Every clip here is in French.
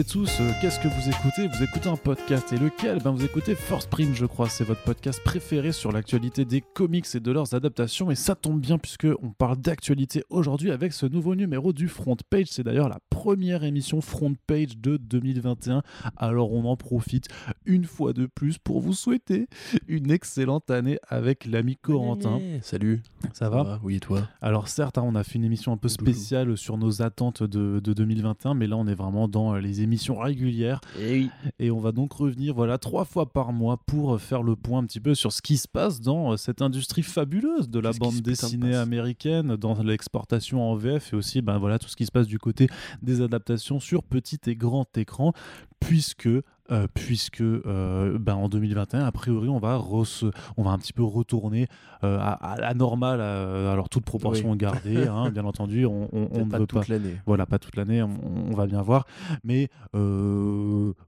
et tous. Euh, Qu'est-ce que vous écoutez? Vous écoutez un podcast et lequel? Ben vous écoutez First Print, je crois. C'est votre podcast préféré sur l'actualité des comics et de leurs adaptations. Et ça tombe bien puisque on parle d'actualité aujourd'hui avec ce nouveau numéro du Front Page. C'est d'ailleurs la première émission Front Page de 2021. Alors on en profite une fois de plus pour vous souhaiter une excellente année avec l'ami Corentin. Salut. Ça va? Oui, et toi? Alors certes, hein, on a fait une émission un peu spéciale sur nos attentes de, de 2021, mais là on est vraiment dans les émissions régulières Eh oui. et on va donc revenir voilà trois fois par mois pour euh, faire le point un petit peu sur ce qui se passe dans euh, cette industrie fabuleuse de la bande dessinée américaine, dans l'exportation en VF et aussi ben voilà tout ce qui se passe du côté des adaptations sur petit et grand écran, puisque euh, puisque euh, ben, en 2021, a priori, on va, on va un petit peu retourner euh, à, la normale, alors toute proportion Oui. gardée, hein, bien entendu, on, on- on ne pas veut toute pas. l'année. Voilà, pas toute l'année, on, on va bien voir. Mais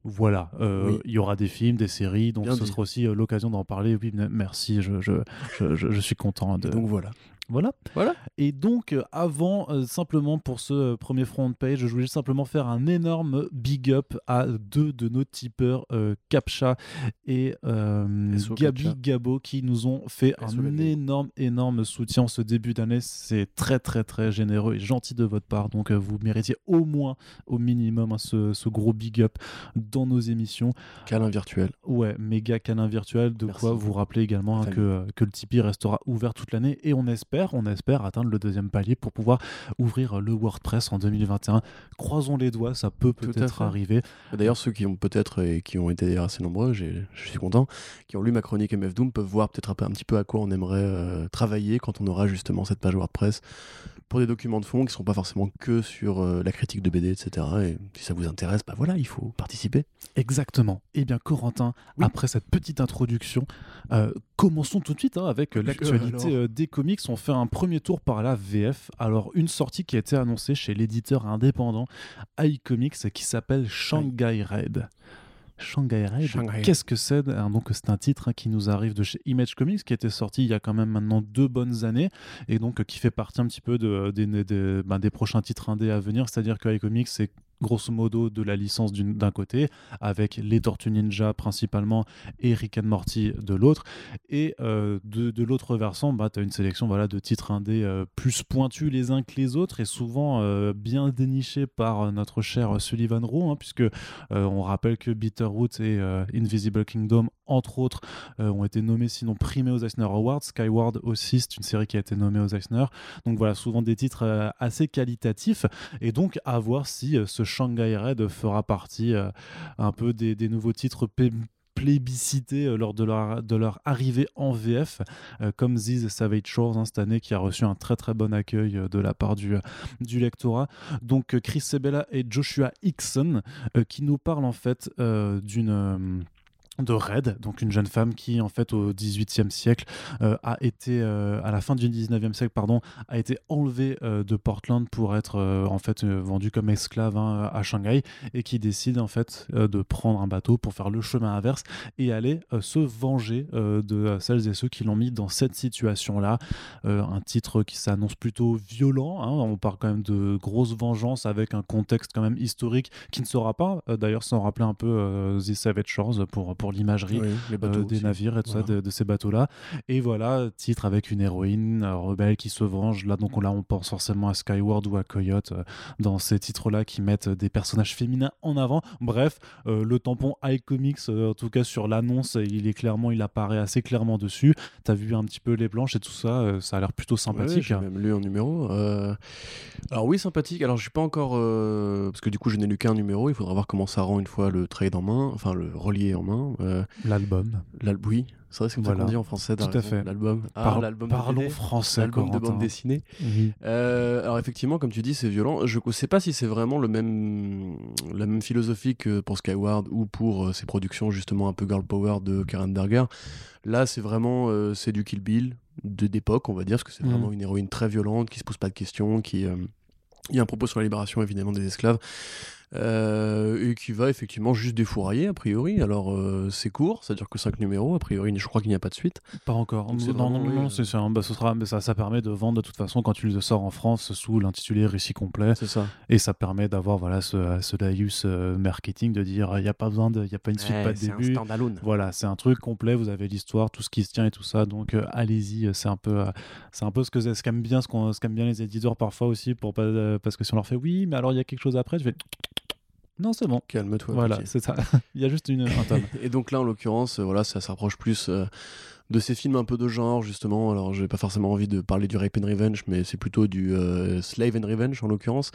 voilà, Oui. il y aura des films, des séries, donc Bien ce dit. sera aussi l'occasion d'en parler. Oui, merci, je, je, je, suis content. De... Donc voilà. Voilà. Voilà. Et donc, euh, avant, euh, simplement pour ce euh, premier front page, je voulais simplement faire un énorme big up à deux de nos tipeurs, euh, Captcha et euh, Gabi. Gabo, qui nous ont fait SO un énorme, énorme soutien en ce début d'année. C'est très, très, très généreux et gentil de votre part. Donc, vous méritez au moins, au minimum, hein, ce, ce gros big up dans nos émissions. Câlin virtuel. Ouais, méga câlin virtuel, de Merci. quoi vous rappeler également hein, que, que le Tipeee restera ouvert toute l'année et on espère, on espère atteindre le deuxième palier pour pouvoir ouvrir le WordPress en 2021. Croisons les doigts, ça peut peut-être arriver. D'ailleurs, ceux qui ont peut-être et qui ont été d'ailleurs assez nombreux, je suis content, qui ont lu ma chronique MF Doom peuvent voir peut-être un, peu- un petit peu à quoi on aimerait euh, travailler quand on aura justement cette page WordPress pour des documents de fond qui ne seront pas forcément que sur euh, la critique de BD, etc. Et si ça vous intéresse, bah voilà, il faut participer. Exactement. Eh bien, Corentin, Oui. après cette petite introduction, euh, commençons tout de suite hein, avec euh, l'actualité alors des comics. On fait un premier tour par la VF. Alors, une sortie qui a été annoncée chez l'éditeur indépendant iComics qui s'appelle Shanghai Red. Shanghai Red, Shanghai. qu'est-ce que c'est Donc, c'est un titre hein, qui nous arrive de chez Image Comics qui été sorti il y a quand même maintenant deux bonnes années et donc euh, qui fait partie un petit peu de, ben, des prochains titres indés à venir. C'est-à-dire que iComics, c'est grosso modo de la licence d'un côté, avec les Tortues Ninja principalement et Rick and Morty de l'autre. Et euh, de, de l'autre versant, bah, tu as une sélection voilà, de titres indés euh, plus pointus les uns que les autres et souvent euh, bien dénichés par notre cher Sullivan Rowe, hein, puisque on rappelle que Bitterroot et Invisible Kingdom, entre autres, ont été nommés sinon primés aux Eisner Awards. Skyward aussi, c'est une série qui a été nommée aux Eisner. Donc voilà, souvent des titres assez qualitatifs. Et donc à voir si ce Shanghai Red fera partie euh, un peu des, nouveaux titres plébiscités euh, lors de leur, arrivée en VF, euh, comme These Savage Shores hein, cette année, qui a reçu un très très bon accueil de la part du, du lectorat. Donc Chris Sebela et Joshua Hickson, qui nous parlent en fait d'une... de Red, donc une jeune femme qui en fait au XVIIIe siècle euh, a été euh, à la fin du XIXe siècle pardon a été enlevée euh, de Portland pour être en fait vendue comme esclave hein, à Shanghai et qui décide en fait de prendre un bateau pour faire le chemin inverse et aller se venger de celles et ceux qui l'ont mis dans cette situation là un titre qui s'annonce plutôt violent hein. on parle quand même de grosse vengeance avec un contexte quand même historique qui ne sera pas d'ailleurs sans rappeler un peu The Savage Shores pour l'imagerie Oui, les euh, des aussi. navires et tout ça, de, de ces bateaux-là. Et voilà, titre avec une héroïne euh, rebelle qui se venge. Là, donc là, on pense forcément à Skyward ou à Coyote euh, dans ces titres-là qui mettent des personnages féminins en avant. Bref, le tampon iComics, en tout cas sur l'annonce, il est clairement, il apparaît assez clairement dessus. T'as vu un petit peu les planches et tout ça, ça a l'air plutôt Ouais, sympathique. j'ai même lu un numéro. Alors oui, sympathique. Alors je suis pas encore parce que du coup je n'ai lu qu'un numéro. Il faudra voir comment ça rend une fois le trade en main, enfin le relié en main. Euh, L'album. L'album, oui, c'est vrai, c'est comme Voilà. ça qu'on dit en français. Tout à fait. L'album. Ah, l'album parlons français, L'album de bande dessinée. Oui. Euh, alors effectivement, comme tu dis, c'est violent. Je ne sais pas si c'est vraiment le même, la même philosophie que pour Skyward ou pour euh, ses productions justement un peu girl power de Karen Berger. Là, c'est vraiment euh, c'est du Kill Bill de d'époque, on va dire, parce que c'est vraiment une héroïne très violente qui se pose pas de questions, qui euh, il y a un propos sur la libération évidemment des esclaves. Euh, et qui va effectivement juste défourailler a priori. Alors euh, c'est court, ça dure que 5 numéros, a priori je crois qu'il n'y a pas de suite. Pas encore. Donc, Non, non, non, ça, bah, ce sera, mais ça, ça permet de vendre de toute façon quand tu le sors en France sous l'intitulé récit complet. C'est ça. Et ça permet d'avoir voilà, ce, ce laïus euh, marketing de dire il n'y a pas besoin de, il y a pas une suite, pas de c'est un début. standalone. Voilà, c'est un truc complet, vous avez l'histoire, tout ce qui se tient et tout ça, donc euh, allez-y, c'est un peu, euh, c'est un peu ce que ce qu'aiment bien, ce qu'on, ce qu'aiment bien les éditeurs parfois aussi, pour pas, euh, parce que si on leur fait oui, mais alors il y a quelque chose après, je vais non c'est bon, Calme-toi. voilà, c'est ça, il y a juste une, un tome. Et donc là, en l'occurrence, euh, voilà, ça se rapproche plus euh, de ces films un peu de genre, justement. Alors, j'ai pas forcément envie de parler du Rape and Revenge, mais c'est plutôt du euh, Slave and Revenge, en l'occurrence,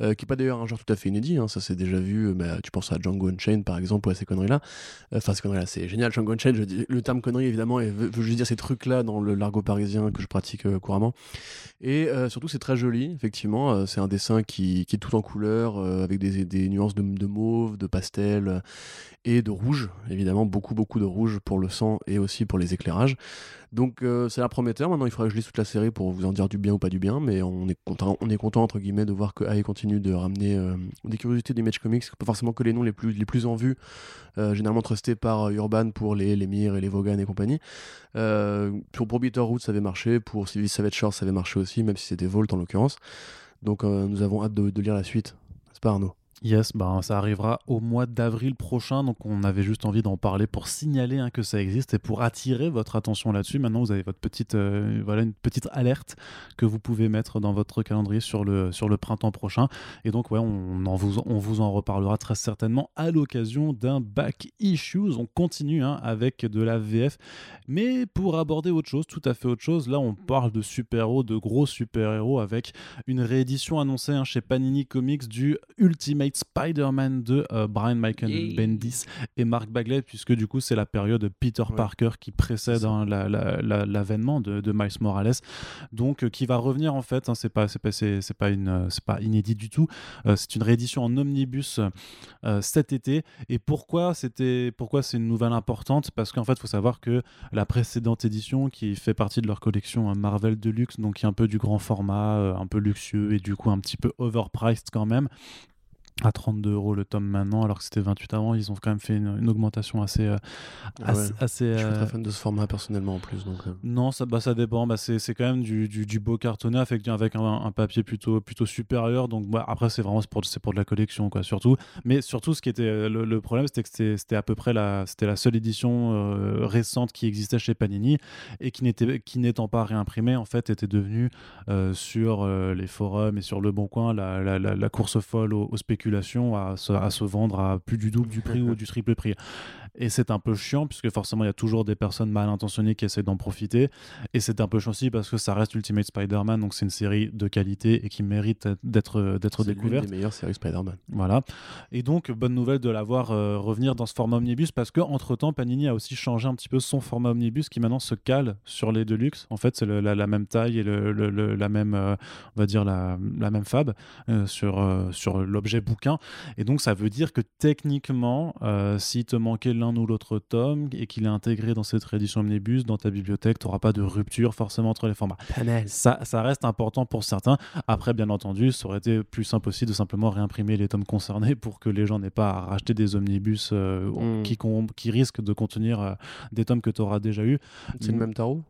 euh, qui est pas d'ailleurs un genre tout à fait inédit. hein, ça, c'est déjà vu. euh, bah, tu penses à Django Unchained, par exemple, ou à ces conneries-là. Euh, Enfin, ces conneries-là, c'est génial. Django Unchained, je le terme connerie, évidemment, et veut, veut juste dire ces trucs-là dans le l'argot parisien que je pratique couramment. Et surtout, c'est très joli, effectivement. C'est un dessin qui, qui est tout en couleur, avec des, des nuances de, de mauve, de pastel et de rouge. Évidemment, beaucoup, beaucoup de rouge pour le sang et aussi pour les Donc, euh, c'est la prometteur. Maintenant, il faudra que je lise toute la série pour vous en dire du bien ou pas du bien. Mais on est content, on est content entre guillemets, de voir que AI continue de ramener euh, des curiosités d'Image Comics. Pas forcément que les noms les plus, les plus en vue, euh, généralement trustés par Urban pour les, les Mir et les Vaughan et compagnie. Pour, pour Bitterroot, ça avait marché. Pour Sylvie Savage Shore, ça avait marché aussi, même si c'était Volt en l'occurrence. Donc, nous avons hâte de lire la suite. C'est pas Arnaud? Yes, ben, ça arrivera au mois d'avril prochain, donc on avait juste envie d'en parler pour signaler hein, que ça existe et pour attirer votre attention là-dessus. Maintenant, vous avez votre petite, euh, voilà, une petite alerte que vous pouvez mettre dans votre calendrier sur le, sur le printemps prochain. Et donc, ouais, on, en vous, on vous en reparlera très certainement à l'occasion d'un back issues. On continue hein, avec de la VF, mais pour aborder autre chose, tout à fait autre chose. Là, on parle de super-héros, de gros super-héros avec une réédition annoncée hein, chez Panini Comics du Ultimate Spider-Man de euh, Brian Michael. Bendis et Mark Bagley, puisque du coup, c'est la période Peter Ouais. Parker qui précède hein, la- la- la- l'avènement de, de Miles Morales. Donc, euh, qui va revenir en fait. hein, c'est pas, c'est pas, pas une, euh, c'est pas inédit du tout. C'est une réédition en omnibus cet été. Et pourquoi c'était, pourquoi c'est une nouvelle importante? Parce qu'en fait, il faut savoir que la précédente édition, qui fait partie de leur collection hein, Marvel Deluxe, donc qui est un peu du grand format, un peu luxueux et du coup un petit peu overpriced quand même. À 32 euros le tome maintenant, alors que c'était 28 avant, ils ont quand même fait une, une augmentation assez, euh, Ah ouais. assez, Je suis euh, très fan de ce format personnellement en plus. Donc, euh, non, ça, bah, ça dépend. Bah, c'est quand même du, du, du beau cartonné avec, avec un, un papier plutôt, plutôt supérieur. Donc bah, après, c'est vraiment pour, pour de la collection, quoi, surtout. Mais surtout, ce qui était euh, le, le problème, c'était que c'était à peu près la, la seule édition récente qui existait chez Panini et qui n'étant pas réimprimée, en fait, était devenue sur les forums et sur le Bon Coin la, la, course folle aux, aux spéculations à se, vendre à plus du double du prix ou du triple prix. Et c'est un peu chiant, puisque forcément, il y a toujours des personnes mal intentionnées qui essaient d'en profiter. Et c'est un peu chiant aussi parce que ça reste Ultimate Spider-Man, donc c'est une série de qualité et qui mérite d'être c'est découverte. des meilleures séries Spider-Man. Voilà. Et donc, bonne nouvelle de l'avoir euh, revenir dans ce format omnibus parce que entre temps Panini a aussi changé un petit peu son format omnibus qui maintenant se cale sur les Deluxe. En fait, c'est la, la même taille et le, le- le- la même, euh, on va dire, la, la même fab euh, sur, sur l'objet bouquin. Et donc, ça veut dire que techniquement, s'il te manquait l'un ou l'autre tome et qu'il est intégré dans cette réédition omnibus, dans ta bibliothèque, tu n'auras pas de rupture forcément entre les formats. Ça, ça reste important pour certains. Après, bien entendu, ça aurait été plus simple aussi de simplement réimprimer les tomes concernés pour que les gens n'aient pas à racheter des omnibus euh, Mm. qui, con- qui risquent de contenir euh, des tomes que tu auras déjà eu. C'est le même tarot?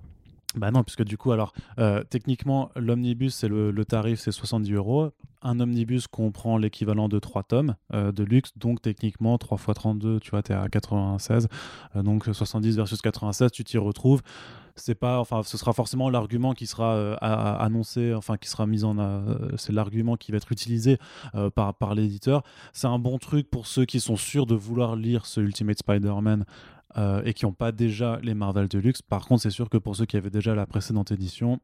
Bah non, puisque du coup, alors, euh, techniquement, l'omnibus, c'est le, tarif, c'est 70 euros. Un omnibus comprend l'équivalent de 3 tomes euh, de luxe, donc techniquement, 3 x 32, tu vois, tu es à 96. Euh, donc 70 versus 96, tu t'y retrouves. C'est pas, enfin, ce sera forcément l'argument qui sera annoncé, enfin, qui sera mis en, c'est l'argument qui va être utilisé par, par l'éditeur. C'est un bon truc pour ceux qui sont sûrs de vouloir lire ce Ultimate Spider-Man euh, et qui n'ont pas déjà les Marvel Deluxe. Par contre, c'est sûr que pour ceux qui avaient déjà la précédente édition,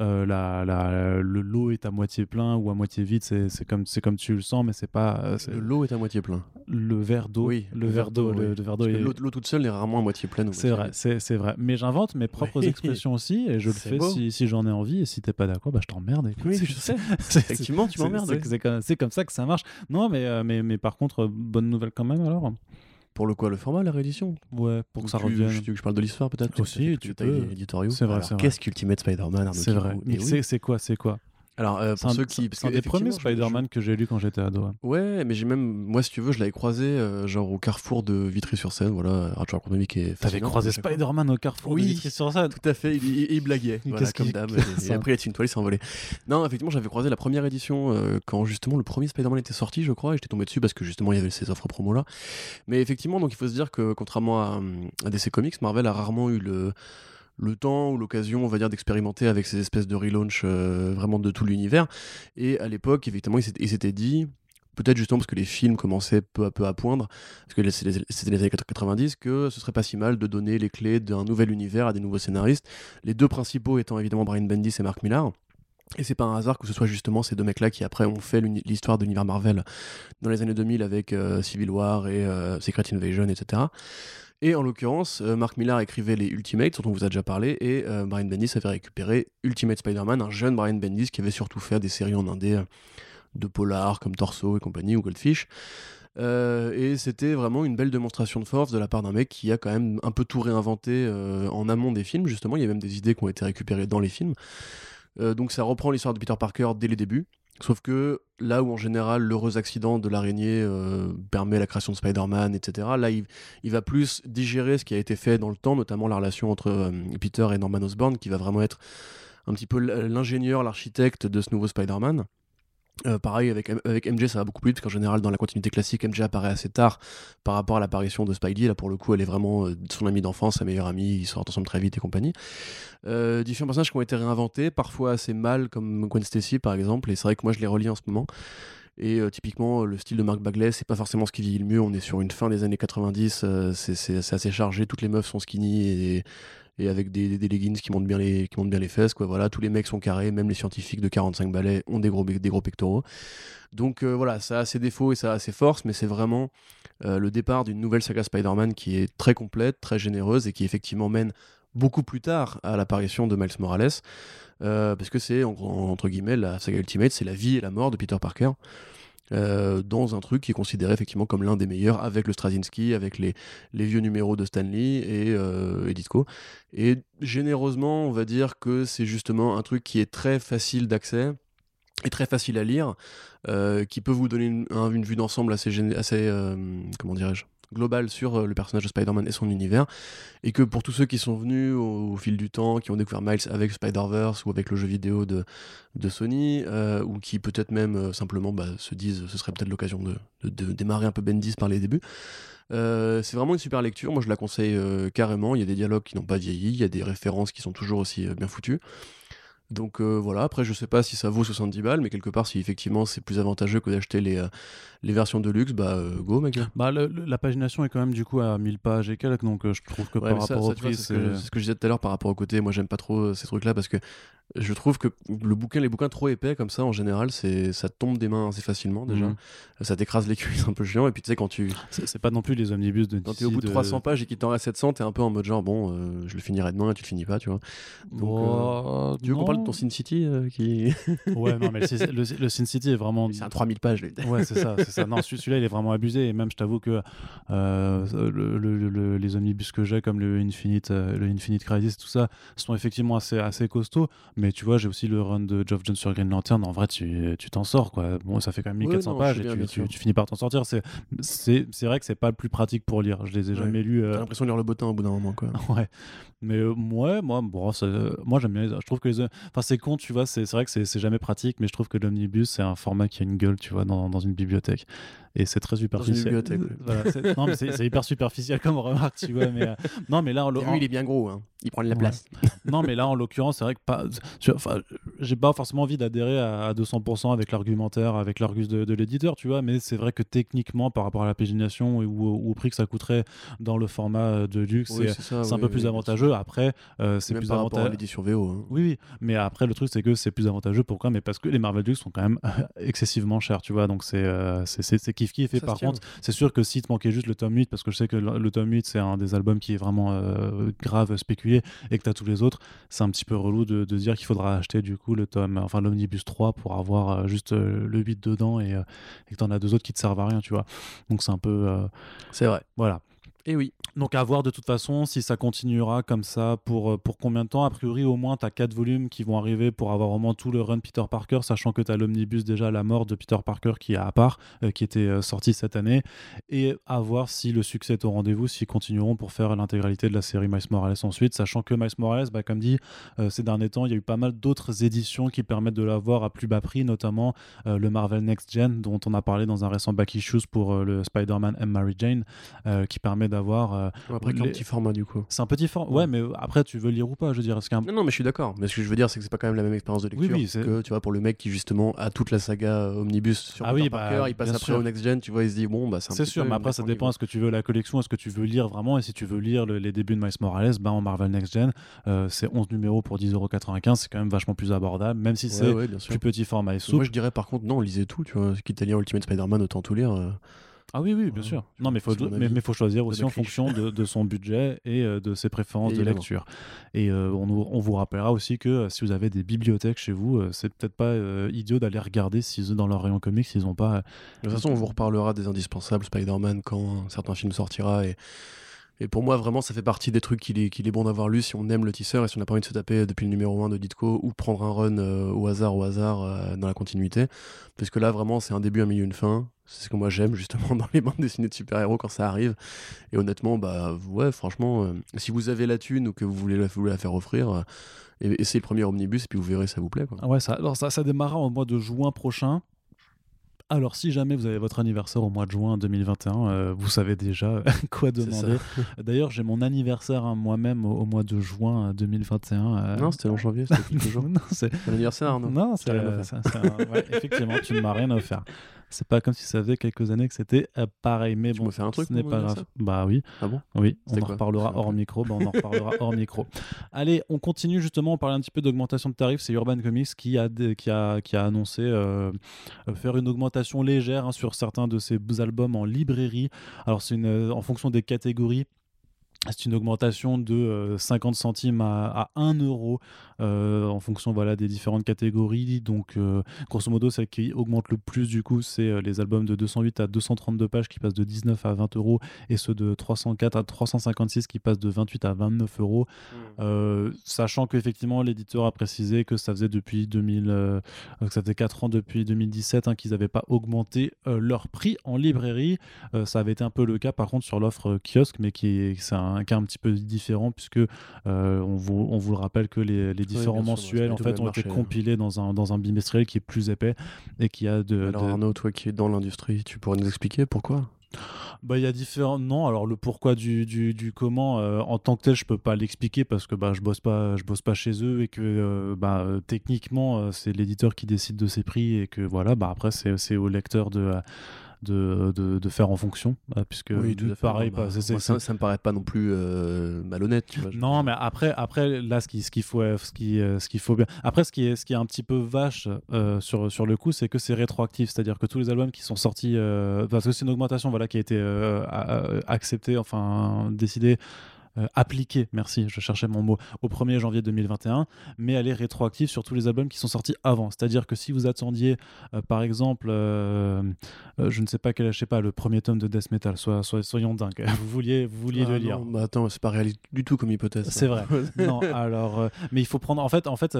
euh, la, la- le lot est à moitié plein ou à moitié vide, c'est comme, tu le sens, mais c'est pas Le lot est à moitié plein. le verre d'eau. Oui, le verre d'eau, le, verre d'eau est- L'eau toute seule est rarement à moitié pleine. C'est vrai, c'est c'est vrai. Mais j'invente mes propres Oui. expressions aussi et je le fais beau. si, si j'en ai envie. Et si t'es pas d'accord, bah, je t'emmerde. Oui, je sais. Effectivement, tu m'emmerdes. c'est- comme, ça que ça marche. Non, mais, euh, mais, mais par contre, bonne nouvelle quand même alors. Pour le quoi Le format, la réédition Ouais, pour Ou que ça tu, revienne. Tu veux que je parle de l'histoire peut-être Aussi, tu peux. C'est vrai, c'est vrai. Qu'est-ce qu'Ultimate Spider-Man C'est vrai. Eh c'est quoi C'est quoi? Alors, euh, pour un, ceux qui. c'est un des premiers Spider-Man que j'ai lu quand j'étais ado. ouais. Ouais, mais j'ai même. Moi, si tu veux, je l'avais croisé, euh, genre au carrefour de Vitry-sur-Seine. Voilà, Roger Cournomy qui est. T'avais croisé. Spider-man au carrefour Oui. de Vitry-sur-Seine Tout à fait, il, il- il blaguait, voilà, comme d'hab. Et, après, il a une toile, il s'est envolé. Non, effectivement, j'avais croisé la première édition euh, quand justement le premier Spider-Man était sorti, je crois, et j'étais tombé dessus parce que justement il y avait ces offres promo là. Mais effectivement, donc il faut se dire que contrairement à, hum, à DC Comics, Marvel a rarement eu le le temps ou l'occasion, on va dire, d'expérimenter avec ces espèces de relaunch euh, vraiment de tout l'univers. Et à l'époque, effectivement, il s'était- dit, peut-être justement parce que les films commençaient peu à peu à poindre, parce que c'était les- années 90, que ce serait pas si mal de donner les clés d'un nouvel univers à des nouveaux scénaristes. Les deux principaux étant évidemment Brian Bendis et Mark Millar. Et c'est pas un hasard que ce soit justement ces deux mecs-là qui après ont fait l'histoire de l'univers Marvel dans les années 2000 avec euh, Civil War et euh, Secret Invasion, etc. Et en l'occurrence, euh, Mark Millar écrivait les Ultimates, dont on vous a déjà parlé, et euh, Brian Bendis avait récupéré Ultimate Spider-Man, un jeune Brian Bendis qui avait surtout fait des séries en indé euh, de polar comme Torso et compagnie, ou Goldfish. Et c'était vraiment une belle démonstration de force de la part d'un mec qui a quand même un peu tout réinventé en amont des films, justement. Il y a même des idées qui ont été récupérées dans les films. Donc ça reprend l'histoire de Peter Parker dès les débuts. Sauf que là où en général l'heureux accident de l'araignée euh, permet la création de Spider-Man, etc., là il, va plus digérer ce qui a été fait dans le temps, notamment la relation entre euh, Peter et Norman Osborn, qui va vraiment être un petit peu l'ingénieur, l'architecte de ce nouveau Spider-Man. Euh, pareil avec, avec MJ ça va beaucoup plus vite. Parce qu'en général dans la continuité classique MJ apparaît assez tard par rapport à l'apparition de Spidey. Là pour le coup elle est vraiment euh, son amie d'enfance sa meilleure amie. Ils sortent ensemble très vite et compagnie. Euh, différents personnages qui ont été réinventés parfois assez mal comme Gwen Stacy par exemple. Et c'est vrai que moi je les relis en ce moment. Et typiquement, le style de Mark Bagley, c'est pas forcément ce qui vieillit le mieux. On est sur une fin des années 90, euh, c'est assez chargé. Toutes les meufs sont skinny et, et avec des, leggings qui montent, bien les, qui montent bien les fesses. Quoi. Voilà, tous les mecs sont carrés, même les scientifiques de 45 balais ont des gros, des gros pectoraux. Donc euh, voilà, ça a ses défauts et ça a ses forces, mais c'est vraiment euh, le départ d'une nouvelle saga Spider-Man qui est très complète, très généreuse et qui effectivement mène beaucoup plus tard à l'apparition de Miles Morales. Euh, parce que c'est, en- en- entre guillemets, la saga Ultimate, c'est la vie et la mort de Peter Parker. Euh, dans un truc qui est considéré effectivement comme l'un des meilleurs avec le Straczynski, avec les, vieux numéros de Stanley et, euh, et. Et généreusement, on va dire que c'est justement un truc qui est très facile d'accès et très facile à lire, euh, qui peut vous donner une, un- une vue d'ensemble assez euh, comment dirais-je, globale sur euh, le personnage de Spider-Man et son univers, et que pour tous ceux qui sont venus au, fil du temps, qui ont découvert Miles avec Spider-Verse ou avec le jeu vidéo de, Sony, euh, ou qui peut-être même euh, simplement bah, se disent ce serait peut-être l'occasion de, démarrer un peu Bendis par les débuts. C'est vraiment une super lecture, moi je la conseille carrément, il y a des dialogues qui n'ont pas vieilli, il y a des références qui sont toujours aussi bien foutues. Donc euh, voilà, après je sais pas si ça vaut 70 balles, mais quelque part si effectivement c'est plus avantageux que d'acheter les, euh, les versions de luxe, bah euh, go mec. Bah, le- le- la pagination est quand même du coup à 1000 pages et quelques, donc je trouve que Ouais, par rapport ça, au prix, c'est ce, que- ce je disais tout à l'heure par rapport au côté. Moi, j'aime pas trop ces trucs-là parce que je trouve que le bouquin, les bouquins trop épais comme ça, en général, c'est ça tombe des mains assez facilement déjà. Mhm. Ça t'écrase les cuisses, un peu chiant. Et puis tu sais, quand tu C'est pas non plus les omnibus de quand t'es au bout de de 300 pages et qu'il t'en reste 700, t'es un peu en mode genre bon, euh, je le finirai demain et tu le finis pas, tu vois. Donc, Oh, Tu veux qu'on parle de ton Sin City euh, qui Ouais, non, mais le, le, le Sin City est vraiment. c'est un 3000 pages. lui. Ouais, c'est ça, c'est ça. Non, celui- celui-là, il est vraiment abusé. Et même, je t'avoue que le- le- le- les omnibus que j'ai, comme le Infinite, le Infinite Crisis, tout ça, sont effectivement assez, assez costauds. Mais tu vois, j'ai aussi le run de Geoff Jones sur Green Lantern. En vrai, tu tu t'en sors, quoi. Bon, ça fait quand même Ouais, 1400 non, pages et tu, tu- finis par t'en sortir. C'est- vrai que c'est pas le plus pratique pour lire. Je les ai Ouais. jamais lus. euh, T'as l'impression de lire le bottin au bout d'un moment, quoi. Ouais. Mais euh, ouais, moi, bon, ça- moi j'aime bien. les- Je trouve que les. Enfin, c'est con, tu vois. C'est vrai que c'est jamais pratique, mais je trouve que l'omnibus, c'est un format qui a une gueule, tu vois, dans, dans une bibliothèque. Et c'est très superficiel. bibliothèque. Voilà, c'est- non, mais c'est hyper superficiel comme remarque, tu vois. Mais euh, non, mais là, en, Lui, il est bien gros, hein. il prend de la Ouais. place. non, mais là, en l'occurrence, c'est vrai que pas. Enfin, j'ai pas forcément envie d'adhérer à, à 200% avec l'argumentaire, avec l'argus de, de l'éditeur, tu vois. Mais c'est vrai que techniquement, par rapport à la pagination et ou, au prix que ça coûterait dans le format euh, de luxe, Oui, c'est un peu oui, plus avantageux. Après, euh, c'est plus par rapport à avantageux. l'édition VO. hein. Oui, oui, mais après le truc c'est que c'est plus avantageux. Pourquoi? Mais parce que les Marvel Deluxe sont quand même excessivement chers, tu vois. Donc c'est euh, c'est- kiff kiff. Et Ça par contre, c'est sûr que si te manquait juste le tome 8, parce que je sais que le, le tome 8 c'est un des albums qui est vraiment euh, grave spéculé et que tu as tous les autres, c'est un petit peu relou de, de dire qu'il faudra acheter du coup le tome, enfin l'omnibus 3 pour avoir euh, juste euh, le 8 dedans et, euh, et que tu en as deux autres qui te servent à rien, tu vois. Donc c'est un peu. C'est vrai. voilà. Et oui. Donc à voir de toute façon si ça continuera comme ça pour, euh, pour combien de temps. A priori au moins tu as 4 volumes qui vont arriver pour avoir au moins tout le run Peter Parker, sachant que tu as l'omnibus déjà la mort de Peter Parker qui est à part, euh, qui était euh, sorti cette année. Et à voir si le succès est au rendez-vous, s'ils continueront pour faire l'intégralité de la série Miles Morales ensuite, sachant que Miles Morales, bah, comme dit, ces derniers temps, il y a eu pas mal d'autres éditions qui permettent de l'avoir à plus bas prix, notamment le Marvel Next Gen dont on a parlé dans un récent Back Issues pour le Spider-Man and Mary Jane, qui permet d'avoir après, un petit format du coup. C'est un petit format. Ouais, mais après, tu veux lire ou pas Je veux dire, est-ce Non, non, mais je suis d'accord. Mais ce que je veux dire, c'est que c'est pas quand même la même expérience de lecture oui, oui, que tu vois pour le mec qui justement a toute la saga euh, Omnibus sur ah oui, bah, il passe après au next gen, tu vois, il se dit bon, bah c'est. C'est sûr, mais après, ça dépend. Est-ce que tu veux la collection Est-ce que tu veux lire vraiment Et si tu veux lire les débuts de Miles Morales, bah en Marvel Next Gen, euh, c'est 11 numéros pour 10,95€. C'est quand même vachement plus abordable, même si c'est plus petit format et souple. Moi, je dirais par contre, non, lisez tout. Tu vois, quitte à lire Ultimate Spider-Man, autant tout lire. Euh. Ah oui, oui, bien sûr. Non, mais il faut, mais, faut choisir aussi en fonction de, son budget et euh, de ses préférences de lecture. Et euh, on, on, vous rappellera aussi que euh, si vous avez des bibliothèques chez vous, c'est peut-être pas idiot d'aller regarder si dans leur rayon comics, ils n'ont pas. De toute façon, on vous reparlera des indispensables Spider-Man quand certains films sortira et. Et pour moi, vraiment, ça fait partie des trucs qu'il est, bon d'avoir lu si on aime le tisseur et si on n'a pas envie de se taper depuis le numéro 1 de Ditko ou prendre un run au hasard, au hasard, dans la continuité. Parce que là, vraiment, c'est un début, un milieu, une fin. C'est ce que moi j'aime justement dans les bandes dessinées de super-héros quand ça arrive. Et honnêtement, bah ouais, franchement, euh, si vous avez la thune ou que vous voulez la, faire offrir, euh, essayez le premier omnibus et puis vous verrez ça vous plaît. Ah ouais, ça, alors ça, ça démarrera au mois de juin prochain. Alors, si jamais vous avez votre anniversaire au mois de juin 2021, euh, vous savez déjà quoi demander. D'ailleurs, j'ai mon anniversaire hein, moi-même au, mois de juin 2021. Non, c'était en janvier, c'était non, c'est l'anniversaire, Arnaud. Non, c'est effectivement, tu ne m'as rien offert. C'est pas comme si ça faisait quelques années que c'était euh, pareil. Mais bon, un truc ce n'est pas grave. Bah oui. Ah bon? Oui, on en reparlera hors micro. Bah, on en reparlera hors micro. Allez, on continue justement. On parlait un petit peu d'augmentation de tarifs. C'est Urban Comics qui a, qui a, qui a annoncé euh, euh, faire une augmentation légère hein, sur certains de ses albums en librairie. Alors, c'est en fonction des catégories. C'est une augmentation de 50 centimes à, à 1 euro euh, en fonction voilà, des différentes catégories. Donc, euh, grosso modo, celle qui augmente le plus, du coup, c'est euh, les albums de 208 à 232 pages qui passent de 19 à 20 euros et ceux de 304 à 356 qui passent de 28 à 29 euros. Hmm. sachant qu'effectivement, l'éditeur a précisé que ça faisait depuis 2000, que ça faisait 4 ans depuis 2017 hein, qu'ils n'avaient pas augmenté leur prix en librairie. ça avait été un peu le cas, par contre, sur l'offre kiosque, mais qui c'est un cas un petit peu différent puisque on vous, on, vous, le rappelle que les, les différents mensuels en fait ont été hein. compilés dans un, dans un bimestriel qui est plus épais et qui a de. Alors Arnaud, toi qui es dans l'industrie, tu pourrais nous expliquer pourquoi? Bah, il y a différents. Non, alors le pourquoi du, du, du comment, euh, en tant que tel, je peux pas l'expliquer parce que bah, je bosse pas, je bosse pas chez eux et que euh, bah, techniquement, euh, c'est l'éditeur qui décide de ses prix et que voilà, bah, après, c'est au lecteur de de, de, faire en fonction, euh, puisque oui, pareil, bah, ça, ça, me paraît pas non plus euh, malhonnête. Tu vois, non, mais après, après là, ce qu'il ce qu'il faut, ce qui, euh, ce qu'il faut bien. Après, ce qui est, ce qui est un petit peu vache sur, sur le coup, c'est que c'est rétroactif, c'est-à-dire que tous les albums qui sont sortis, parce que c'est une augmentation, voilà, qui a été acceptée, enfin décidée euh, appliquée, merci, je cherchais mon mot, au 1er janvier 2021, mais elle est rétroactive sur tous les albums qui sont sortis avant. C'est-à-dire que si vous attendiez, euh, par exemple, euh, je ne sais pas quel, je sais pas, le premier tome de Death Metal, soyons dingues, vous vouliez, vous vouliez le ah lire. Non, bah attends, c'est pas réaliste du tout comme hypothèse. C'est vrai. non, alors, mais il faut prendre, en fait, en fait,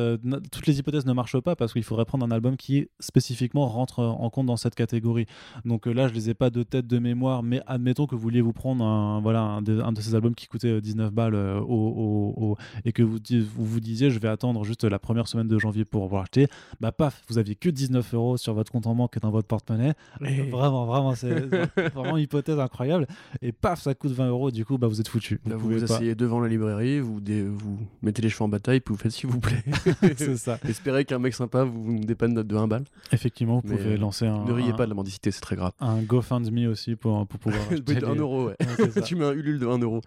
toutes les hypothèses ne marchent pas parce qu'il faudrait prendre un album qui spécifiquement rentre en compte dans cette catégorie. Donc là, je les ai pas de tête de mémoire, mais admettons que vous vouliez vous prendre un, voilà, un de, un de ces albums qui coûtait 19 balles euh, au, et que vous, vous, vous disiez je vais attendre juste la première semaine de janvier pour vous acheter, bah paf, vous aviez que 19 euros sur votre compte en banque et dans votre porte-monnaie. Vraiment, vraiment, c'est vraiment une hypothèse incroyable. Et paf, ça coûte 20 euros, du coup, bah, vous êtes foutu. Vous, vous, asseyez devant la librairie, vous, vous mettez les cheveux en bataille, puis vous faites s'il vous plaît. c'est ça. Espérez qu'un mec sympa vous, dépanne de 1 balle. Effectivement, vous pouvez lancer un. Ne riez pas de la mendicité, c'est très grave. Un GoFundMe aussi pour, pour pouvoir. un euro, ouais. tu mets un Ulule de 1 euro.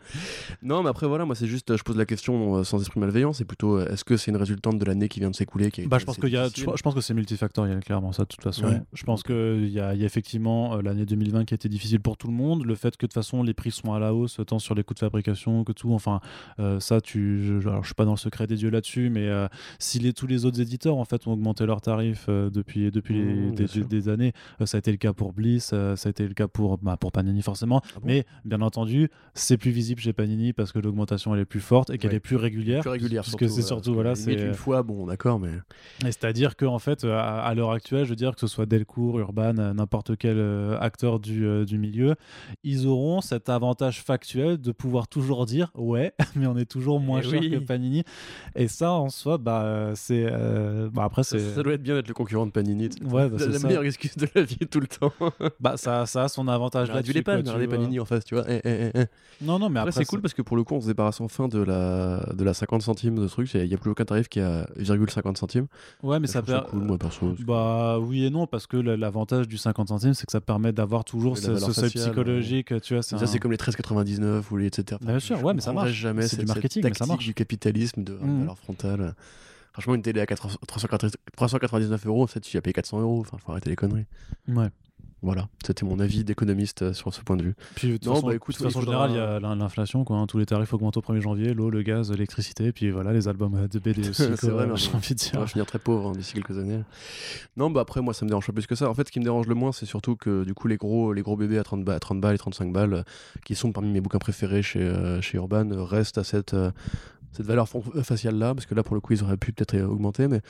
Non, mais après, voilà, moi, c'est juste, je pose la question euh, sans esprit malveillant. C'est plutôt, euh, est-ce que c'est une résultante de l'année qui vient de s'écouler qui Bah, je pense qu'il y a, je, pense que c'est multifactoriel, clairement, ça, de toute façon. Ouais. Je pense qu'il y a, il y a effectivement euh, l'année 2020 qui a été difficile pour tout le monde. Le fait que de toute façon les prix sont à la hausse, tant sur les coûts de fabrication que tout. Enfin, euh, ça, tu, je, alors, je suis pas dans le secret des dieux là-dessus, mais euh, si les, tous les autres éditeurs en fait ont augmenté leurs tarifs euh, depuis, depuis Mmh, des, années, euh, ça a été le cas pour Bliss, euh, ça a été le cas pour, bah, pour Panini forcément. Ah bon? Mais bien entendu, c'est plus visible chez Panini parce que l'augmentation elle est plus forte et qu'elle Ouais. est plus régulière. plus régulière, Parce que c'est voilà, surtout, que voilà, c'est. une fois, bon, d'accord, mais. Et C'est-à-dire qu'en fait, euh, à, à l'heure actuelle, je veux dire que ce soit Delcourt, Urban, euh, n'importe quel euh, acteur du, euh, du milieu, ils auront cet avantage factuel de pouvoir toujours dire ouais, mais on est toujours moins Eh cher oui. que Panini. Et ça, en soi, bah, euh, c'est. euh, bah, après, c'est. ça doit être bien d'être le concurrent de Panini. tu. Ouais, bah, c'est la ça. meilleure excuse de la vie tout le temps. Bah, ça, ça a son avantage là-dessus. dû les pas, tu. Panini en face, tu vois. Eh, eh, eh, eh. Non, non, mais Après, après, c'est cool parce que pour le coup, on se débarrasse enfin de la, de la 50 centimes de truc. Il n'y a plus aucun tarif qui est à 0,50 centimes. Ouais, mais ça trouve ça per- cool, moi, perso. Bah oui et non, parce que l'avantage du 50 centimes, c'est que ça permet d'avoir toujours ce, ce seuil psychologique, tu vois. Ça, un- c'est comme les 13,99 ou les etc. Bien sûr, ouais, mais ça marche. jamais C'est du marketing, mais ça marche. du capitalisme de Mhm. valeur frontale. Franchement, une télé à 400 390 399 euros, en fait, tu as payé 400 euros. Enfin, faut arrêter les conneries. Ouais. Voilà, c'était mon avis d'économiste euh, sur ce point de vue. Puis de toute Non, façon, bah, écoute, de toute façon faudra- générale, il y a l'in- l'inflation, quoi. hein. Tous les tarifs augmentent au 1er janvier, l'eau, le gaz, l'électricité, puis voilà, les albums euh, de BD aussi. C'est vrai, j'ai envie de On va dire. finir très pauvre hein, d'ici quelques années. Non, bah après, moi, ça me dérange pas plus que ça. En fait, ce qui me dérange le moins, c'est surtout que du coup, les gros, les gros bébés à 30, ba- à 30 balles et 35 balles, euh, qui sont parmi mes bouquins préférés chez, euh, chez Urban, restent à cette, euh, cette valeur euh, faciale-là, parce que là, pour le coup, ils auraient pu peut-être augmenter, mais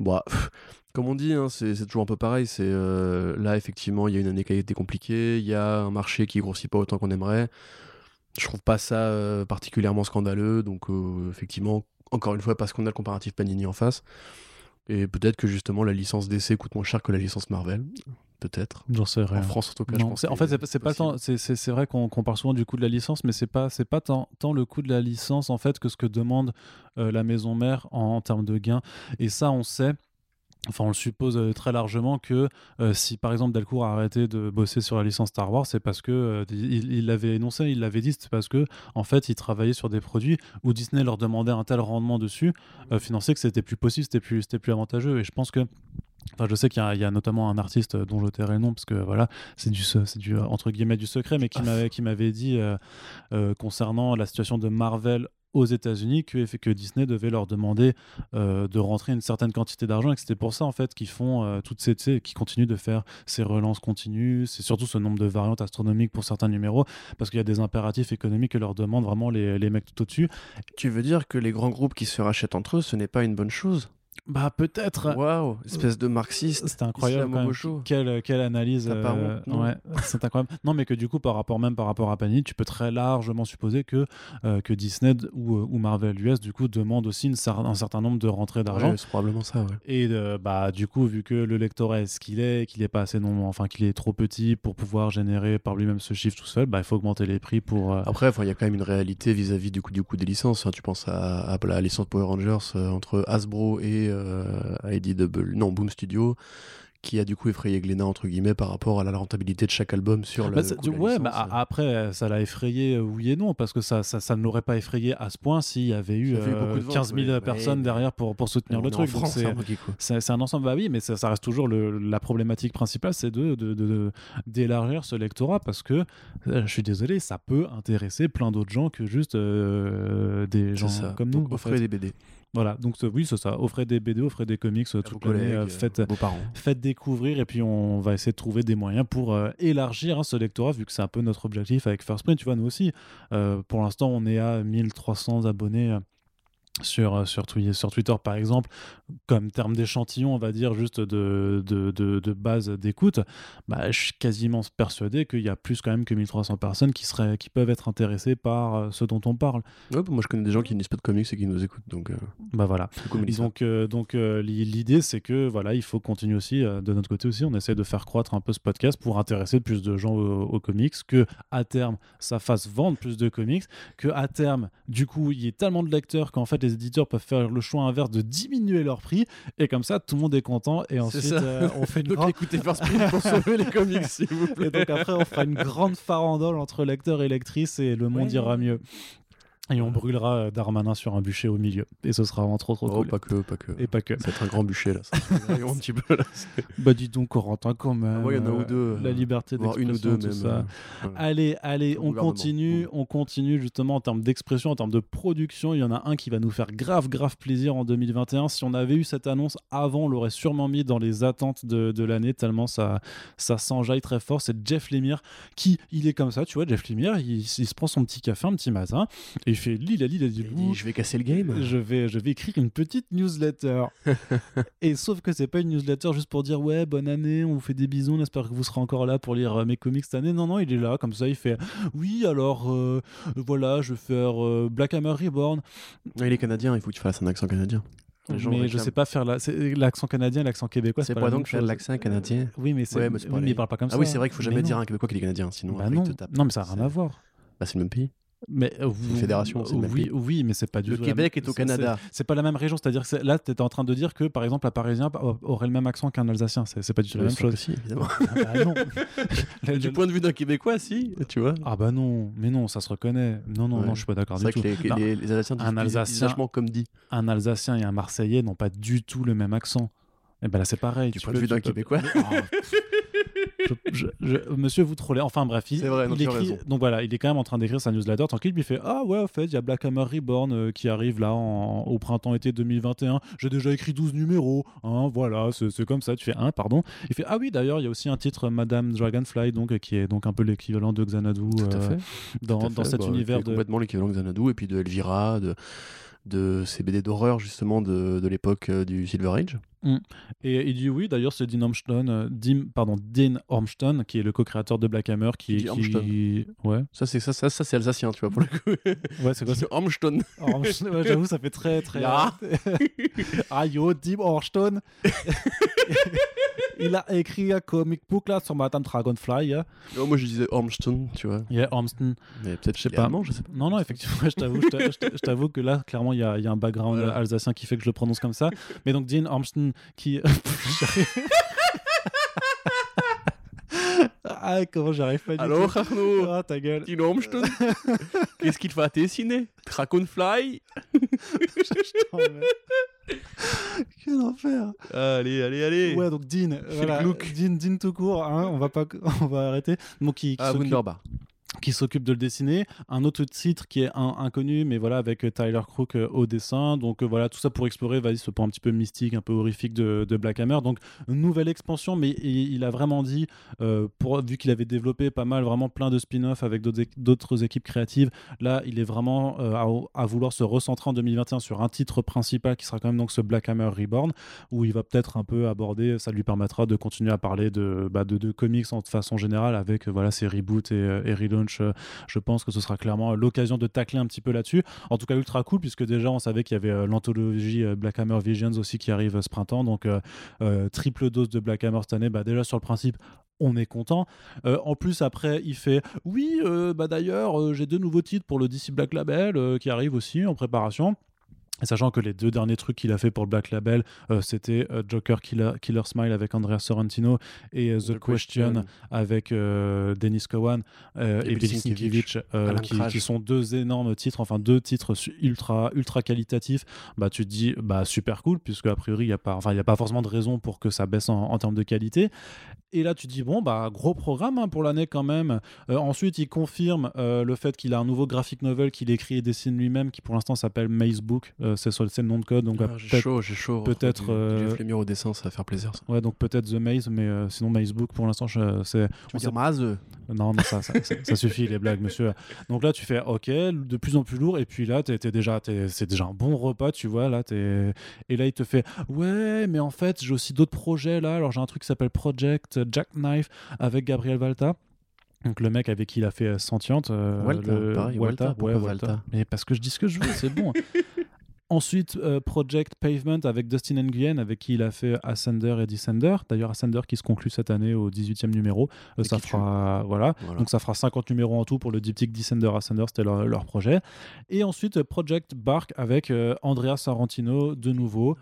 bah, pff, comme on dit, hein, c'est toujours un peu pareil. C'est euh, là, effectivement, il y a une année qui a été compliquée, il y a un marché qui grossit pas autant qu'on aimerait. Je trouve pas ça euh, particulièrement scandaleux, donc euh, effectivement, encore une fois, parce qu'on a le comparatif Panini en face. Et peut-être que justement la licence DC coûte moins cher que la licence Marvel. Peut-être. J'en sais rien. En France, en tout cas, je pense. c'est- en fait, c'est pas- tant. c'est- vrai qu'on qu'on parle souvent du coût de la licence, mais c'est pas c'est pas tant, tant le coût de la licence en fait que ce que demande euh, la maison mère en, en termes de gains. Et ça, on sait. Enfin, on le suppose euh, très largement que euh, si par exemple Delcourt a arrêté de bosser sur la licence Star Wars, c'est parce que euh, il l'avait énoncé, il l'avait dit, c'est parce que en fait, il travaillait sur des produits où Disney leur demandait un tel rendement dessus, euh, financier, que c'était plus possible, c'était plus, c'était plus avantageux. Et je pense que Enfin, je sais qu'il y, a- il y a notamment un artiste dont je tairai le nom parce que voilà, c'est du, c'est du entre guillemets du secret, mais qui m'avait qui m'avait dit euh, euh, concernant la situation de Marvel aux États-Unis que, Disney devait leur demander euh, de rentrer une certaine quantité d'argent et que c'était pour ça en fait qu'ils font euh, toutes ces, qui continuent de faire ces relances continues. C'est surtout ce nombre de variantes astronomiques pour certains numéros parce qu'il y a des impératifs économiques que leur demandent vraiment les, les mecs tout au-dessus. Tu veux dire que les grands groupes qui se rachètent entre eux, ce n'est pas une bonne chose? Bah peut-être. Waouh, espèce de marxiste. C'était incroyable. quand même. Quelle, quelle analyse. Euh, ouais, c'est incroyable. Non, mais que du coup, par rapport même par rapport à Panini, tu peux très largement supposer que, euh, que Disney ou, euh, ou Marvel US, du coup, demande aussi une un certain nombre de rentrées d'argent. Ouais, c'est probablement ça, ouais. Et euh, bah, du coup, vu que le lectorat est ce qu'il est, qu'il est pas assez non, enfin qu'il est trop petit pour pouvoir générer par lui-même ce chiffre tout seul, bah, il faut augmenter les prix pour. Après, il y a quand même une réalité vis-à-vis du coût, du coût des licences. hein. Tu penses à, à la licence Power Rangers entre Hasbro et euh, IDW, non, Boom Studio, qui a du coup effrayé Glénat, entre guillemets, par rapport à la rentabilité de chaque album sur le. Bah, de la ouais, licence. bah, après, ça l'a effrayé, euh, oui et non, parce que ça, ça, ça ne l'aurait pas effrayé à ce point s'il y avait eu euh, beaucoup de ventes, 15 000 ouais. personnes Ouais, derrière pour, pour soutenir le en truc. C'est- hein. C'est un ensemble, bah oui, mais ça, ça reste toujours le- la problématique principale, c'est de, d'élargir ce lectorat parce que, euh, je suis désolé, ça peut intéresser plein d'autres gens que juste euh, des gens ça. comme nous. Donc, en offrez fait. des BD. Voilà, donc c'est- oui, c'est ça. Offrez des BD, offrez des comics euh, à vos collègues, euh, euh, faites, vos parents. faites découvrir et puis on va essayer de trouver des moyens pour euh, élargir hein, ce lectorat vu que c'est un peu notre objectif avec First Print. Tu vois, nous aussi, euh, pour l'instant, on est à 1300 abonnés. Sur, euh, sur, sur Twitter par exemple, comme terme d'échantillon, on va dire juste de, de, de, de base d'écoute, bah, je suis quasiment persuadé qu'il y a plus quand même que 1300 personnes qui, seraient, qui peuvent être intéressées par euh, ce dont on parle. Ouais, bah, moi, je connais des gens qui ne lisent pas de comics et qui nous écoutent. Donc, euh, Bah voilà. Donc, euh, donc euh, li- l'idée, c'est que voilà, il faut continuer aussi de notre côté aussi. On essaie de faire croître un peu ce podcast pour intéresser plus de gens aux, aux comics, que à terme, ça fasse vendre plus de comics, que à terme, du coup, il y ait tellement de lecteurs qu'en fait, les éditeurs peuvent faire le choix inverse de diminuer leur prix, et comme ça, tout le monde est content. Et ensuite, euh, on fait une grande... écoutez First Print pour sauver les comics, s'il vous plaît. Et donc après, on fera une grande farandole entre lecteurs et lectrices, et le monde Ouais. ira mieux. Et on brûlera euh, Darmanin sur un bûcher au milieu. Et ce sera vraiment trop trop Oh, cool. pas que, pas que. Et pas que. Ça va être un grand bûcher là. Ça va être un petit peu là. C'est- Bah dis donc, Corentin, quand même. Ah ouais, il y en a euh, ou deux, La euh, liberté voire une ou d'expression, deux tout même. ça. voilà. Allez, allez, on continue, Mm. on continue justement en termes d'expression, en termes de production. Il y en a un qui va nous faire grave, grave plaisir en 2021. Si on avait eu cette annonce avant, on l'aurait sûrement mis dans les attentes de, de l'année, tellement ça, ça s'enjaille très fort. C'est Jeff Lemire qui, il est comme ça, tu vois, Jeff Lemire, il, il se prend son petit café un petit matin et fait Lila, Lila, Il dit, je vais casser le game. je vais, je vais écrire une petite newsletter. et sauf que c'est pas une newsletter juste pour dire ouais, bonne année, on vous fait des bisous, on espère que vous serez encore là pour lire euh, mes comics cette année. Non, non, il est là, comme ça, il fait oui, alors euh, voilà, je vais faire euh, Black Hammer Reborn. Non, il est canadien, il faut que tu fasses un accent canadien. Les gens mais je sais pas faire la- l'accent canadien, l'accent québécois. C'est pas donc faire l'accent canadien? Oui, mais c'est Ouais, mais c'est oui, pas mais les- il parle pas comme Ah ça. oui, c'est vrai qu'il faut Mais jamais non. dire à un Québécois qu'il est canadien, sinon Bah non. il te tape. non, mais ça n'a rien à voir. Bah, c'est le même pays. Mais euh, vous- fédération, c'est le même oui, oui, mais c'est pas du Le tout. la Québec même- est au Canada. c'est- pas la même région, c'est-à-dire que là, tu étais en train de dire que, par exemple, un Parisien aurait le même accent qu'un Alsacien. C'est pas du tout la même chose. évidemment. Ah bah non. Le- Du le- point de vue d'un Québécois, si, tu vois. Ah bah non, mais non, ça se reconnaît. Non, non, Ouais. non, je suis pas d'accord C'est du vrai que les, Non, les, les Alsaciens Un Alsacien- comme dit. Un Alsacien et un Marseillais n'ont pas du tout le même accent. Et ben là, c'est pareil. Du tu point peux- de vue d'un peux- Québécois. Je- je- je- monsieur, vous trollez. Enfin bref, il, vrai, écrit. Donc voilà, il est quand même en train d'écrire sa newsletter tranquille. Puis il fait Ah ouais, en fait, il y a Black Hammer Reborn euh, qui arrive là en- au printemps-été 2021. J'ai déjà écrit 12 numéros. Hein, voilà, c'est comme ça. Tu fais un, pardon. Il fait Ah oui, d'ailleurs, il y a aussi un titre Madame Dragonfly, donc euh, qui est donc un peu l'équivalent de Xanadu euh, dans, cet Bah, univers de. complètement l'équivalent de Xanadu et puis de Elvira, de, de ces BD d'horreur justement de, de l'époque euh, du Silver Age. Et il dit oui, d'ailleurs, c'est Dean Ormston, euh, Dean, pardon, Dean Ormston, qui est le co-créateur de Black Hammer, qui, qui... Ouais, Ça, c'est ça, ça, ça c'est alsacien, tu vois, pour le coup. ouais c'est quoi c'est Ormston. Ormston, ouais, J'avoue, ça fait très, très. Ya. ah yo, Dean Ormston. il a écrit un comic book là sur Madame Dragonfly. hein. Non, moi, je disais Ormston, tu vois. Yeah, Ormston. Mais peut-être Je sais pas. allemand, je sais pas. Non, non, effectivement, je t'avoue, je que là, clairement, il y a, il y a un background Voilà. alsacien qui fait que je le prononce comme ça. Mais donc, Dean Ormston qui. Ah, comment j'arrive pas du Alors, tout. Arnaud Ah, ta gueule. Qu'est-ce qu'il va dessiner? Dragonfly? Quel enfer. Allez, allez, allez Ouais, donc Dean, voilà. Dean, Dean tout court, hein, on va pas, on va arrêter. Donc qui, qui Ah, Wunderbar. Qui s'occupe de le dessiner. Un autre titre qui est inconnu, mais voilà, avec euh, Tyler Crook euh, au dessin. Donc euh, voilà, tout ça pour explorer, vas-y, ce point un petit peu mystique, un peu horrifique de, Black Hammer. Donc, nouvelle expansion, mais il, a vraiment dit, pour, vu qu'il avait développé pas mal, vraiment plein de spin-offs avec d'autres équ- d'autres équipes créatives, là, il est vraiment à, vouloir se recentrer en 2021 sur un titre principal qui sera quand même donc ce Black Hammer Reborn, où il va peut-être un peu aborder, ça lui permettra de continuer à parler de, bah, comics en, de façon générale avec voilà, ses reboots et, et relaunch. Euh, Je pense que ce sera clairement l'occasion de tacler un petit peu là-dessus. En tout cas, ultra cool, puisque déjà on savait qu'il y avait euh, l'anthologie euh, Black Hammer Visions aussi qui arrive ce printemps. Donc, triple dose de Black Hammer cette année. Bah, déjà, sur le principe, on est content. En plus, après, il fait Oui, bah d'ailleurs, j'ai deux nouveaux titres pour le DC Black Label qui arrivent aussi en préparation. Sachant que les deux derniers trucs qu'il a fait pour le Black Label, euh, c'était euh, Joker Killer, Killer Smile avec Andrea Sorrentino et euh, The, Question, avec Dennis Cowan Et et, qui, sont deux énormes titres, enfin deux titres ultra ultra qualitatifs. Bah tu te dis bah super cool puisque a priori il y a pas y a pas forcément de raison pour que ça baisse en, en termes de qualité. Et là, tu dis, bon, bah, gros programme hein, pour l'année quand même. Euh, ensuite, il confirme euh, le fait qu'il a un nouveau graphic novel qu'il écrit et dessine lui-même, qui pour l'instant s'appelle Maze Book. Euh, c'est sur- le nom de code. Donc, Ah, bah, j'ai chaud, j'ai chaud. peut-être, du euh, Jeff Lemire au dessin, ça va faire plaisir. Ça. ouais, donc peut-être The Maze, mais euh, sinon Maze Book pour l'instant, c'est. On dire Maz non, non, ça, ça, ça- ça suffit les blagues, monsieur. Donc là, tu fais OK, de plus en plus lourd, et puis là, t'es, déjà, t'es- c'est déjà un bon repas, tu vois. Là, t'es... Et là, il te fait Ouais, mais en fait, j'ai aussi d'autres projets là. Alors, j'ai un truc qui s'appelle Project Jackknife avec Gabriel Valta. Donc le mec avec qui il a fait euh, Sentiente. euh, Walter, le- pareil, Walter, Walter, ouais, Walter. Mais parce que je dis ce que je veux, c'est bon. Ensuite, euh, Project Pavement avec Dustin Nguyen, avec qui il a fait Ascender et Descender. D'ailleurs, Ascender qui se conclut cette année au 18e numéro. Euh, ça fera, voilà. Voilà. Donc ça fera 50 numéros en tout pour le diptyque Descender Ascender, c'était leur, leur projet. Et ensuite, Project Bark avec euh, Andrea Sarantino de nouveau.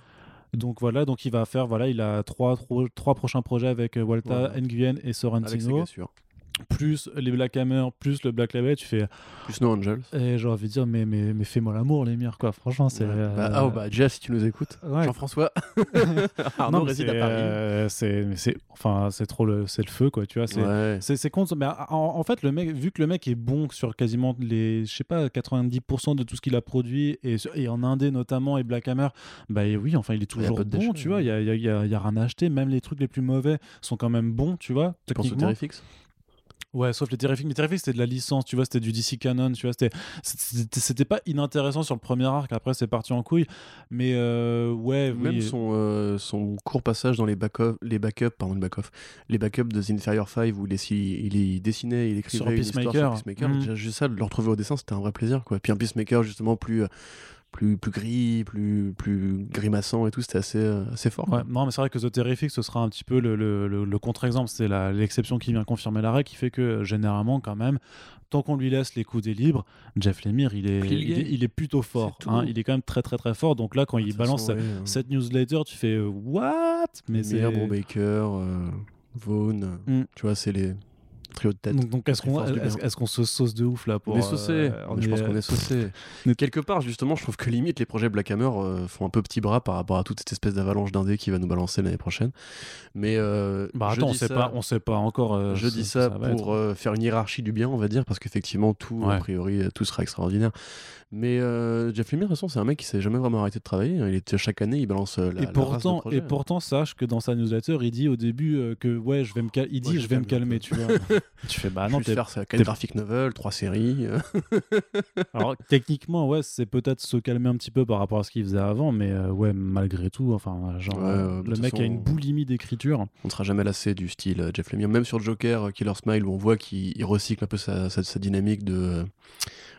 Donc voilà, donc il va faire, voilà, il a trois, trois, trois prochains projets avec Walter Voilà. Nguyen et Sorrentino. Plus les Black Hammer, plus le Black Label, tu fais. Plus No Angels. Et j'ai envie de dire, mais, mais, mais fais-moi l'amour, les mire, quoi. Franchement, c'est. Ouais. Bah, ah, oh, bah, Jeff, si tu nous écoutes. Ouais. Jean-François. Arnaud Non, réside à c'est, Paris. euh, c'est, mais c'est, enfin, c'est trop le, c'est le feu, quoi. Tu vois, c'est, Ouais. c'est, c'est con. Mais en, en fait, le mec, vu que le mec est bon sur quasiment les, je sais pas, 90% de tout ce qu'il a produit et, et en indé notamment et Black Hammer, bah oui, enfin, il est toujours bon, déchets, tu vois. Il y a, y, a, y a- y a rien à acheter. Même les trucs les plus mauvais sont quand même bons, tu vois. Tu penses au. Terrifix Ouais, sauf les Terrifics. Mais Terrifics, c'était de la licence, tu vois, c'était du DC Canon, tu vois, c'était, pas inintéressant sur le premier arc, après c'est parti en couille. Mais euh, ouais, Même oui. son, euh, son court passage dans les back-off- les backups, pardon, les back-off, les backups de The Inferior 5 où il, est- il, il dessinait, il écrivait Sur une histoire Peacemaker. sur Peacemaker. Mm. Déjà, juste ça, de le retrouver au dessin, c'était un vrai plaisir, quoi. Puis un Peacemaker justement plus, euh, plus, plus gris, plus, plus grimaçant et tout, c'était assez, euh, assez fort. Ouais, non, mais c'est vrai que The Terrific, ce sera un petit peu le, le- le- le contre-exemple. C'est la- l'exception qui vient confirmer l'arrêt, qui fait que généralement, quand même, tant qu'on lui laisse les coups des libres, Jeff Lemire, il est, il est, gay. il est plutôt fort. hein. il est quand même très, très, très fort. Donc là, quand De il balance façon, ouais, hein. cette newsletter, tu fais euh, What? Mais c'est. Brubaker, euh, Vaughn, Mm. tu vois, c'est les de tête. Donc, donc est-ce qu'on qu'on se sauce de ouf là pour. on est saucé. euh, je pense est- qu'on est saucé. on est- Quelque part, justement, je trouve que limite les projets Black Hammer euh, font un peu petit bras par rapport à toute cette espèce d'avalanche d'indé qui va nous balancer l'année prochaine. Mais euh, Bah je attends, on dis sait ça- pas, on sait pas encore. euh, Je dis ça, pour euh, faire une hiérarchie du bien, on va dire, parce qu'effectivement, tout, Ouais. a priori, euh, tout sera extraordinaire. Mais euh, Jeff Lemire, de toute façon, c'est un mec qui s'est jamais vraiment arrêté de travailler. Il était, chaque année, il balance euh, la, et la pourtant, et pourtant, sache que dans sa newsletter, il dit au début euh, que ouais, je vais me il dit Ouais, je je vais me calmer, tu vois. tu fais bah non, t'es faire ça, t'es- quatre graphic novel, trois séries. Alors techniquement, ouais, c'est peut-être se calmer un petit peu par rapport à ce qu'il faisait avant, mais euh, ouais, malgré tout, enfin, genre, Ouais, euh, le mec a une boulimie d'écriture. on ne sera jamais lassé du style Jeff Lemire. Même sur Joker, Killer Smile, où on voit qu'il il recycle un peu sa, sa- sa dynamique de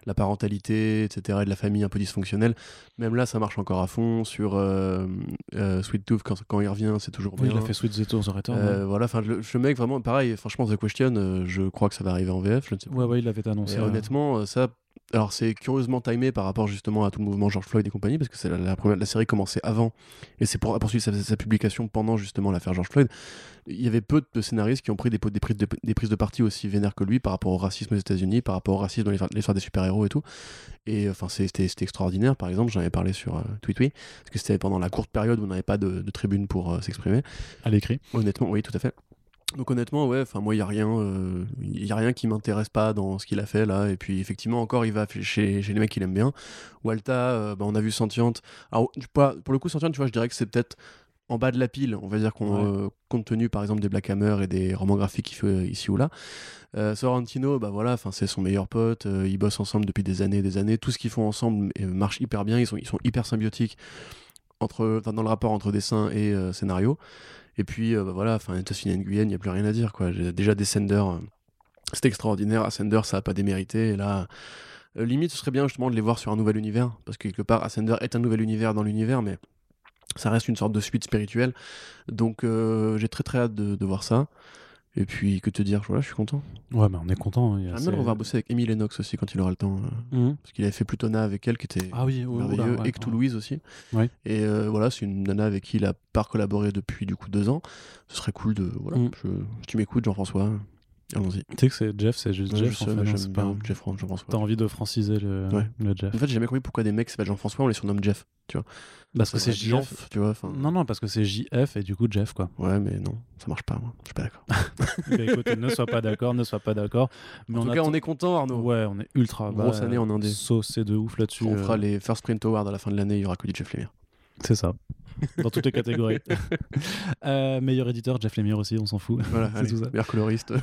la parentalité, etc., et de la famille un peu dysfonctionnelle. Même là, ça marche encore à fond. Sur euh, euh, Sweet Tooth, quand, quand il revient, c'est toujours Oui, bien. il a fait Sweet the Tours Return. Euh, voilà, enfin, le, mec, vraiment, pareil, franchement, The Question, je crois que ça va arriver en VF, je ne sais ouais. pas. ouais, ouais, il l'avait annoncé. Et honnêtement, ça. Alors, c'est curieusement timé par rapport justement à tout le mouvement George Floyd et compagnie, parce que c'est la, la première- la série commençait avant, et c'est pour poursuivre sa, sa publication pendant justement l'affaire George Floyd. Il y avait peu de scénaristes qui ont pris des, prises, de, des prises de parti aussi vénères que lui par rapport au racisme aux États-Unis, par rapport au racisme dans l'histoire- des super-héros et tout. Et enfin, c'était c'était extraordinaire. Par exemple, j'en avais parlé sur euh, TweetWee, parce que c'était pendant la courte période où on n'avait pas de, de tribune pour euh, s'exprimer. à l'écrit. Honnêtement, oui, tout à fait. Donc honnêtement, ouais, enfin moi il y a rien, euh, il y a rien qui m'intéresse pas dans ce qu'il a fait là. Et puis effectivement encore, il va chez, chez les mecs qu'il aime bien. Walta, euh, bah, on a vu Sentiente. Alors pour le coup Sentiente, tu vois, je dirais que c'est peut-être en bas de la pile. On va dire qu'on, Ouais. euh, compte tenu par exemple des Black Hammer et des romans graphiques qu'il fait ici ou là. Euh, Sorrentino, bah voilà, c'est son meilleur pote. euh, ils bossent ensemble depuis des années, et des années. Tout ce qu'ils font ensemble euh, marche hyper bien. Ils sont, ils sont hyper symbiotiques entre, dans le rapport entre dessin et euh, scénario. Et puis euh, bah voilà, enfin et Guyane, il n'y a plus rien à dire quoi. Déjà Descender, euh, c'était extraordinaire. Ascender, ça a pas démérité. Et là, euh, limite, ce serait bien justement de les voir sur un nouvel univers, parce que quelque part, Ascender est un nouvel univers dans l'univers, mais ça reste une sorte de suite spirituelle. Donc j'ai très très hâte de voir ça. Et puis que te dire, voilà, je suis content. Ouais, mais on est content. hein, J'aimerais assez- bien revoir bosser avec Emily Lennox aussi quand il aura le temps, euh, Mhm. parce qu'il avait fait Plutona avec elle, qui était Ah oui, oh, oula, merveilleux, ouais, et que ouais. Louise aussi. Ouais. Et euh, voilà, c'est une nana avec qui il a pas collaboré depuis du coup deux ans. Ce serait cool de. Voilà, Mm. je, si tu m'écoutes, Jean-François, allons-y. Tu sais que c'est Jeff, c'est juste Jeff. je sais, en fait, mais hein, j'aime c'est pas- bien Jeff Jean-François. T'as envie de franciser le, Ouais. le Jeff. En fait, j'ai jamais compris pourquoi des mecs qui s'appellent Jean-François, on les surnomme Jeff. Tu vois Parce que c'est JF. Tu vois. Non, non, parce que c'est JF et du coup Jeff, quoi. Ouais, mais non, ça marche pas, moi. Je suis pas d'accord. Bah, écoute, ne sois pas d'accord, ne sois pas d'accord. Mais En tout a cas, on est content, Arnaud. Ouais, on est ultra. Grosse bah, année en indé. Saucé de ouf là-dessus. On euh, fera les First Print Awards à la fin de l'année, il y aura que du Jeff Lemire. C'est ça. Dans toutes les catégories. Euh, meilleur éditeur, Jeff Lemire aussi, on s'en fout. Voilà, C'est allez, tout ça. meilleur coloriste.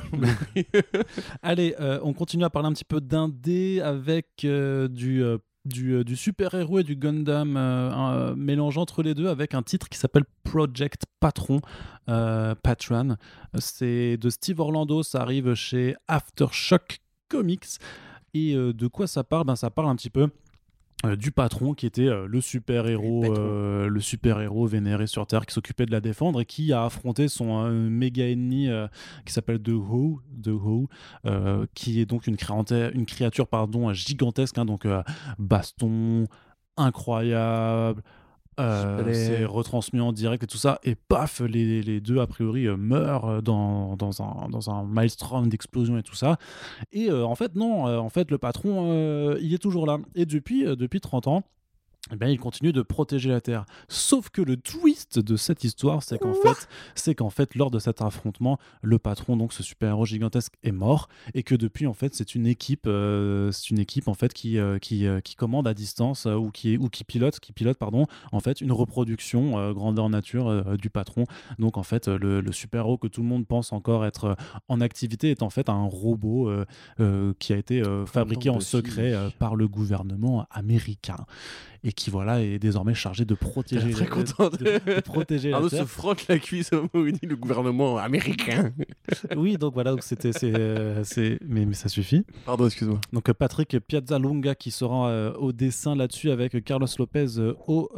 Allez, euh, on continue à parler un petit peu d'indé avec euh, du, euh, du, euh, du super-héros et du Gundam euh, un- mélange entre les deux avec un titre qui s'appelle Project Patron. euh, Patron. C'est de Steve Orlando, ça arrive chez Aftershock Comics. Et euh, de quoi ça parle? Ben, Ça parle un petit peu euh, du patron qui était euh, le super héros euh, le super héros vénéré sur terre qui s'occupait de la défendre et qui a affronté son méga ennemi qui s'appelle The Ho, The qui est donc une créature, une créature pardon gigantesque hein, donc baston incroyable Euh, c'est retransmis en direct et tout ça, et paf, les, les deux a priori euh, meurent dans, dans, un, dans un maelstrom d'explosion et tout ça. Et euh, en fait, non, en fait, le patron, euh, il est toujours là. Et depuis, depuis 30 ans, eh ben, il continue de protéger la Terre. Sauf que le twist de cette histoire, c'est qu'en fait, c'est qu'en fait, lors de cet affrontement, le patron, donc ce super-héros gigantesque, est mort, et que depuis, en fait, c'est une équipe, euh, c'est une équipe en fait qui euh, qui, euh, qui commande à distance euh, ou qui ou qui pilote, qui pilote, pardon, en fait, une reproduction euh, grandeur nature euh, du patron. Donc en fait, le, le super-héros que tout le monde pense encore être euh, en activité est en fait un robot euh, euh, qui a été euh, fabriqué en secret euh, par le gouvernement américain et qui voilà est désormais chargé de protéger très content de, de protéger la Arnaud se frotte la cuisse au moment où il dit le gouvernement américain. Oui, donc voilà, donc c'était c'est euh, c'est mais, mais ça suffit. Pardon, excuse-moi. Donc euh, Patrick Piazzalunga qui sera euh, au dessin là-dessus avec Carlos Lopez aux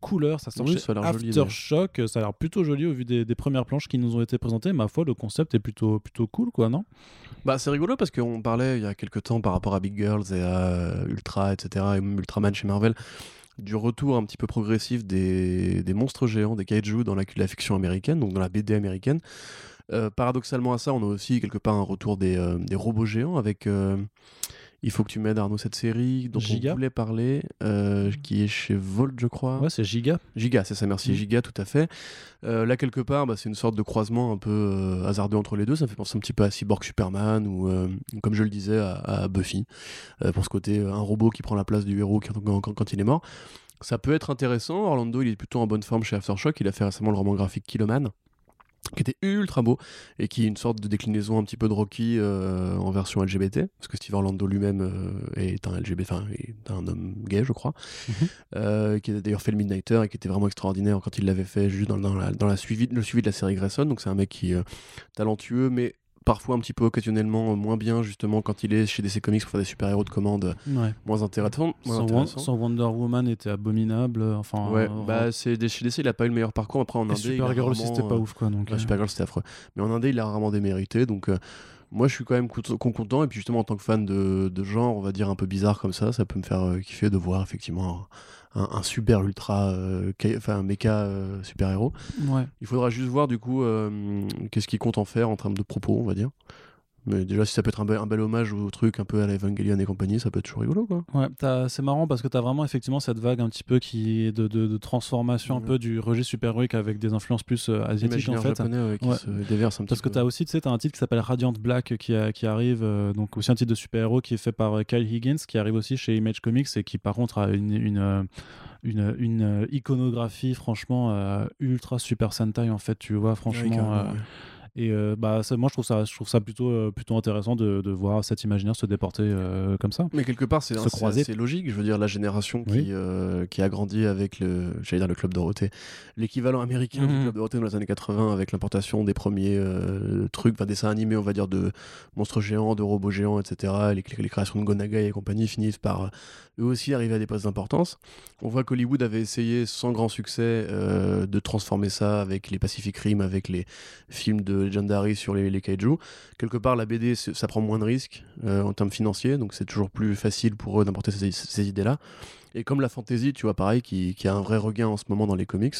couleurs. Ça sort Oui, ça a l'air joli, Aftershock. Ça a l'air plutôt joli au vu des, des premières planches qui nous ont été présentées. Ma foi, le concept est plutôt plutôt cool, quoi, non? Bah, c'est rigolo parce qu'on parlait il y a quelques temps par rapport à Big Girls et à Ultra, etc., et Ultraman chez Marvel, du retour un petit peu progressif des, monstres géants, des kaiju dans la, la fiction américaine, donc dans la BD américaine. Euh, paradoxalement à ça, on a aussi quelque part un retour des, euh, des robots géants avec. Il faut que tu m'aides, Arnaud, cette série dont Giga on voulait parler, euh, qui est chez Volt, je crois. Ouais, c'est giga. Giga, c'est ça, merci. Mm. Giga, tout à fait. Euh, là, quelque part, bah, c'est une sorte de croisement un peu euh, hasardeux entre les deux. Ça me fait penser un petit peu à Cyborg Superman ou, euh, comme je le disais, à, à Buffy. euh, pour ce côté, un robot qui prend la place du héros quand, quand- quand- quand il est mort. Ça peut être intéressant. Orlando, il est plutôt en bonne forme chez Aftershock. Il a fait récemment le roman graphique Kiloman qui était ultra beau et qui est une sorte de déclinaison un petit peu de Rocky euh, en version LGBT parce que Steve Orlando lui-même euh, est un LGBT enfin est un homme gay je crois Mhm. euh, qui a d'ailleurs fait le Midnighter et qui était vraiment extraordinaire quand il l'avait fait juste dans, dans la, dans la suivi, le suivi de la série Grayson donc c'est un mec qui est talentueux mais parfois un petit peu occasionnellement euh, moins bien justement quand il est chez DC Comics pour faire des super-héros de commande euh, Ouais. moins intéressants Won- intéressants. son Wonder Woman était abominable. Enfin, ouais euh, bah c'est chez DC il a pas eu le meilleur parcours après en Indé Supergirl aussi, c'était pas euh, ouf, quoi. Donc, Ouais, euh, Supergirl, c'était affreux. Mais en Indé, il a rarement démérité. Donc, euh, moi, je suis quand même cont- content. Et puis, justement, en tant que fan de, de genre, on va dire un peu bizarre comme ça, ça peut me faire euh, kiffer de voir effectivement un, un super ultra, euh, enfin, un méca euh, super-héros. ouais. Il faudra juste voir, du coup, euh, qu'est-ce qu'il compte en faire en termes de propos, on va dire. Mais déjà, si ça peut être un, bel- un bel hommage au truc un peu à la Evangelion et compagnie, ça peut être toujours rigolo, quoi. Ouais, c'est marrant parce que tu as vraiment effectivement cette vague un petit peu qui est de, de, de transformation un peu du registre super-héroïque avec des influences plus euh, asiatiques en fait. japonais ouais, qui Ouais. se déverse un Parce que tu as aussi, tu sais, un titre qui s'appelle Radiant Black qui, a- qui arrive, euh, donc aussi un titre de super-héros qui est fait par euh, Kyle Higgins, qui arrive aussi chez Image Comics et qui par contre a une, une, euh, une, une, iconographie franchement euh, ultra super Sentai en fait, tu vois, franchement. euh, ouais. Et euh, bah, ça- moi je trouve ça, je trouve ça plutôt, euh, plutôt intéressant de, de voir cet imaginaire se déporter euh, comme ça. Mais quelque part, c'est c'est logique. Je veux dire, la génération qui, Oui. euh, qui a grandi avec le, j'allais dire le club Dorothée, l'équivalent américain du Mhm. club Dorothée dans les années 80, avec l'importation des premiers euh, trucs, enfin dessins animés, on va dire, de monstres géants, de robots géants, etc. Les, les créations de Gonagai et compagnie finissent par eux aussi arriver à des postes d'importance. On voit qu'Hollywood avait essayé sans grand succès euh, de transformer ça avec les Pacific Rim, avec les films de Legendary sur les, les kaiju. Quelque part, la BD, ça prend moins de risques euh, en termes financiers, donc c'est toujours plus facile pour eux d'importer ces, ces idées-là. Et comme la fantasy, tu vois, pareil, qui, qui a un vrai regain en ce moment dans les comics,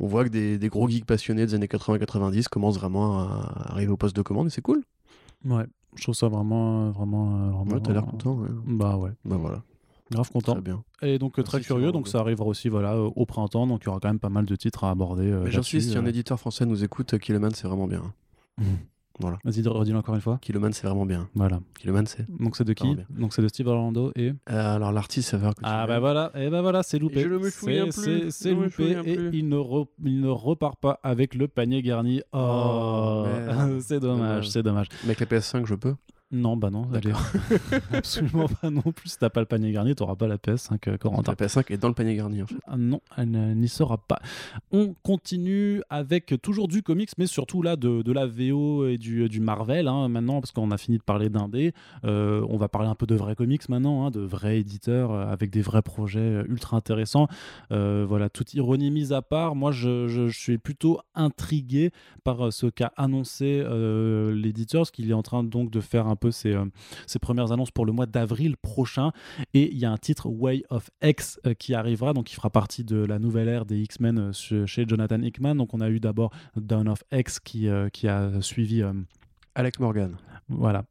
on voit que des, des gros geeks passionnés des années 80-90 commencent vraiment à arriver au poste de commande, et c'est cool. Ouais, je trouve ça vraiment, vraiment, vraiment. Ouais, t'as l'air content, ouais. Bah ouais, Bah voilà, grave content. très bien. Et donc euh, très curieux, donc ça arrivera aussi voilà euh, au printemps, donc il y aura quand même pas mal de titres à aborder. euh, J'insiste, si un éditeur français nous écoute, Kiloman, c'est vraiment bien. Voilà. Vas-y, redis-le encore une fois. Kiloman, c'est vraiment bien. Voilà. Kiloman, c'est. Donc c'est de qui Donc c'est de Steve Orlando et. Euh, alors l'artiste, ça tu Ah bah voilà, et bah voilà, c'est loupé. Et je souviens plus, C'est loupé et plus. il ne, re- il ne repart pas avec le panier garni. Oh, Oh, c'est dommage, Dommage. c'est dommage. Mais avec la PS5, je peux. Non, bah non, allez. absolument pas non plus. Si t'as pas le panier garni, t'auras pas la PS5 euh, Corentin. La PS5 est dans le panier garni, en fait. Ah non, elle n'y sera pas. On continue avec toujours du comics, mais surtout là de, de la VO et du, du Marvel hein, maintenant, parce qu'on a fini de parler d'indé. Euh, on va parler un peu de vrais comics maintenant, hein, de vrais éditeurs euh, avec des vrais projets euh, ultra intéressants. Euh, voilà, toute ironie mise à part, moi je, je- je suis plutôt intrigué par ce qu'a annoncé euh, l'éditeur, parce qu'il est en train donc de faire un peu ses, ses, premières annonces pour le mois d'avril prochain. Et il y a un titre Way of X qui arrivera, donc qui fera partie de la nouvelle ère des X-Men chez Jonathan Hickman. Donc on a eu d'abord Dawn of X qui, qui a suivi. Alex Morgan. Voilà.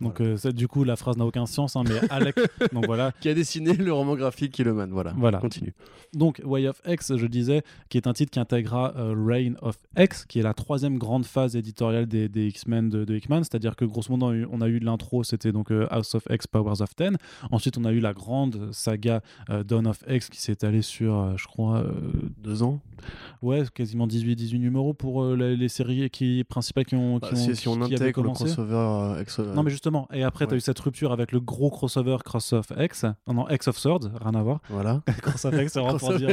Donc euh, du coup la phrase n'a aucun sens, hein, mais Alec, donc voilà, qui a dessiné le roman graphique Kiloman, voilà. Voilà. Continue. Donc Way of X, je disais, qui est un titre qui intégrera euh, Reign of X, qui est la troisième grande phase éditoriale des, X-Men de, Hickman, c'est-à-dire que grosso modo on a eu, l'intro, c'était donc euh, House of X, Powers of Ten. Ensuite on a eu la grande saga Dawn of X qui s'est allée sur, je crois, deux ans. Ouais, quasiment 18, 18 numéros pour les, séries qui principales qui ont. Qui bah, ont si, on intègre le crossover X. Non mais justement et après, tu as eu cette rupture avec le gros crossover Cross of X. Non, non, X of Swords, rien à voir. Voilà. Cross of X, c'est vraiment pour dire.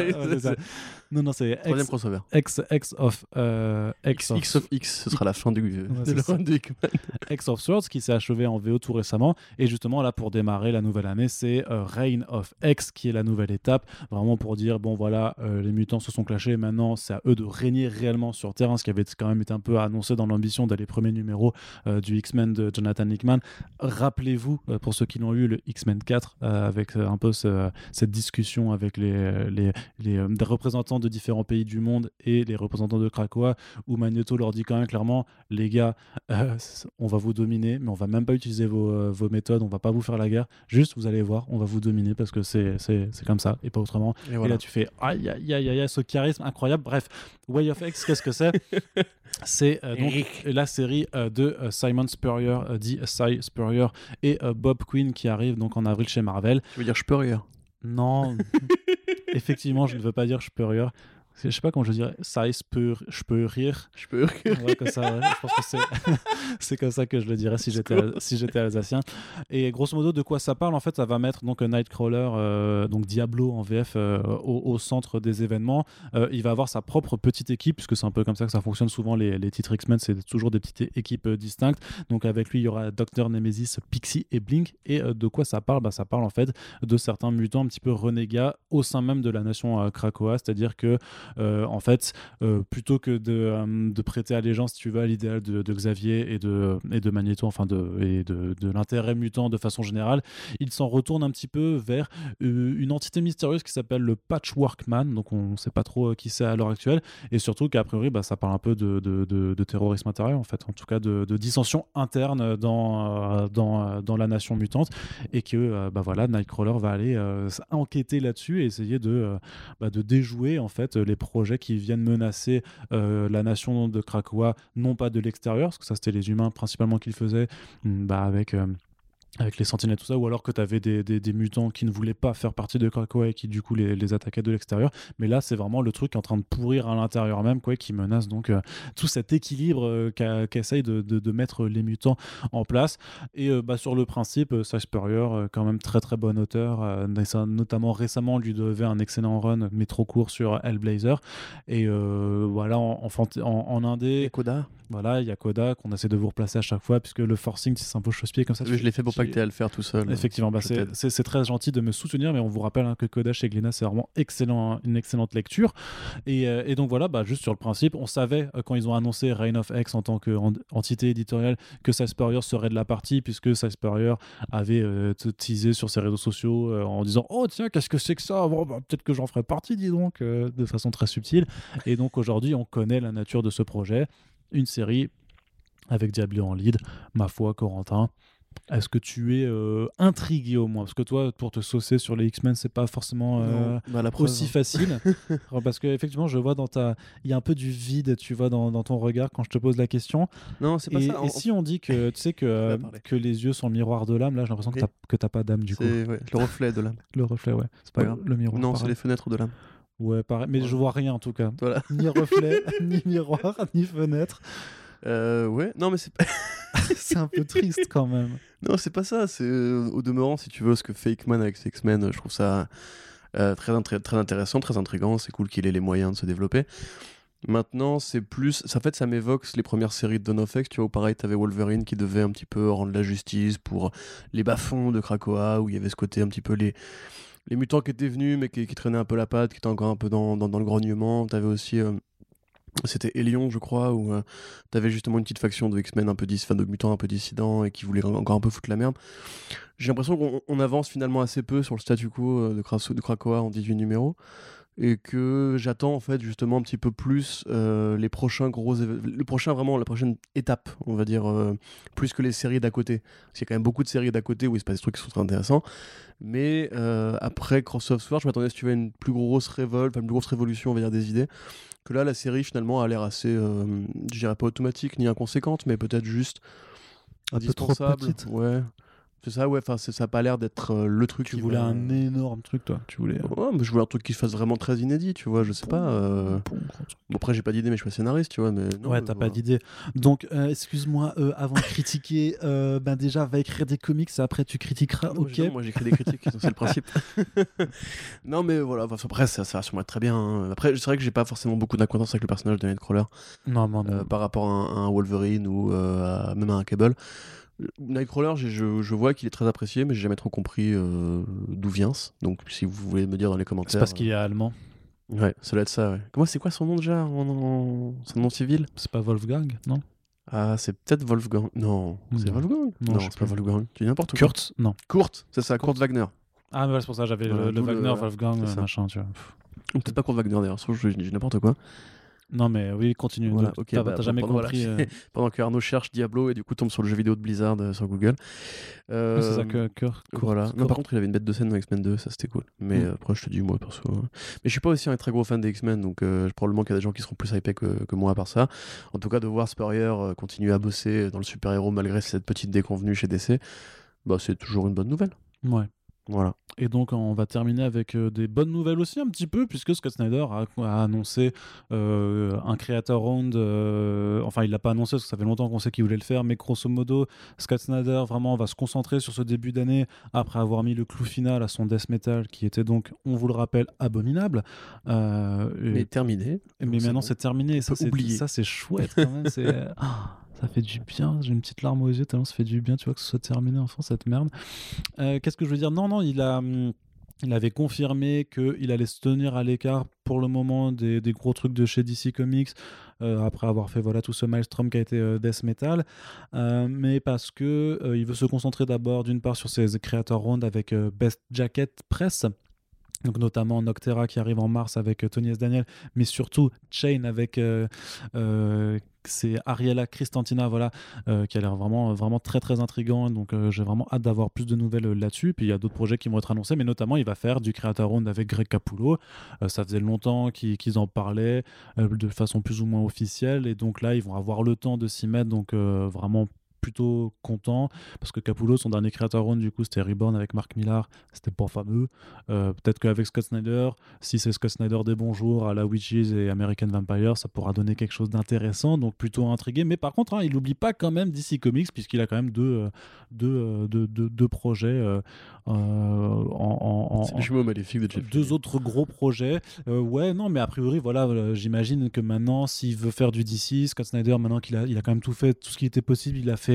non, non, c'est X, crossover. X, X of. Euh, X, X, of... X, ce sera la fin du, ouais, de X of Swords qui s'est achevé en VO tout récemment. Et justement, là, pour démarrer la nouvelle année, c'est euh, Reign of X qui est la nouvelle étape. Vraiment pour dire, bon, voilà, euh, les mutants se sont clashés. Maintenant, c'est à eux de régner réellement sur Terre. Ce qui avait quand même été un peu annoncé dans l'ambition d'aller premier numéro du X-Men de Jonathan Hickman. Rappelez-vous, euh, pour ceux qui l'ont eu, le X-Men 4, euh, avec euh, un peu cette discussion avec les, les, les représentants de différents pays du monde et les représentants de Krakoa, où Magneto leur dit quand même clairement, les gars, on va vous dominer, mais on va même pas utiliser vos, vos, méthodes, on va pas vous faire la guerre, juste vous allez voir, on va vous dominer parce que c'est comme ça et pas autrement. Et, là tu fais, aïe aïe aïe aïe, ce charisme incroyable. Bref, Way of X, qu'est-ce que c'est? C'est donc la série de Simon Spurrier, dit Cy Spurrier et Bob Quinn qui arrive donc en avril chez Marvel. Tu veux dire Spurrier? Non, effectivement, je ne veux pas dire Spurrier je sais pas comment je dirais, ça je peux, je peux rire. Je peux rire. Ouais, comme ça, je pense que c'est, comme ça que je le dirais si j'étais, si j'étais alsacien. Et grosso modo, de quoi ça parle En fait, ça va mettre donc Nightcrawler, euh, donc Diablo en VF, euh, au, centre des événements. Euh, il va avoir sa propre petite équipe, puisque c'est un peu comme ça que ça fonctionne souvent. Les, les titres X-Men, c'est toujours des petites équipes distinctes. Donc avec lui, il y aura Docteur Nemesis, Pixie et Blink. Et de quoi ça parle? Bah, Ça parle en fait de certains mutants un petit peu renégats au sein même de la nation Krakoa, c'est-à-dire que euh, en fait, euh, plutôt que euh, de, prêter allégeance, si tu veux, à l'idéal de, Xavier et de, et de Magneto, enfin de, et de, l'intérêt mutant de façon générale, il s'en retourne un petit peu vers une entité mystérieuse qui s'appelle le Patchwork Man, donc on ne sait pas trop qui c'est à l'heure actuelle, et surtout qu'a priori, bah, ça parle un peu de, terrorisme intérieur, en fait, en tout cas de, dissension interne dans, la nation mutante, et que bah, voilà, Nightcrawler va aller enquêter là-dessus et essayer de, bah, de déjouer en fait les projets qui viennent menacer euh, la nation de Krakoa, non pas de l'extérieur, parce que ça c'était les humains principalement qui le faisaient, bah, avec euh, avec les sentinelles tout ça, ou alors que tu avais des, mutants qui ne voulaient pas faire partie de Krakoa et qui du coup les, attaquaient de l'extérieur. Mais là, c'est vraiment le truc en train de pourrir à l'intérieur même, quoi, qui menace donc euh, tout cet équilibre euh, qu'essayent de, mettre les mutants en place. Et euh, bah, sur le principe, Sage Spurrier, quand même très très bon auteur, notamment récemment, lui devait un excellent run, mais trop court sur Hellblazer. Et voilà, en, en, en, indé. Et Koda? Voilà, il y a Koda qu'on essaie de vous replacer à chaque fois, puisque le forcing, c'est un peu chausse-pied comme ça. je l'ai fait pour pas à le faire tout seul. Effectivement, bah c'est très gentil de me soutenir, mais on vous rappelle hein, que Kodash et Glena, c'est vraiment excellent, une excellente lecture. Et, euh, et, donc voilà, bah, juste sur le principe, on savait euh, quand ils ont annoncé Reign of X en tant qu'entité éditoriale que Spurrier serait de la partie, puisque Spurrier avait euh, teasé sur ses réseaux sociaux en disant Oh tiens, qu'est-ce que c'est que ça? Bon, bah, Peut-être que j'en ferai partie, dis donc, de façon très subtile. Et donc aujourd'hui, on connaît la nature de ce projet. Une série avec Diablo en lead, ma foi, Corentin. Est-ce que tu es euh, intrigué au moins? Parce que toi, pour te saucer sur les X-Men, c'est pas forcément euh, bah, aussi facile. parce que effectivement, je vois dans ta, il y a un peu du vide, tu vois, dans, ton regard quand je te pose la question. Non, c'est pas et, ça. Et si on dit que tu sais que que les yeux sont le miroir de l'âme, là, j'ai l'impression que tu n'as pas d'âme du coup. Ouais, le reflet de l'âme. le reflet, ouais. C'est pas grave. Le miroir. Non, c'est les fenêtres de l'âme. Ouais, pareil. Mais je vois rien en tout cas. Ni reflet, ni miroir, ni fenêtre. Euh, ouais, non, mais c'est c'est un peu triste quand même. Non, c'est pas ça. C'est euh, au demeurant, si tu veux, ce que fait Hickman avec ses X-Men, je trouve ça euh, très, très, très intéressant, très intrigant. C'est cool qu'il ait les moyens de se développer. Maintenant, c'est plus. Ça, en fait, ça m'évoque les premières séries de Dawn of X, tu vois, où pareil, t'avais Wolverine qui devait un petit peu rendre la justice pour les bas-fonds de Krakoa, où il y avait ce côté un petit peu les, les mutants qui étaient venus, mais qui, traînaient un peu la patte, qui étaient encore un peu dans, le grognement. T'avais aussi c'était Elion, je crois, où tu t'avais justement une petite faction de X-Men un peu dis, de mutants un peu dissidents et qui voulaient encore un peu foutre la merde. J'ai l'impression qu'on avance finalement assez peu sur le statu quo de, de Krakoa en 18 numéros et que j'attends en fait justement un petit peu plus euh, les prochains gros le prochain vraiment la prochaine étape on va dire euh, plus que les séries d'à côté. Parce qu'il y a quand même beaucoup de séries d'à côté où il se passe des trucs qui sont très intéressants. Mais euh, après Crossover Sword je m'attendais si tu veux une plus grosse révolte une plus grosse révolution on va dire des idées. Que là la série finalement a l'air assez je dirais pas automatique ni inconséquente mais peut-être juste un peu trop petite. Ouais c'est ça, ouais. Enfin, ça n'a pas l'air d'être euh, le truc. Tu voulais un énorme truc, toi. Tu voulais. Ouais, mais je voulais un truc qui se fasse vraiment très inédit, tu vois. Je sais pas. Euh... Bon, après, j'ai pas d'idée, mais je suis pas scénariste, tu vois. Mais ouais, t'as pas d'idée. Donc, euh, excuse-moi, euh, avant de critiquer, ben déjà, va écrire des comics, après tu critiqueras. ok. moi, j'écris des critiques, c'est le principe. non, mais voilà. après, ça, ça va sûrement être très bien. Hein. Après, c'est vrai que j'ai pas forcément beaucoup d'acquaintance avec le personnage de Nightcrawler. Non, non, non. par rapport à un, Wolverine ou même à un Cable. Nightcrawler, je, je vois qu'il est très apprécié, mais j'ai jamais trop compris euh, d'où vient. Donc, si vous voulez me dire dans les commentaires. C'est parce qu'il est allemand. Ouais, ça doit être ça. Ouais. Comment c'est quoi son nom déjà Son nom civil? C'est pas Wolfgang, non? Ah, c'est peut-être Wolfgang. Non, c'est Wolfgang? Non, c'est pas Wolfgang. Tu dis n'importe quoi. Kurt, non. Kurt, c'est ça, Kurt, Wagner. Ah, mais c'est pour ça j'avais le, Wagner, Wolfgang, machin, tu vois. Peut-être pas Kurt Wagner d'ailleurs, je dis n'importe quoi. Non, mais oui, continue. Voilà, T'as bah, jamais compris. Euh. pendant que Arnaud cherche Diablo et du coup tombe sur le jeu vidéo de Blizzard euh, sur Google. c'est ça que. que voilà. Non, par contre, il avait une bête de scène dans X-Men 2, ça c'était cool. Mais mm. après, je te dis, moi perso. Hein. Mais je suis pas aussi un très gros fan des X-Men, donc euh, probablement qu'il y a des gens qui seront plus hypés que, que, moi à part ça. En tout cas, de voir Spurrier continuer à bosser dans le super-héros malgré cette petite déconvenue chez DC, bah, c'est toujours une bonne nouvelle. Ouais. Voilà. Et donc on va terminer avec euh, des bonnes nouvelles aussi un petit peu puisque Scott Snyder a, annoncé euh, un Creator Round. Euh, enfin il l'a pas annoncé parce que ça fait longtemps qu'on sait qu'il voulait le faire, mais grosso modo Scott Snyder vraiment va se concentrer sur ce début d'année après avoir mis le clou final à son death metal qui était donc, on vous le rappelle, abominable. mais terminé. Mais maintenant c'est terminé. Ça c'est ça c'est chouette quand même. ça fait du bien. J'ai une petite larme aux yeux tellement ça fait du bien, tu vois, que ce soit terminé enfin cette merde. Euh, qu'est-ce que je veux dire? Non, non, il a. Hum, il avait confirmé qu'il allait se tenir à l'écart pour le moment des, gros trucs de chez DC Comics, euh, après avoir fait voilà, tout ce maelstrom qui a été euh, Death Metal, mais parce que il veut se concentrer d'abord d'une part sur ses Creator Round avec Best Jacket Press, donc notamment Noctera qui arrive en mars avec Tony S. Daniel, mais surtout Chain avec c'est Ariella Cristantina voilà, euh, qui a l'air vraiment, vraiment très très intrigant. Donc euh, j'ai vraiment hâte d'avoir plus de nouvelles euh, là-dessus. Puis il y a d'autres projets qui vont être annoncés, mais notamment il va faire du Creator Round avec Greg Capullo. ça faisait longtemps qu'ils en parlaient de façon plus ou moins officielle. Et donc là, ils vont avoir le temps de s'y mettre. Donc vraiment plutôt content parce que Capullo, son dernier créateur round, du coup, c'était Reborn avec Mark Millar, c'était pas fameux. Euh, peut-être qu'avec Scott Snyder, si c'est Scott Snyder des bons jours à la Witches et American Vampire, ça pourra donner quelque chose d'intéressant, donc plutôt intrigué. Mais par contre, hein, il n'oublie pas quand même DC Comics, puisqu'il a quand même deux, euh, deux, deux, deux, projets euh, en. en, maléfique de Deux autres gros projets. ouais, non, mais a priori, voilà, j'imagine que maintenant, s'il veut faire du DC, Scott Snyder, maintenant qu'il a, il a quand même tout fait, tout ce qui était possible, il a fait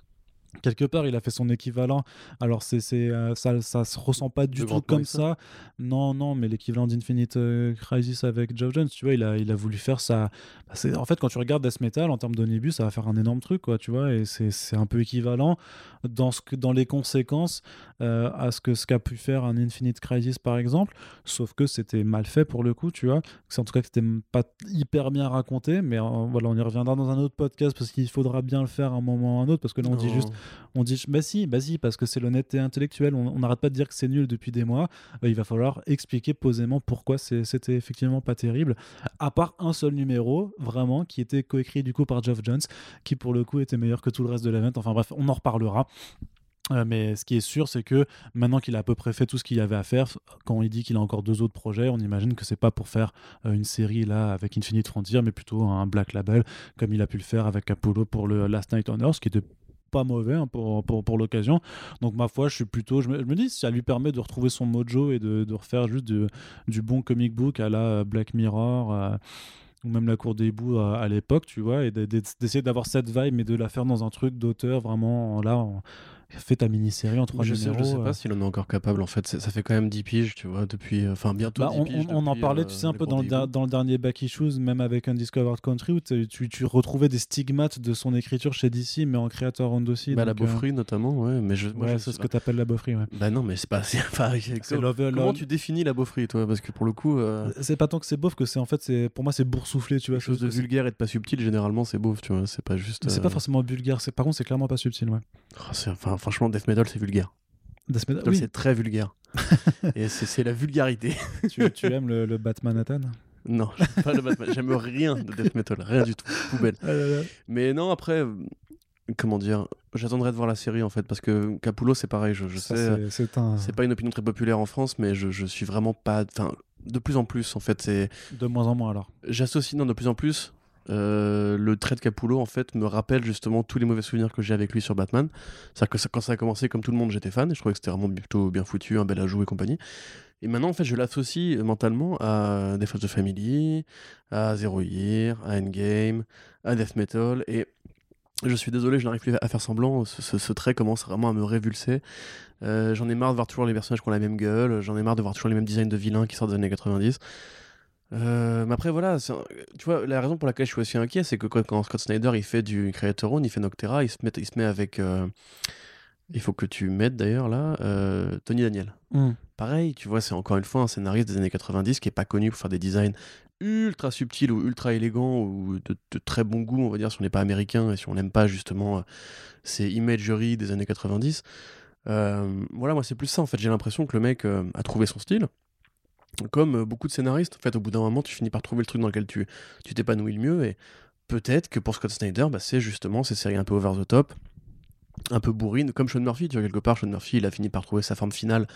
quelque part il a fait son équivalent. Alors c'est euh, ça ça se ressent pas du tout comme ça. non non mais l'équivalent d'Infinite euh, Crisis avec Geoff Jones tu vois il a il a voulu faire ça. Bah, en fait quand tu regardes Death Metal en termes d'omnibus ça va faire un énorme truc quoi tu vois et c'est un peu équivalent dans ce que dans les conséquences euh, à ce que ce qu'a pu faire un Infinite Crisis par exemple. Sauf que c'était mal fait pour le coup tu vois. En tout cas que c'était pas hyper bien raconté mais voilà on y reviendra dans un autre podcast parce qu'il faudra bien le faire à un moment ou à un autre parce que là on dit juste on dit bah si, bah si, parce que c'est l'honnêteté intellectuelle. On n'arrête pas de dire que c'est nul depuis des mois. Euh, il va falloir expliquer posément pourquoi c'était effectivement pas terrible. À part un seul numéro, vraiment, qui était coécrit du coup par Geoff Jones, qui pour le coup était meilleur que tout le reste de l'event. Enfin bref, on en reparlera. Euh, mais ce qui est sûr, c'est que maintenant qu'il a à peu près fait tout ce qu'il y avait à faire, quand il dit qu'il a encore deux autres projets, on imagine que c'est pas pour faire euh, une série là avec Infinite Frontier, mais plutôt un Black Label, comme il a pu le faire avec Apollo pour le Last Night on Earth, qui était pas mauvais hein, pour, pour, l'occasion. Donc ma foi, je suis plutôt, je me, je me, dis, ça lui permet de retrouver son mojo et de, refaire juste du, bon comic book à la Black Mirror. Ou même la cour des bouts à, l'époque, tu vois, et d'essayer d'avoir cette vibe, mais de la faire dans un truc d'auteur vraiment là, fais ta mini-série en trois je sais, numéros. je sais euh. pas s'il en est encore capable en fait. Ça fait quand même 10 piges, tu vois, depuis. euh, Enfin, bientôt. Bah, 10 on, piges on- on en parlait, euh, tu sais, un peu dans le, dans dernier Back Issues, même avec Undiscovered Country, où tu, retrouvais des stigmates de son écriture chez DC, mais en creator owned aussi. Bah, la euh, beaufrie notamment, ouais. Mais je, moi, ouais, c'est sais ce pas. que tu appelles la beaufrie. Ouais. Bah non, mais c'est pas. C'est love- comment tu définis la beaufrie, toi? Parce que pour le coup, euh, C'est pas tant que c'est beauf que c'est en fait, c'est pour moi, c'est boursouflé, tu vois. chose de vulgaire et de pas subtil, généralement, c'est beauf, tu vois. C'est pas juste. C'est euh, pas forcément vulgaire, par contre, c'est clairement pas subtil, ouais. c'est- enfin, franchement, death metal, c'est vulgaire. Death metal- oui, c'est très vulgaire. et c'est la vulgarité. tu, tu aimes le, le Batman Nathan? Non, j'aime pas le Batman. J'aime rien de death metal, rien du tout. Poubelle. Mais non, après, euh, comment dire, j'attendrai de voir la série en fait, parce que Capullo, c'est pareil, je, sais, c'est- c'est un. c'est pas une opinion très populaire en France, mais je, je suis vraiment pas. Enfin, de plus en plus, en fait, c'est. De moins en moins alors. J'associe, non, de plus en plus. Euh, le trait de Capullo en fait me rappelle justement tous les mauvais souvenirs que j'ai avec lui sur Batman. C'est-à-dire que quand ça a commencé, comme tout le monde, j'étais fan et je trouvais que c'était vraiment plutôt bien foutu, un bel ajout et compagnie. Et maintenant, en fait, je l'associe euh, mentalement à Death of the Family, à Zero Year, à Endgame, à Death Metal. Et je suis désolé, je n'arrive plus à faire semblant. Ce trait commence vraiment à me révulser. Euh, j'en ai marre de voir toujours les personnages qui ont la même gueule. J'en ai marre de voir toujours les mêmes designs de vilains qui sortent des années 90. Euh, mais après, voilà, un- tu vois, la raison pour laquelle je suis aussi inquiet, c'est que quand, quand Scott Snyder il fait du Creator Own, il fait Noctera, il se met, il se met avec. euh, il faut que tu m'aides d'ailleurs là, euh, Tony Daniel. Pareil, tu vois, c'est encore une fois un scénariste des années 90 qui est pas connu pour faire des designs ultra subtils ou ultra élégants ou de, de très bon goût, on va dire, si on n'est pas américain et si on n'aime pas justement ces imageries des années 90. Euh, voilà, moi c'est plus ça en fait. J'ai l'impression que le mec a trouvé son style. Comme euh, beaucoup de scénaristes, en fait, au bout d'un moment, tu finis par trouver le truc dans lequel tu tu t'épanouis le mieux. Et peut-être que pour Scott Snyder, bah, c'est justement ces séries un peu over the top, un peu bourrines, comme Sean Murphy. Tu vois, quelque part, Sean Murphy, il a fini par trouver sa forme finale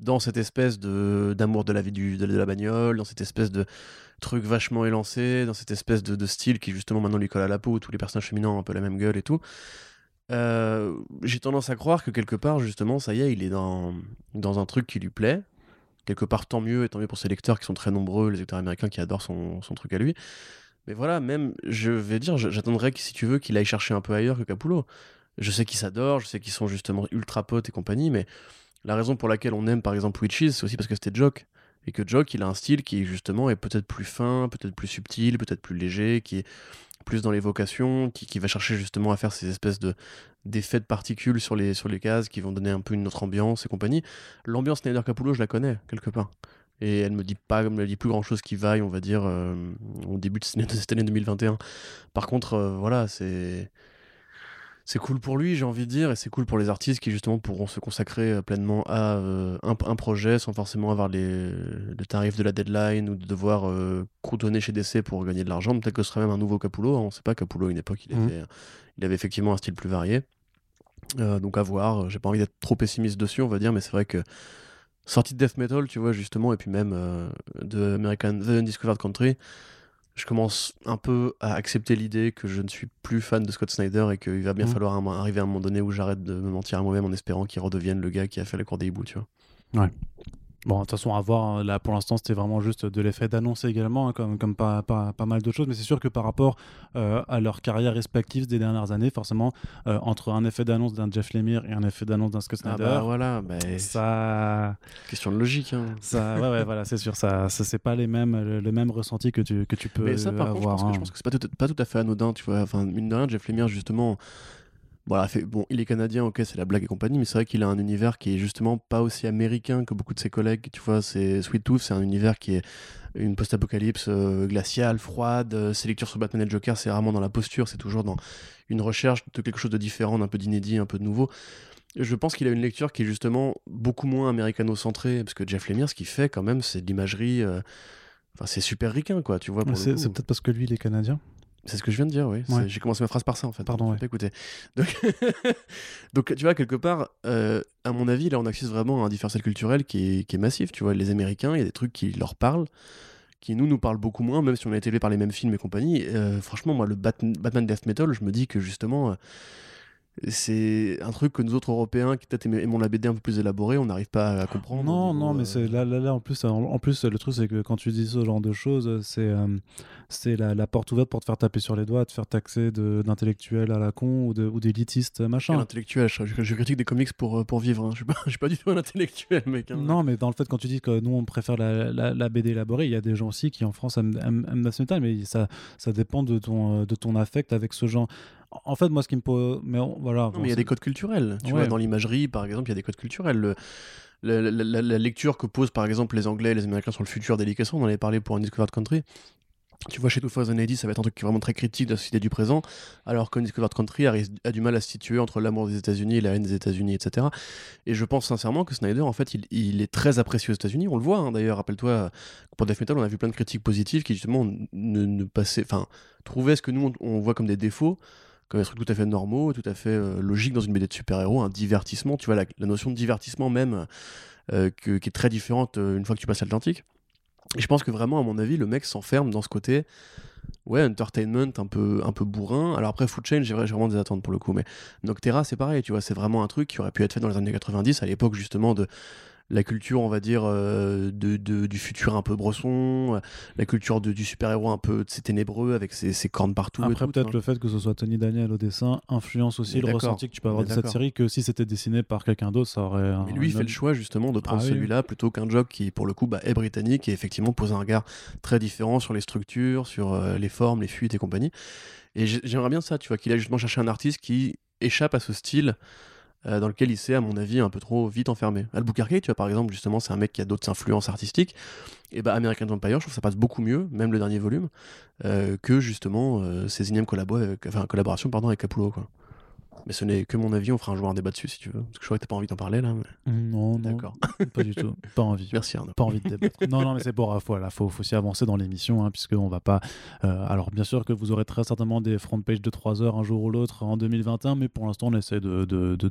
dans cette espèce de d'amour de la vie du, de, de la bagnole, dans cette espèce de truc vachement élancé, dans cette espèce de, de style qui justement maintenant lui colle à la peau, où tous les personnages féminins ont un peu la même gueule et tout. Euh, J'ai tendance à croire que quelque part, justement, ça y est, il est dans, dans un truc qui lui plaît. Quelque part, tant mieux, et tant mieux pour ses lecteurs qui sont très nombreux, les lecteurs américains qui adorent son, son truc à lui. Mais voilà, même, je vais dire, j'attendrais si tu veux qu'il aille chercher un peu ailleurs que Capullo. Je sais qu'ils s'adorent, je sais qu'ils sont justement ultra potes et compagnie, mais la raison pour laquelle on aime par exemple Witches, c'est aussi parce que c'était Jock. Et que Jock, il a un style qui justement est peut-être plus fin, peut-être plus subtil, peut-être plus léger, qui est plus dans l'évocation, qui, qui va chercher justement à faire ces espèces de d'effets de particules sur les, sur les cases qui vont donner un peu une autre ambiance et compagnie. L'ambiance Snyder Capullo, je la connais quelque part. Et elle me dit pas, elle me dit plus grand chose qui vaille, on va dire, euh, au début de cette année- de cette année 2021. Par contre, euh, voilà, c'est c'est cool pour lui, j'ai envie de dire, et c'est cool pour les artistes qui justement pourront se consacrer euh, pleinement à euh, un, un projet sans forcément avoir les, le tarif de la deadline ou de devoir euh, croutonner chez DC pour gagner de l'argent. Peut-être que ce serait même un nouveau Capullo, hein, on sait pas. Capullo, à une époque, il Mhm. avait, il avait effectivement un style plus varié. Euh, donc à voir, j'ai pas envie d'être trop pessimiste dessus, on va dire, mais c'est vrai que sortie de death metal, tu vois, justement, et puis même de American The Undiscovered Country, je commence un peu à accepter l'idée que je ne suis plus fan de Scott Snyder et qu'il va bien Mhm. falloir arriver à un moment donné où j'arrête de me mentir à moi-même en espérant qu'il redevienne le gars qui a fait la cour des hiboux, tu vois. Bon, de toute façon, à voir. hein. Là, pour l'instant, c'était vraiment juste de l'effet d'annonce également, hein, comme, comme pas, pas, pas mal d'autres choses. Mais c'est sûr que par rapport euh, à leurs carrières respectives des dernières années, forcément, euh, entre un effet d'annonce d'un Jeff Lemire et un effet d'annonce d'un Scott Ah Snyder, bah voilà, bah, ça, question de logique. Hein. ça, ouais, ouais, voilà, c'est sûr, ça, ça c'est pas les mêmes, le, le même ressenti que tu, que tu peux Mais ça, par contre, je avoir. que, je pense que c'est pas tout, pas tout à fait anodin, tu vois. Enfin, mine de rien, Jeff Lemire, justement, voilà, fait, bon, il est canadien, ok, c'est la blague et compagnie, mais c'est vrai qu'il a un univers qui est justement pas aussi américain que beaucoup de ses collègues, tu vois. C'est Sweet Tooth, c'est un univers qui est une post-apocalypse euh, glaciale, froide. euh, ses lectures sur Batman et le Joker, c'est rarement dans la posture, c'est toujours dans une recherche de quelque chose de différent, d'un peu d'inédit, un peu de nouveau. Je pense qu'il a une lecture qui est justement beaucoup moins américano-centrée, parce que Jeff Lemire, ce qu'il fait quand même, c'est de l'imagerie. euh, Enfin, c'est super ricain, quoi, tu vois. c'est peut-être parce que lui, il est canadien. C'est ce que je viens de dire, oui. Ouais. J'ai commencé ma phrase par ça, en fait. Pardon, ouais. écouté. Donc, Donc, tu vois, quelque part, euh, à mon avis, là, on assiste vraiment à un différentiel culturel qui est, qui est massif. Tu vois, les Américains, il y a des trucs qui leur parlent, qui nous, nous parlent beaucoup moins, même si on a été élevés par les mêmes films et compagnie. Euh, franchement, moi, le Bat- Batman Death Metal, je me dis que justement, euh, c'est un truc que nous autres Européens qui peut-être aimons la BD un peu plus élaborée, on n'arrive pas à comprendre. Non, non, mais c'est là, là, là, en plus, en, plus, le truc c'est que quand tu dis ce genre de choses, c'est c'est la, la, porte ouverte pour te faire taper sur les doigts, te faire taxer d'intellectuels à la con ou d'élitistes machin. Intellectuel, je, je, critique des comics pour, pour vivre. Hein. Je suis pas, je suis pas du tout un intellectuel, mec. Hein. Non, mais dans le fait quand tu dis que nous on préfère la, la, BD élaborée, il y a des gens aussi qui en France aiment, aiment, aiment mais ça, ça dépend de ton, de ton affect avec ce genre. En fait, moi, ce qui me pose. Mais voilà. mais il y a des codes culturels. Tu vois, dans l'imagerie, par exemple, il y a des codes culturels. la, la, lecture que posent, par exemple, les Anglais et les Américains sur le futur des on en avait parlé pour Undiscovered Country. Tu vois, chez 2080, ça va être un truc qui est vraiment très critique de la société du présent, alors qu'Undiscovered Country a, a, du mal à se situer entre l'amour des États-Unis et la haine des États-Unis, etc. Et je pense sincèrement que Snyder, en fait, il, est très apprécié aux États-Unis. On le voit, hein, d'ailleurs. Rappelle-toi, pour Death Metal, on a vu plein de critiques positives qui, justement, ne, ne passaient. Enfin, trouvaient ce que nous, on voit comme des défauts comme des trucs tout à fait normaux, tout à fait euh, logiques dans une BD de super-héros, un divertissement, tu vois, la, notion de divertissement même, euh, qui est très différente euh, une fois que tu passes l'Atlantique. Et je pense que vraiment, à mon avis, le mec s'enferme dans ce côté, ouais, entertainment un peu, un peu bourrin. Alors après, Food Chain, j'ai vraiment des attentes pour le coup, mais Noctera, c'est pareil, tu vois, c'est vraiment un truc qui aurait pu être fait dans les années 90, à l'époque justement de la culture, on va dire, euh, de, du futur un peu bresson, euh, la culture du super-héros un peu ténébreux avec ses, cornes partout. Après, peut-être le fait que ce soit Tony Daniel au dessin influence aussi le ressenti que tu peux avoir de cette série, que si c'était dessiné par quelqu'un d'autre, ça aurait. Mais lui, il fait le choix justement de prendre ah celui-là plutôt qu'un job qui, pour le coup, bah, est britannique et effectivement pose un regard très différent sur les structures, sur euh, les formes, les fuites et compagnie. Et j'aimerais bien ça, tu vois, qu'il a justement cherché un artiste qui échappe à ce style dans lequel il s'est, à mon avis, un peu trop vite enfermé. Albuquerque, tu vois, par exemple, justement, c'est un mec qui a d'autres influences artistiques. Et bah, American Vampire, je trouve que ça passe beaucoup mieux, même le dernier volume, euh, que justement euh, ses énièmes enfin, collaborations pardon, avec Capullo, quoi. Mais ce n'est que mon avis, on fera un jour un débat dessus si tu veux. Parce que je crois que t'as pas envie d'en parler là. Non, non. D'accord. Pas du tout. Pas envie. Merci Arnaud. Pas envie de débattre. non, non, mais c'est pour. Voilà, faut, faut aussi avancer dans l'émission, hein, puisqu'on va pas. Euh, alors, bien sûr que vous aurez très certainement des front pages de 3 heures un jour ou l'autre en 2021, mais pour l'instant, on essaie de, de, de,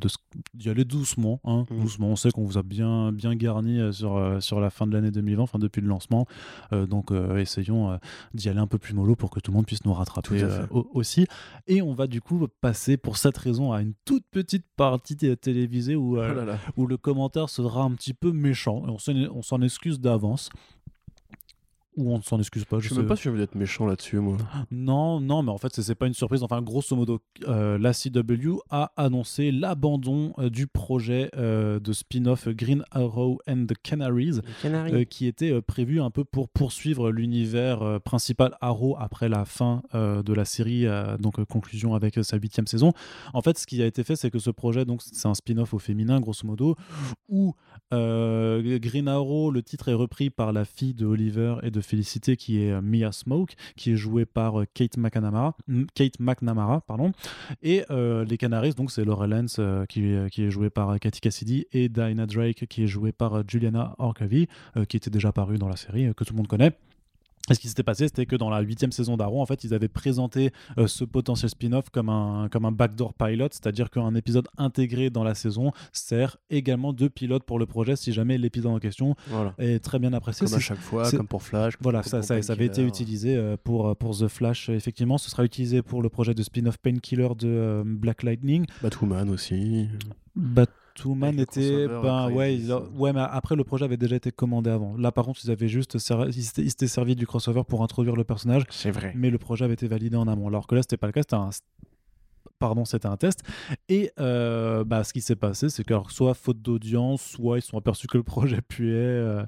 d'y aller doucement. Hein, mmh. Doucement. On sait qu'on vous a bien, bien garni euh, sur, euh, sur la fin de l'année 2020, enfin depuis le lancement. donc, essayons d'y aller un peu plus mollo pour que tout le monde puisse nous rattraper aussi. Et on va du coup passer pour cette raison à une toute petite partie télévisée où, euh, oh où le commentaire sera un petit peu méchant. Et on s'en excuse d'avance ou on s'en excuse pas. Je, je sais même pas si je vais être méchant là-dessus, moi. Non, non, mais en fait, c'est pas une surprise. Enfin, grosso modo, euh, la CW a annoncé l'abandon euh, du projet euh, de spin-off Green Arrow and the Canaries, qui était prévu un peu pour poursuivre l'univers principal Arrow après la fin de la série, donc conclusion avec sa huitième saison. En fait, ce qui a été fait, c'est que ce projet, donc, c'est un spin-off au féminin, grosso modo, où Green Arrow, le titre est repris par la fille de Oliver et de féliciter, qui est euh, Mia Smoke, qui est jouée par euh, Kate McNamara, Kate McNamara pardon. et euh, les Canaries, donc c'est Laurel Lance qui, est jouée par Katy Cassidy et Diana Drake qui est jouée par Juliana Orkavi, qui était déjà parue dans la série que tout le monde connaît. Et ce qui s'était passé, c'était que dans la huitième saison d'Arrow, en fait, ils avaient présenté euh, ce potentiel spin-off comme un, comme un backdoor pilot, c'est-à-dire qu'un épisode intégré dans la saison sert également de pilote pour le projet si jamais l'épisode en question est très bien apprécié. Comme à chaque fois, comme pour Flash. Voilà, ça, ça, avait été utilisé euh, pour, pour The Flash, effectivement. Ce sera utilisé pour le projet de spin-off Painkiller de euh, Black Lightning. Batwoman aussi. Bat Man était. Ben, ouais, ouais, mais après, le projet avait déjà été commandé avant. Là, par contre, ils avaient juste. Ils s'étaient servi du crossover pour introduire le personnage. C'est vrai. Mais le projet avait été validé en amont. Alors que là, c'était pas le cas. C'était un pardon, c'était un test. Et euh, bah, ce qui s'est passé, c'est que soit faute d'audience, soit ils sont aperçus que le projet puait, euh,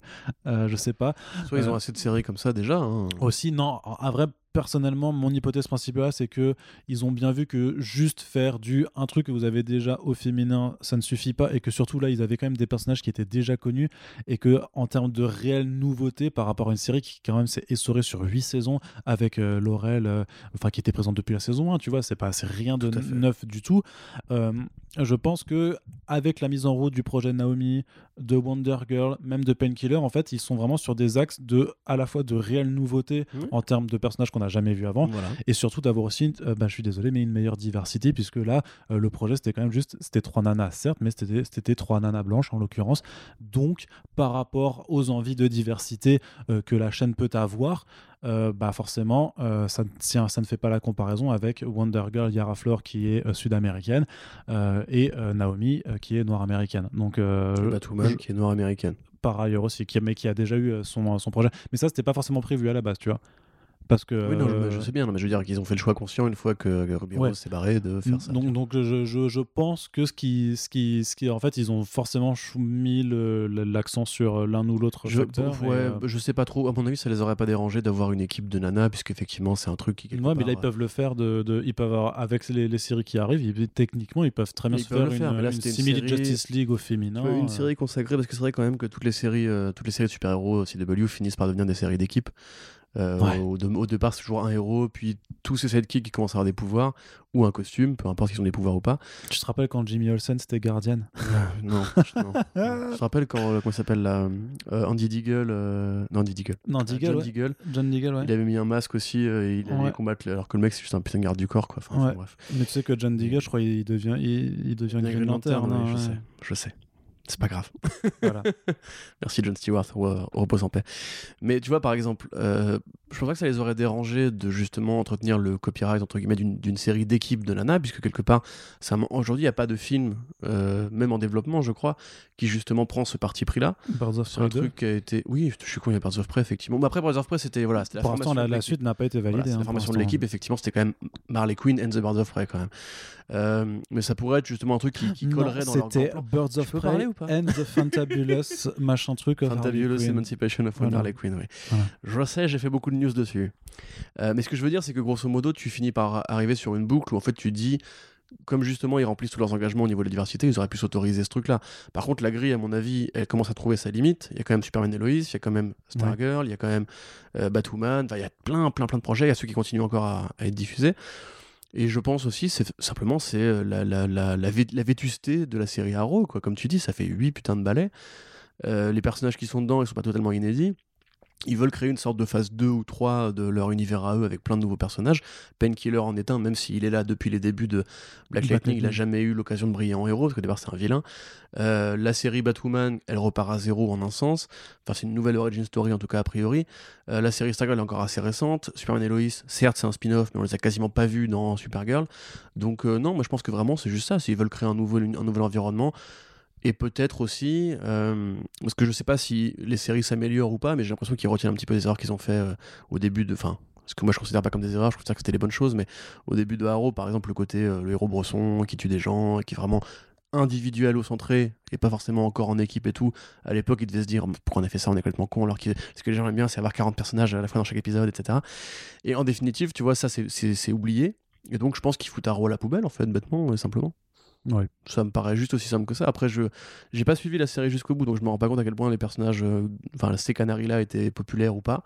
euh, je sais pas. Soit ils ont assez de séries comme ça déjà. Hein. Aussi, non, un vrai personnellement, mon hypothèse principale, c'est que ils ont bien vu que juste faire du un truc que vous avez déjà au féminin, ça ne suffit pas, et que surtout là, ils avaient quand même des personnages qui étaient déjà connus, et que en termes de réelle nouveauté par rapport à une série qui quand même s'est essorée sur huit saisons avec euh, Laurel, euh, enfin qui était présente depuis la saison 1, tu vois, c'est pas rien de neuf du tout. Euh, je pense que avec la mise en route du projet Naomi, de Wonder Girl, même de Painkiller, en fait, ils sont vraiment sur des axes de à la fois de réelle nouveauté en termes de personnages qu'on n'a jamais vu avant. Voilà. Et surtout d'avoir aussi, euh, bah, je suis désolé, mais une meilleure diversité, puisque là, euh, le projet, c'était quand même juste, c'était trois nanas, certes, mais c'était trois nanas blanches en l'occurrence. Donc, par rapport aux envies de diversité euh, que la chaîne peut avoir, euh, bah forcément, euh, ça, ne ça ne fait pas la comparaison avec Wonder Girl Yara Flor qui est euh, sud-américaine et Naomi qui est noire américaine. Donc, Batwoman je- qui est noire américaine. par ailleurs aussi, qui, mais qui a déjà eu son, son projet. Mais ça, c'était pas forcément prévu à la base, tu vois. Parce que. Oui, non, je, euh, je sais bien, non, mais je veux dire qu'ils ont fait le choix conscient une fois que Ruby Ouais. Rose s'est barré de faire ça. Donc, donc je, je, je pense que ce qui, ce, qui, ce qui. En fait, ils ont forcément mis l'accent sur l'un ou l'autre Je, facteur. et, ouais, euh, je sais pas trop. À mon avis, ça les aurait pas dérangés d'avoir une équipe de nanas, puisqu'effectivement, c'est un truc qui. Ouais, mais là, ils peuvent le faire. De, de- ils peuvent avoir, avec les, les séries qui arrivent, ils- techniquement, ils peuvent très bien se faire, le une, faire, mais là, une une série- Justice League au féminin. Une euh, série consacrée parce que c'est vrai quand même que toutes les séries, euh, toutes les séries de super-héros CW finissent par devenir des séries d'équipe. Euh, Ouais. au, au départ, c'est toujours un héros, puis tous ces sidekicks qui commencent à avoir des pouvoirs ou un costume, peu importe s'ils ont des pouvoirs ou pas. Tu te rappelles quand Jimmy Olsen c'était Guardian? Non, je, non. Je te rappelle quand euh, comment il s'appelle là, euh, Andy Deagle, euh, non Andy Deagle, Non, Euh, Deagle, John ouais. Deagle, John Deagle, ouais. il avait mis un masque aussi et il allait combattre alors que le mec c'est juste un putain de garde du corps quoi. Enfin, enfin, Ouais. bref. Mais tu sais que John Deagle, je crois, il devient, il, il devient Green Lantern. hein, je ouais. sais, je sais. C'est pas grave. Voilà. Merci John Stewart, re- repose en paix. Mais tu vois, par exemple, euh, je pense pas que ça les aurait dérangés de justement entretenir le copyright entre guillemets d'une série d'équipes de Nana, puisque quelque part, ça aujourd'hui, il n'y a pas de film, euh, même en développement, je crois, qui justement prend ce parti pris-là. Birds of un Prey 2. truc qui a été. Oui, je suis con, il y a Birds of Prey, effectivement. Mais après, Birds of Prey, c'était voilà, la Pour l'instant, la, suite n'a pas été Voilà, validée. c'est hein, la formation de l'équipe, effectivement, c'était quand même Marley Quinn and the Birds of Prey, quand même. Euh, mais ça pourrait être justement un truc qui, qui Non, collerait dans leur C'était. Birds of Prey pas and the Fantabulous machin truc. Fantabulous. Emancipation of Voilà. Harley Quinn, oui. Voilà. Je sais, j'ai fait beaucoup de news dessus. Euh, mais ce que je veux dire, c'est que grosso modo, tu finis par arriver sur une boucle où en fait tu dis, comme justement ils remplissent tous leurs engagements au niveau de la diversité, ils auraient pu s'autoriser ce truc-là. Par contre, la grille, à mon avis, elle commence à trouver sa limite. Il y a quand même Superman et Lois, il y a quand même Stargirl, il y a quand même euh, Batwoman, il y a plein, plein, plein de projets. Il y a ceux qui continuent encore à, à être diffusés. Et je pense aussi, c'est simplement, c'est euh, la, la, la, la, vé- la vétusté de la série Arrow, quoi. Comme tu dis, ça fait 8 putains de balais. Euh, les personnages qui sont dedans, ils sont pas totalement inédits. Ils veulent créer une sorte de phase 2 ou 3 de leur univers à eux avec plein de nouveaux personnages. Painkiller en est un, même s'il est là depuis les débuts de Black Lightning, il a Lightning. jamais eu l'occasion de briller en héros, parce qu'au départ c'est un vilain. Euh, la série Batwoman, elle repart à zéro en un sens. Enfin, c'est une nouvelle origin story en tout cas a priori. Euh, la série Stargirl est encore assez récente. Superman et Lois, certes c'est un spin-off, mais on les a quasiment pas vus dans Supergirl. Donc euh, non, moi je pense que vraiment c'est juste ça. S'ils veulent créer un nouvel environnement, et peut-être aussi, euh, parce que je sais pas si les séries s'améliorent ou pas, mais j'ai l'impression qu'ils retiennent un petit peu des erreurs qu'ils ont fait euh, au début de. Enfin, ce que moi je considère pas comme des erreurs, je considère que c'était les bonnes choses, mais au début de Arrow, par exemple, le côté euh, le héros bresson qui tue des gens, qui est vraiment individuel au centré et pas forcément encore en équipe et tout à l'époque ils devaient se dire pourquoi on a fait ça on est complètement con alors que ce que les gens aiment bien c'est avoir 40 personnages à la fois dans chaque épisode etc et en définitive tu vois ça c'est- oublié et donc je pense qu'ils foutent Arrow à la poubelle en fait bêtement et simplement Ça me paraît juste aussi simple que ça. Après, je j'ai pas suivi la série jusqu'au bout, donc je me rends pas compte à quel point les personnages, euh, enfin ces canaries-là étaient populaires ou pas.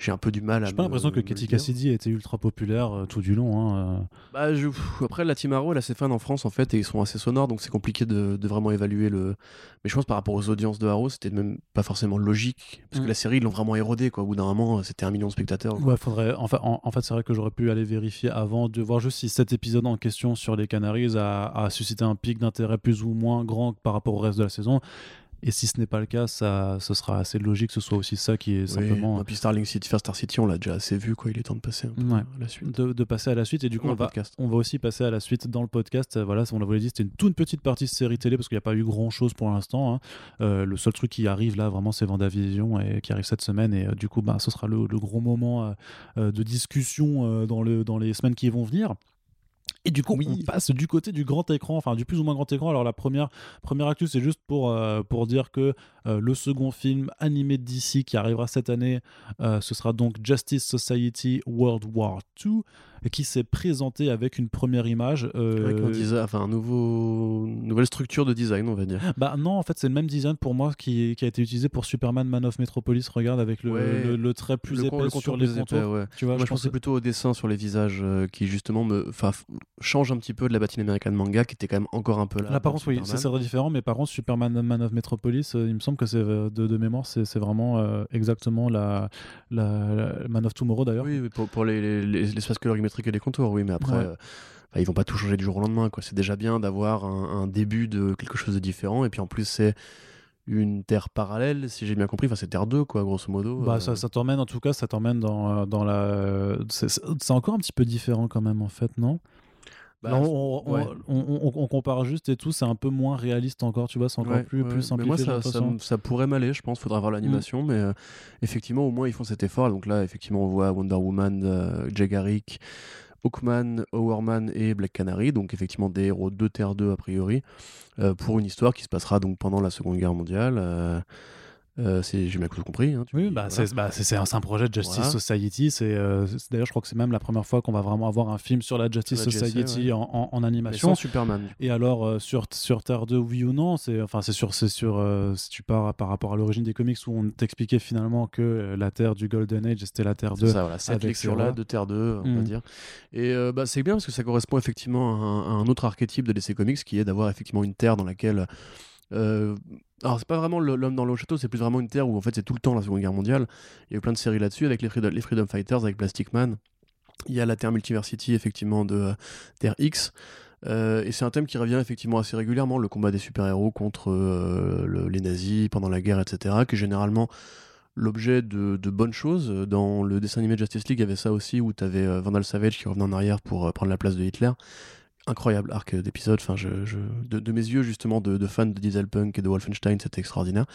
J'ai un peu du mal à. J'ai pas l'impression que Katie. Cassidy a été ultra populaire euh, tout du long. hein, euh. Bah, je- Après, la Team Arrow, elle a ses fans en France en fait, et ils sont assez sonores, donc c'est compliqué de, de vraiment évaluer le. Mais je pense par rapport aux audiences de Arrow, c'était même pas forcément logique, parce Mm. que la série, ils l'ont vraiment érodé, quoi. Au bout d'un moment, c'était un million de spectateurs. Ouais, faudrait. Enfin, en, en fait, c'est vrai que j'aurais pu aller vérifier avant de voir juste si cet épisode en question sur les Canaries a, a suscité un pic d'intérêt plus ou moins grand par rapport au reste de la saison. Et si ce n'est pas le cas, ça, ce sera assez logique que ce soit aussi ça qui est Oui. simplement Et puis Starling City, Star City, on l'a déjà assez vu, quoi. Il est temps de passer un peu Ouais. à la suite. de, de passer à la suite. Et du coup, on va, on va aussi passer à la suite dans le podcast. Euh, Voilà, on l'avait dit, c'était une toute petite partie de série télé parce qu'il n'y a pas eu grand chose pour l'instant. hein. Euh, le seul truc qui arrive là, vraiment, c'est Vendavision et qui arrive cette semaine. Et euh, du coup, bah, ce sera le, le gros moment euh, de discussion dans, le, dans les semaines qui vont venir. Et du coup, Oui. on passe du côté du grand écran, enfin du plus ou moins grand écran. Alors la première, première actu, c'est juste pour, euh, pour dire que euh, le second film animé DC qui arrivera cette année, euh, ce sera donc Justice Society World War II. Qui s'est présenté avec une première image. euh, Avec enfin un nouveau, une nouvelle structure de design, on va dire. Bah non, en fait, c'est le même design pour moi qui, qui a été utilisé pour Superman Man of Metropolis. Regarde avec le, Ouais. le, le trait plus Le épais sur les plus contours. épais, ouais. Tu vois, Moi, je pensais plutôt au dessin sur les visages euh, qui justement me, change un petit peu de la Batine américaine manga qui était quand même encore un peu là. Contre, oui, c'est c'est différent, mais par contre, Superman Man of Metropolis, euh, il me semble que c'est de, de mémoire, c'est vraiment exactement la, la, la- Man of Tomorrow d'ailleurs. Oui, pour, pour les- les- les- et les contours, oui, mais après, Ouais. euh, bah, ils vont pas tout changer du jour au lendemain. quoi. C'est déjà bien d'avoir un, un début de quelque chose de différent, et puis en plus, c'est une Terre parallèle, si j'ai bien compris. Enfin, c'est Terre 2, quoi, grosso modo. Bah, euh. ça, ça t'emmène, en tout cas, ça t'emmène dans, euh, dans la. C'est c'est encore un petit peu différent quand même, en fait, non? Bah, Là, on, on- ouais. on- on- on compare juste et tout, c'est un peu moins réaliste encore, tu vois, c'est encore Ouais, plus, ouais. plus Mais simplifié. moi, j'ai ça, ça, pourrait m'aller, je pense. Faudra voir l'animation, mais euh, effectivement, au moins, ils font cet effort. Donc là, effectivement, on voit Wonder Woman, euh, Jay Garrick, Hawkman, Hourman et Black Canary. Donc, effectivement, des héros de Terre 2, a priori, euh, pour une histoire qui se passera donc pendant la Seconde Guerre mondiale. Euh, j'ai bien compris. hein, Oui, bah, voilà. c'est bah, c'est- un, projet de Justice Voilà. Society. C'est euh, D'ailleurs, je crois que c'est même la première fois qu'on va vraiment avoir un film sur la Justice GSA, Society ouais. en, en- en Mais animation. sans Superman. Et alors, euh, sur, sur Terre 2, oui ou non, c'est enfin, c'est sur, sur euh, si tu pars par rapport à l'origine des comics où on t'expliquait finalement que la Terre du Golden Age, c'était la Terre 2. C'est ça, voilà, cette lecture-là de Terre 2, on va Mhm. dire. Et bah, c'est bien parce que ça correspond effectivement à un, à un autre archétype de DC Comics qui est d'avoir effectivement une Terre dans laquelle. Euh, alors, c'est pas vraiment l'homme dans le château, c'est plus vraiment une Terre où en fait c'est tout le temps la Seconde Guerre mondiale. Il y a eu plein de séries là-dessus avec les Freedom, Fighters, avec Plastic Man. Il y a la Terre Multiversity effectivement de euh, Terre X. Euh, et c'est un thème qui revient effectivement assez régulièrement, le combat des super-héros contre le- les nazis pendant la guerre, etc., qui est généralement l'objet de, de bonnes choses. Dans le dessin animé de Justice League, il y avait ça aussi, où tu avais Vandal Savage qui revenait en arrière pour prendre la place de Hitler. Incroyable arc d'épisode, enfin, de, mes yeux justement de, fan de Dieselpunk et de Wolfenstein, c'était extraordinaire.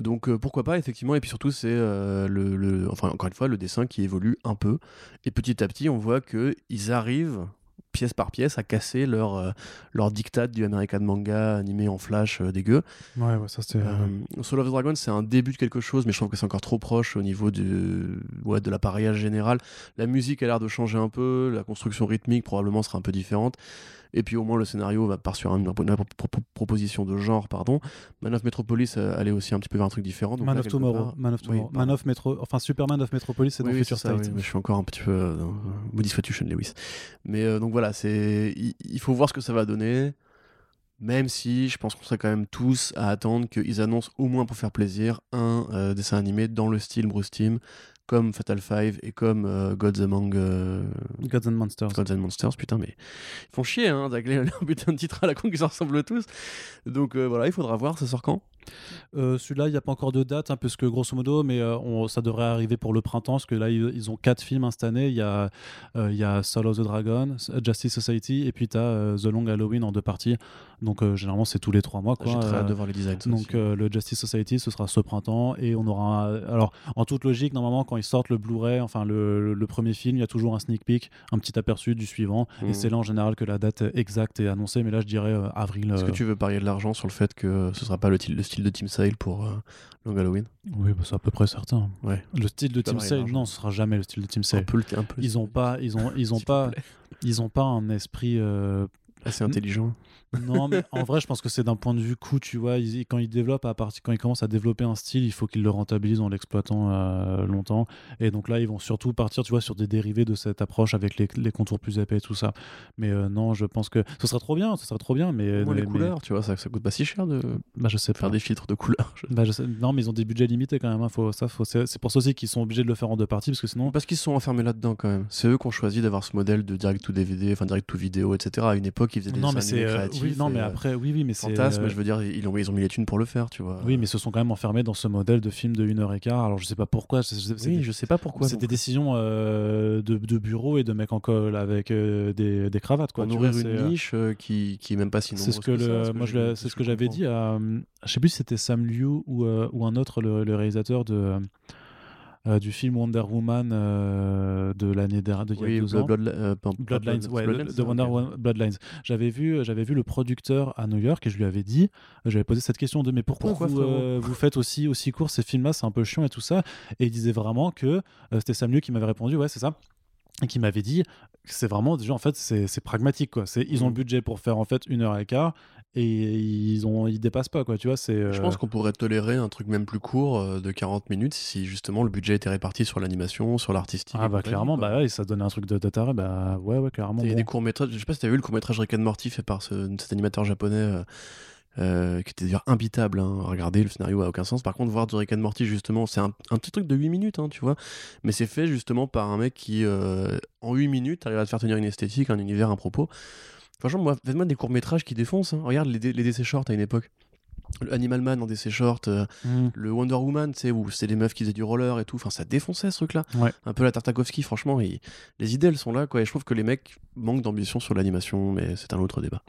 Donc euh, pourquoi pas effectivement. Et puis surtout c'est euh, le, encore une fois le dessin qui évolue un peu. Et petit à petit on voit que ils arrivent pièce par pièce à casser leur euh, leur diktat du American manga animé en flash euh, dégueu Ouais, ouais, ça c'était. euh, Soul of the Dragon, c'est un début de quelque chose, mais je trouve que c'est encore trop proche au niveau du, ouais, de l'appareillage général. La musique a l'air de changer un peu, la construction rythmique probablement sera un peu différente. Et puis au moins le scénario va part sur une, une pro- pro- proposition de genre, pardon. Man of Metropolis euh, allait aussi un petit peu vers un truc différent. donc Man là, of Tomorrow. part- Man of Oui, Tomorrow. Man of Metro. Enfin, Superman of Metropolis, c'est dans Oui, oui, Future ça, State. oui, mais je suis encore un petit peu euh, dans Satution Lewis. Mais euh, donc voilà, c'est il, faut voir ce que ça va donner. Même si je pense qu'on serait quand même tous à attendre qu'ils annoncent au moins pour faire plaisir un euh, dessin animé dans le style Bruce Timm, comme Fatal Five et comme euh, Gods Among euh, Gods and Monsters. Gods and Monsters. Putain, mais ils font chier hein, les, les putain de titres à la con qui se ressemblent tous. Donc euh, voilà, il faudra voir, ça sort quand? Euh, Celui-là, il n'y a pas encore de date, hein, parce que grosso modo, mais euh, on- ça devrait arriver pour le printemps, parce que là, ils, ils ont quatre films hein, cette année. Il y a, euh, il y a Soul of the Dragon, Justice Society, et puis tu as The Long Halloween en deux parties. Donc, généralement, c'est tous les trois mois. Quoi. J'ai très hâte de voir les designs. donc le Justice Society ce sera ce printemps et on aura un- alors en toute logique normalement quand ils sortent le Blu-ray enfin le, le premier film il y a toujours un sneak peek un petit aperçu du suivant Mhm. et c'est là en général que la date exacte est annoncée mais là je dirais avril Est-ce que tu veux parier de l'argent sur le fait que ce sera pas le, le style de Team Sale pour euh, Long Halloween oui bah, c'est à peu près certain Ouais. le style de Team Sale l'argent. non ce sera jamais le style de Team Un Sale peu, le- un peu ils ont pas ils ont ils ont pas ils ont pas un esprit euh, assez intelligent. Non, mais en vrai, je pense que c'est d'un point de vue coût, tu vois. Ils, quand ils développent, à partir, quand ils commencent à développer un style, il faut qu'ils le rentabilisent en l'exploitant euh, longtemps. Et donc là, ils vont surtout partir, tu vois, sur des dérivés de cette approche avec les, les contours plus épais et tout ça. Mais euh, non, je pense que ce serait trop bien, ce trop bien. Mais, les mais- couleurs, tu vois, ça, ça coûte pas si cher de bah, je sais pas. faire des filtres de couleurs. je- Bah, je sais- Non, mais ils ont des budgets limités quand même. hein. Faut, ça, faut... C'est pour ça aussi qu'ils sont obligés de le faire en deux parties, parce que sinon. Parce qu'ils sont enfermés là-dedans quand même. C'est eux qui ont choisi d'avoir ce modèle de direct to DVD, enfin direct to vidéo, etc. À une époque, ils faisaient des Non, mais c'est. euh. Oui, non, mais euh, après, oui, oui, mais c'est. Fantasme, euh, je veux dire, ils ont, ils ont mis les thunes pour le faire, tu vois. Oui, mais ils se sont quand même enfermés dans ce modèle de film de 1h15. Alors, je sais pas pourquoi. c'est- c'est- c'est Oui, je sais pas pourquoi. c'est des décisions euh, de, de bureau et de mecs en col avec euh, des, des cravates. Quoi, Pour nourrir une c'est, niche qui, qui est même pas si C'est nombreuse ce que, le, moi, c'est ce que j'avais dit à. Je sais plus si c'était Sam Liu ou, ou un autre, le réalisateur de, euh, du film Wonder Woman euh, de l'année dernière, de il y a Oui, deux ans. Blood, euh, Bloodlines, Blood- ouais, Bloodlines, de, Wonder. Woman Bloodlines. J'avais vu, j'avais vu le producteur à New York et je lui avais dit, j'avais posé cette question de mais pourquoi, Pourquoi, vous, euh, faites aussi aussi court ces films-là, c'est un peu chiant et tout ça. Et il disait vraiment que euh, c'était Sam Liu qui m'avait répondu, ouais c'est ça. Et qui m'avait dit c'est vraiment déjà en fait c'est pragmatique quoi c'est ils ont le Mhm. budget pour faire en fait une heure et quart et ils ont ils dépassent pas quoi tu vois c'est Je euh, pense qu'on pourrait tolérer un truc même plus court euh, de 40 minutes si justement le budget était réparti sur l'animation, sur l'artistique. ah bah clairement quoi. bah ouais ça donnait un truc de, de taré bah ouais ouais clairement Il y a bon. des courts-métrages, je sais pas si t'as vu le court-métrage Rick and Morty fait par ce- cet animateur japonais euh, euh, qui était d'ailleurs imbitable hein, à regarder, le scénario a aucun sens. Par contre, voir Rick and Morty, justement, c'est un, un petit truc de 8 minutes, hein, tu vois, mais c'est fait justement par un mec qui, euh, en 8 minutes, arrive à te faire tenir une esthétique, un univers, un propos. Franchement, moi, faites-moi des courts-métrages qui défoncent. hein. Regarde les, les DC Short à une époque. Le Animal Man en DC Short, euh, Mm. le Wonder Woman, tu sais, où c'est des meufs qui faisaient du roller et tout. Enfin, ça défonçait ce truc-là. Ouais. Un peu la Tartakovsky, franchement, il- les idées, elles sont là, quoi. Et je trouve que les mecs manquent d'ambition sur l'animation, mais c'est un autre débat.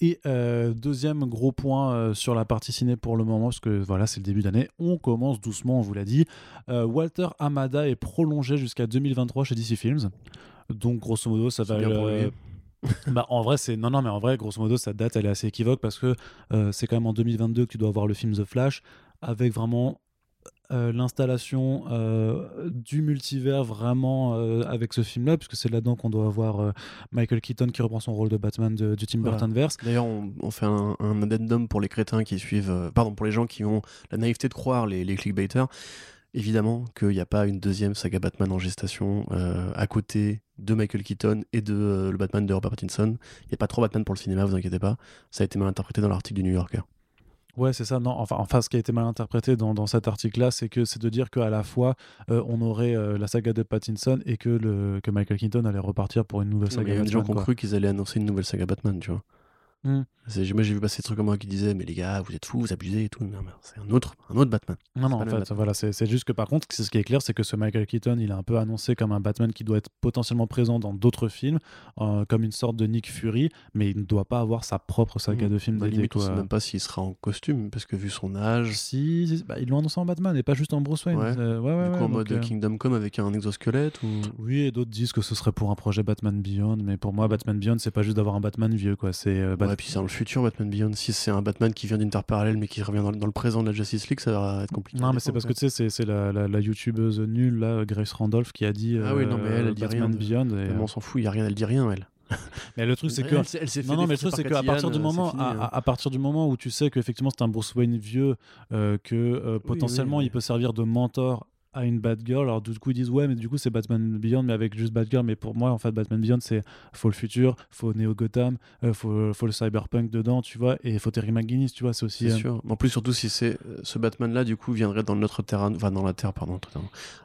Et euh, deuxième gros point euh, sur la partie ciné pour le moment, parce que voilà, c'est le début d'année, on commence doucement, on vous l'a dit. Euh, Walter Hamada est prolongé jusqu'à 2023 chez DC Films. Donc grosso modo, ça va. lui. bah, en vrai, c'est non, non, mais en vrai, grosso modo, sa date, elle est assez équivoque parce que c'est quand même en 2022 que tu dois avoir le film The Flash avec vraiment euh, l'installation euh, du multivers vraiment euh, avec ce film-là, puisque c'est là-dedans qu'on doit avoir Michael Keaton qui reprend son rôle de Batman de- du Tim. Burton verse. D'ailleurs, on, on fait un, un addendum pour les crétins qui suivent, pardon, pour les gens qui ont la naïveté de croire les, les clickbaiters. Évidemment qu'il n'y a pas une deuxième saga Batman en gestation à côté de Michael Keaton et de le Batman de Robert Pattinson. Il n'y a pas trois Batman pour le cinéma, vous inquiétez pas. Ça a été mal interprété dans l'article du New Yorker. Ouais, c'est ça. Non, enfin, enfin, ce qui a été mal interprété dans, dans cet article-là, c'est que c'est de dire qu'à la fois euh, on aurait euh, la saga de Pattinson et que, le, que Michael Keaton allait repartir pour une nouvelle Il y saga. a des gens qui ont cru qu'ils allaient annoncer une nouvelle saga Batman, tu vois. C'est- Moi, j'ai vu passer des trucs comme moi qui disaient Mais les gars, vous êtes fous, vous abusez et tout. Non, c'est un autre, un autre Batman. Non, non, en fait, Batman. voilà, c'est juste que par contre, ce qui est clair, c'est que ce Michael Keaton, il est un peu annoncé comme un Batman qui doit être potentiellement présent dans d'autres films, euh, comme une sorte de Nick Fury, mais il ne doit pas avoir sa propre saga Mhm. de films Bah, limite, on quoi. sait même pas s'il sera en costume, parce que vu son âge, Si, si, bah, ils l'ont annoncé en Batman et pas juste en Bruce Wayne. Ouais. Euh, ouais, ouais, du coup en mode euh, Kingdom Come avec un exosquelette ou. Oui, et d'autres disent que ce serait pour un projet Batman Beyond, mais pour moi, Batman Beyond, c'est pas juste d'avoir un Batman vieux, quoi. C'est Bat- Ouais, puis c'est dans le futur Batman Beyond. Si c'est un Batman qui vient d'une terre parallèle mais qui revient dans, dans le présent de la Justice League, ça va être compliqué. Non, mais c'est parce que tu sais, c'est- c'est la, la, la youtubeuse nulle, là, Grace Randolph, qui a dit Ah oui, non, mais elle, euh, elle dit Batman rien de- Beyond. et, on s'en fout, il y a rien, elle dit rien, elle. Mais le truc, c'est que. Elle elle Non, non, mais le truc, c'est qu'à partir du moment, c'est fini, à, hein. à- à partir du moment où tu sais qu'effectivement c'est un Bruce Wayne vieux, euh, que euh, potentiellement oui. il peut servir de mentor à une Batgirl, alors du coup ils disent ouais, mais du coup c'est Batman Beyond, mais avec juste Batgirl. Mais pour moi, en fait, Batman Beyond, c'est faut le futur, faut Neo Gotham, euh, faut, faut le cyberpunk dedans, tu vois, et faut Terry McGuinness, tu vois, c'est aussi. Euh, sûr. En plus, surtout si c'est euh, ce Batman-là, du coup, viendrait dans notre nous- enfin dans la terre, pardon,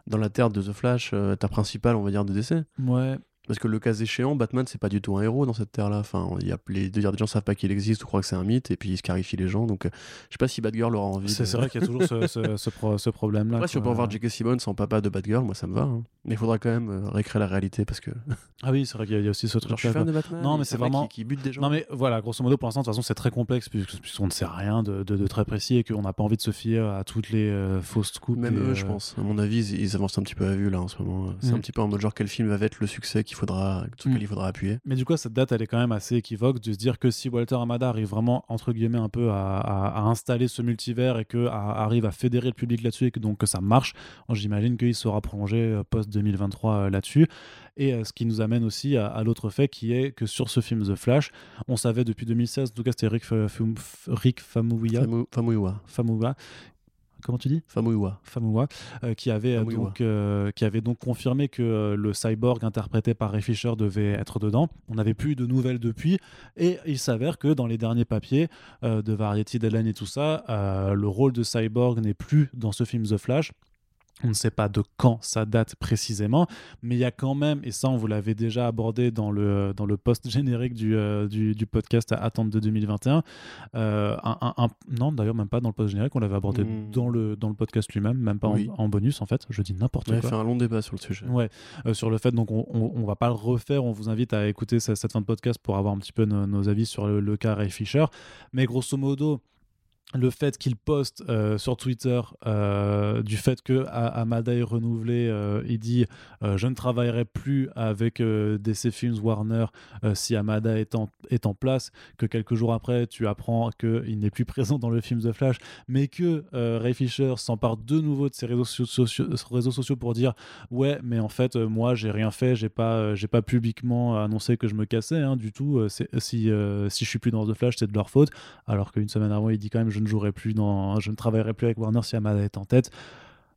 dans la terre de The Flash, euh, terre principale, on va dire, de DC. Ouais, Parce que le cas échéant, Batman, c'est pas du tout un héros dans cette terre-là. Enfin, il y a les deux des gens savent pas qu'il existe ou croient que c'est un mythe, et puis il scarifie les gens. Donc, euh, je sais pas si Batgirl aura envie. c'est de... vrai qu'il y a toujours ce, ce, ce pro- ce problème-là. Après, si on peut revoir J.K. Simmons en papa de Batgirl, moi ça me va. hein. Mais il faudra quand même euh, réécrire la réalité parce que. Ah oui, c'est vrai qu'il y a- il y a aussi ce Genre, je truc suis fan de Batman. Non, mais c'est vraiment- Qui, qui bute des gens. Non mais voilà, grosso modo pour l'instant de toute façon c'est très complexe puisqu'on ne sait rien de, de- de très précis et qu'on n'a pas envie de se fier à toutes les euh, fausses scoops. Même et, eux, je pense. À mon avis, ils, ils avancent un petit peu à vue là en ce moment. C'est Mm. un petit peu en mode genre quel film va être le succès qu'il faudra, sur lequel Mm. il faudra appuyer. Mais du coup cette date elle est quand même assez équivoque de se dire que si Walter Amada arrive vraiment entre guillemets un peu à, à- à installer ce multivers et que à- arrive à fédérer le public là-dessus et que donc que ça marche, j'imagine qu'il sera prolongé post 2023 là-dessus. Et euh, ce qui nous amène aussi à, à l'autre fait qui est que sur ce film The Flash, on savait depuis 2016, en tout cas c'était Rick, Fa- Fum- Rick Famuyiwa, Famu- Famuyiwa. Famuyiwa. Comment tu dis? Famuyiwa. Famuyiwa, euh, qui, avait, Famuyiwa. donc, euh, qui avait donc confirmé que euh, le cyborg interprété par Ray Fisher devait être dedans. On n'avait plus de nouvelles depuis. Et il s'avère que dans les derniers papiers de Variety, Deadline et tout ça, le rôle de cyborg n'est plus dans ce film The Flash. On ne sait pas de quand ça date précisément, mais il y a quand même, et ça on vous l'avait déjà abordé dans le, dans le post générique du, euh, du, du podcast à Attente de 2021, euh, un, un- un- non d'ailleurs même pas dans le post générique, on l'avait abordé Mm. dans, le, dans le podcast lui-même, même pas en- Oui. en, bonus en fait, je dis n'importe On a quoi. fait un long débat sur le sujet. Ouais, euh, sur le fait, donc on, on, on va pas le refaire, on vous invite à écouter ce- cette fin de podcast pour avoir un petit peu nos, nos avis sur le, le cas Ray Fisher. Mais grosso modo, le fait qu'il poste euh, sur Twitter euh, du fait que Amada est renouvelé, euh, il dit je ne travaillerai plus avec DC Films Warner si Amada est en, est en place, que quelques jours après tu apprends qu'il n'est plus présent dans le film The Flash, mais que Ray Fisher s'empare de nouveau de ses réseaux sociaux, pour dire ouais mais en fait moi j'ai rien fait, j'ai pas pas publiquement annoncé que je me cassais hein, du tout, si si je suis plus dans The Flash c'est de leur faute, alors qu'une semaine avant il dit quand même je ne jouerai plus dans, je ne travaillerai plus avec Warner si Amada est en tête.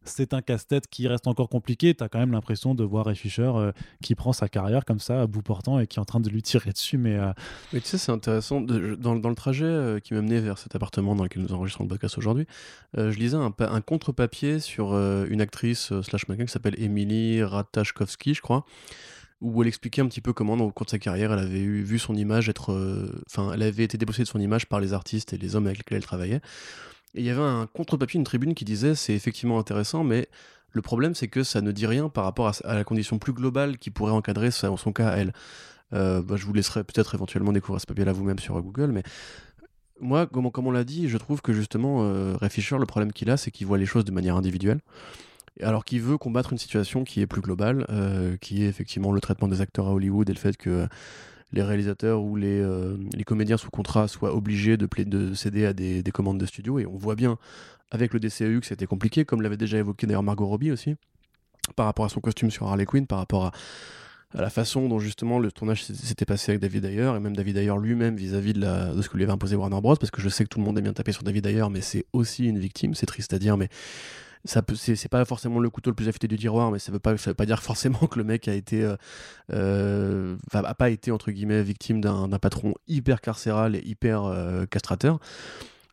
C'est un casse-tête qui reste encore compliqué. Tu as quand même l'impression de voir Ray Fisher euh, qui prend sa carrière comme ça à bout portant et qui est en train de lui tirer dessus. Mais, euh, tu sais, c'est intéressant. dans, le trajet euh, qui m'a mené vers cet appartement dans lequel nous enregistrons le podcast aujourd'hui, je lisais un, un contre-papier sur une actrice slash mannequin qui s'appelle Emily Ratajkowski, je crois où elle expliquait un petit peu comment, au cours de sa carrière, elle avait eu, vu son image être. Euh, enfin, elle avait été dépossédée de son image par les artistes et les hommes avec lesquels elle travaillait. Et il y avait un contre-papier, une tribune qui disait c'est effectivement intéressant, mais le problème, c'est que ça ne dit rien par rapport à, la condition plus globale qui pourrait encadrer en son cas elle. Euh, bah, je vous laisserai peut-être éventuellement découvrir ce papier-là vous-même sur Google, mais moi, comme, comme, on l'a dit, je trouve que justement, euh, Ray Fisher, le problème qu'il a, c'est qu'il voit les choses de manière individuelle alors qu'il veut combattre une situation qui est plus globale, euh, qui est effectivement le traitement des acteurs à Hollywood et le fait que les réalisateurs ou les, euh, comédiens sous contrat soient obligés de, de céder à des, commandes de studio. Et on voit bien avec le DCEU que c'était compliqué, comme l'avait déjà évoqué d'ailleurs Margot Robbie aussi, par rapport à son costume sur Harley Quinn, par rapport à, la façon dont justement le tournage s'était passé avec David Ayer, et même David Ayer lui-même vis-à-vis de, ce que lui avait imposé Warner Bros. Parce que je sais que tout le monde aime bien taper sur David Ayer, mais c'est aussi une victime, c'est triste à dire, mais ça peut c'est pas forcément le couteau le plus affûté du tiroir mais ça veut pas ça veut pas dire forcément que le mec a été euh, euh pas été entre guillemets victime d'un patron hyper carcéral et hyper euh, castrateur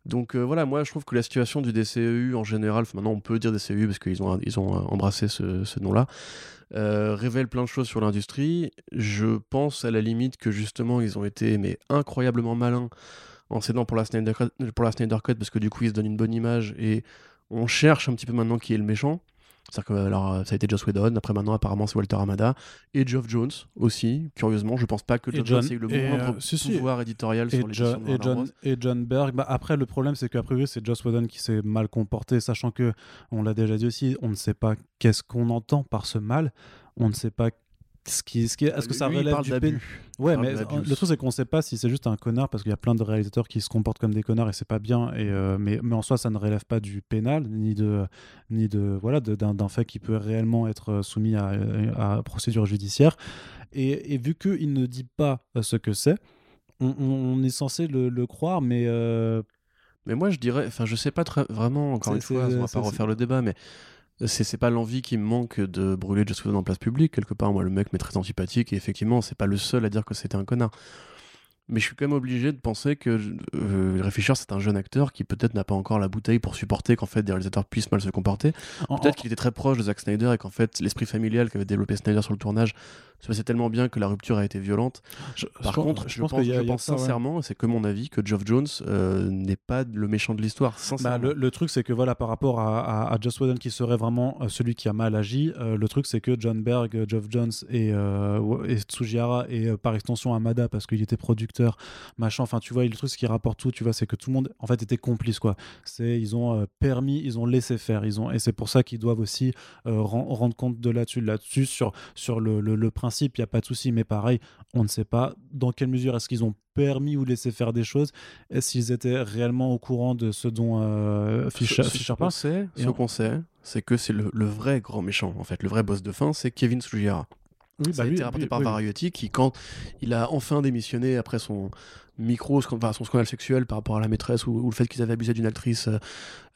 donc euh, voilà, moi je trouve que la situation du DCEU en général, maintenant on peut dire DCEU parce qu'ils ont, ils ont embrassé ce, nom-là, révèle plein de choses sur l'industrie. Je pense à la limite que justement ils ont été mais incroyablement malins en cédant pour la Snyder Cut, pour la Snyder Cut parce que du coup ils se donnent une bonne image et on cherche un petit peu maintenant qui est le méchant. C'est-à-dire que alors, ça a été Joss Whedon, après maintenant apparemment c'est Walter Amada, et Geoff Jones aussi, curieusement, je pense pas que Geoff Jones ait eu le moindre euh, pouvoir éditorial sur les John, et, John, et John Berg, bah, après le problème c'est qu'à priori c'est Joss Whedon qui s'est mal comporté, sachant que, on l'a déjà dit aussi, on ne sait pas qu'est-ce qu'on entend par ce mal, on ne sait pas ce qui, ce qui est, ce que ça relève du pénal Ouais, mais le truc c'est qu'on sait pas si c'est juste un connard parce qu'il y a plein de réalisateurs qui se comportent comme des connards et c'est pas bien. Et euh, mais, mais en soi, ça ne relève pas du pénal ni de ni de voilà d'un fait qui peut réellement être euh, soumis à, à procédure judiciaire. Et, et vu qu'il ne dit pas euh, ce que c'est, on, est censé le, le croire, mais mais moi je dirais, enfin je sais pas très vraiment. Encore une fois, on va pas refaire le débat, mais c'est pas l'envie qui me manque de brûler Joss Whedon en place publique. Quelque part, moi, le mec m'est très antipathique et effectivement, c'est pas le seul à dire que c'était un connard. Mais je suis quand même obligé de penser que euh, c'est un jeune acteur qui peut-être n'a pas encore la bouteille pour supporter qu'en fait des réalisateurs puissent mal se comporter. Peut-être qu'il était très proche de Zack Snyder et qu'en fait l'esprit familial qu'avait développé Snyder sur le tournage se passait tellement bien que la rupture a été violente. Par contre, je, pense, sincèrement, c'est que mon avis, que Geoff Jones euh, n'est pas le méchant de l'histoire. Bah, le, truc, c'est que voilà, par rapport à, à, Joss Whedon qui serait vraiment euh, celui qui a mal agi, euh, le truc, c'est que John Berg, Geoff Jones et, et Tsujihara et par extension Amada, parce qu'il était producteur, machin. Enfin, tu vois, le truc, ce qui rapporte tout, tu vois, c'est que tout le monde, en fait, était complice, quoi. C'est, ils ont permis, ils ont laissé faire, ils ont, et c'est pour ça qu'ils doivent aussi rendre compte de là-dessus, là-dessus, sur, sur le, le, le principe il n'y a pas de souci. Mais pareil, on ne sait pas dans quelle mesure est-ce qu'ils ont permis ou laissé faire des choses. Est-ce qu'ils étaient réellement au courant de ce dont euh, Fischer, ce, parle Ce qu'on sait, c'est que c'est le, vrai grand méchant, en fait. Le vrai boss de fin, c'est Kevin Tsujihara. Oui, ça bah a été rapporté par Variety qui, quand il a enfin démissionné après son micro, enfin, son scandale sexuel par rapport à la maîtresse ou, le fait qu'ils avaient abusé d'une actrice euh,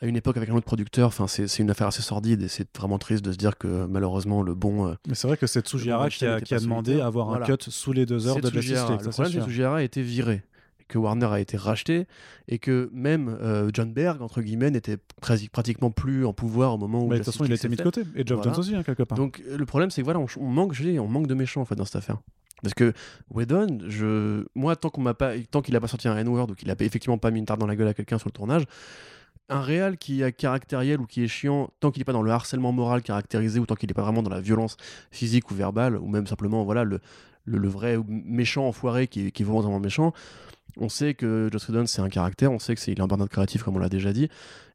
à une époque avec un autre producteur, enfin, c'est une affaire assez sordide et c'est vraiment triste de se dire que malheureusement le bon. Euh, Mais c'est vrai que c'est Tsujihara qui a, qui a demandé à avoir un cut sous les deux heures de League. Le problème, c'est que Tsujihara a été viré que Warner a été racheté et que même euh, John Berg, entre guillemets, n'était pratiquement plus en pouvoir au moment où. Mais de toute façon, il a été mis de côté. Et Geoff Jones aussi, hein, quelque part. Donc le problème, c'est que voilà, on, manque, on manque de méchants en fait dans cette affaire. Parce que Whedon, je... moi, tant qu'on m'a pas, tant qu'il a pas sorti un N-word ou qu'il a effectivement pas mis une tarte dans la gueule à quelqu'un sur le tournage, un réal qui est caractériel ou qui est chiant, tant qu'il n'est pas dans le harcèlement moral caractérisé ou tant qu'il n'est pas vraiment dans la violence physique ou verbale, ou même simplement voilà le, le, vrai méchant enfoiré qui, qui est volontairement méchant, On sait que Joss Whedon c'est un caractère, on sait que c'est il a un burn créatif comme on l'a déjà dit,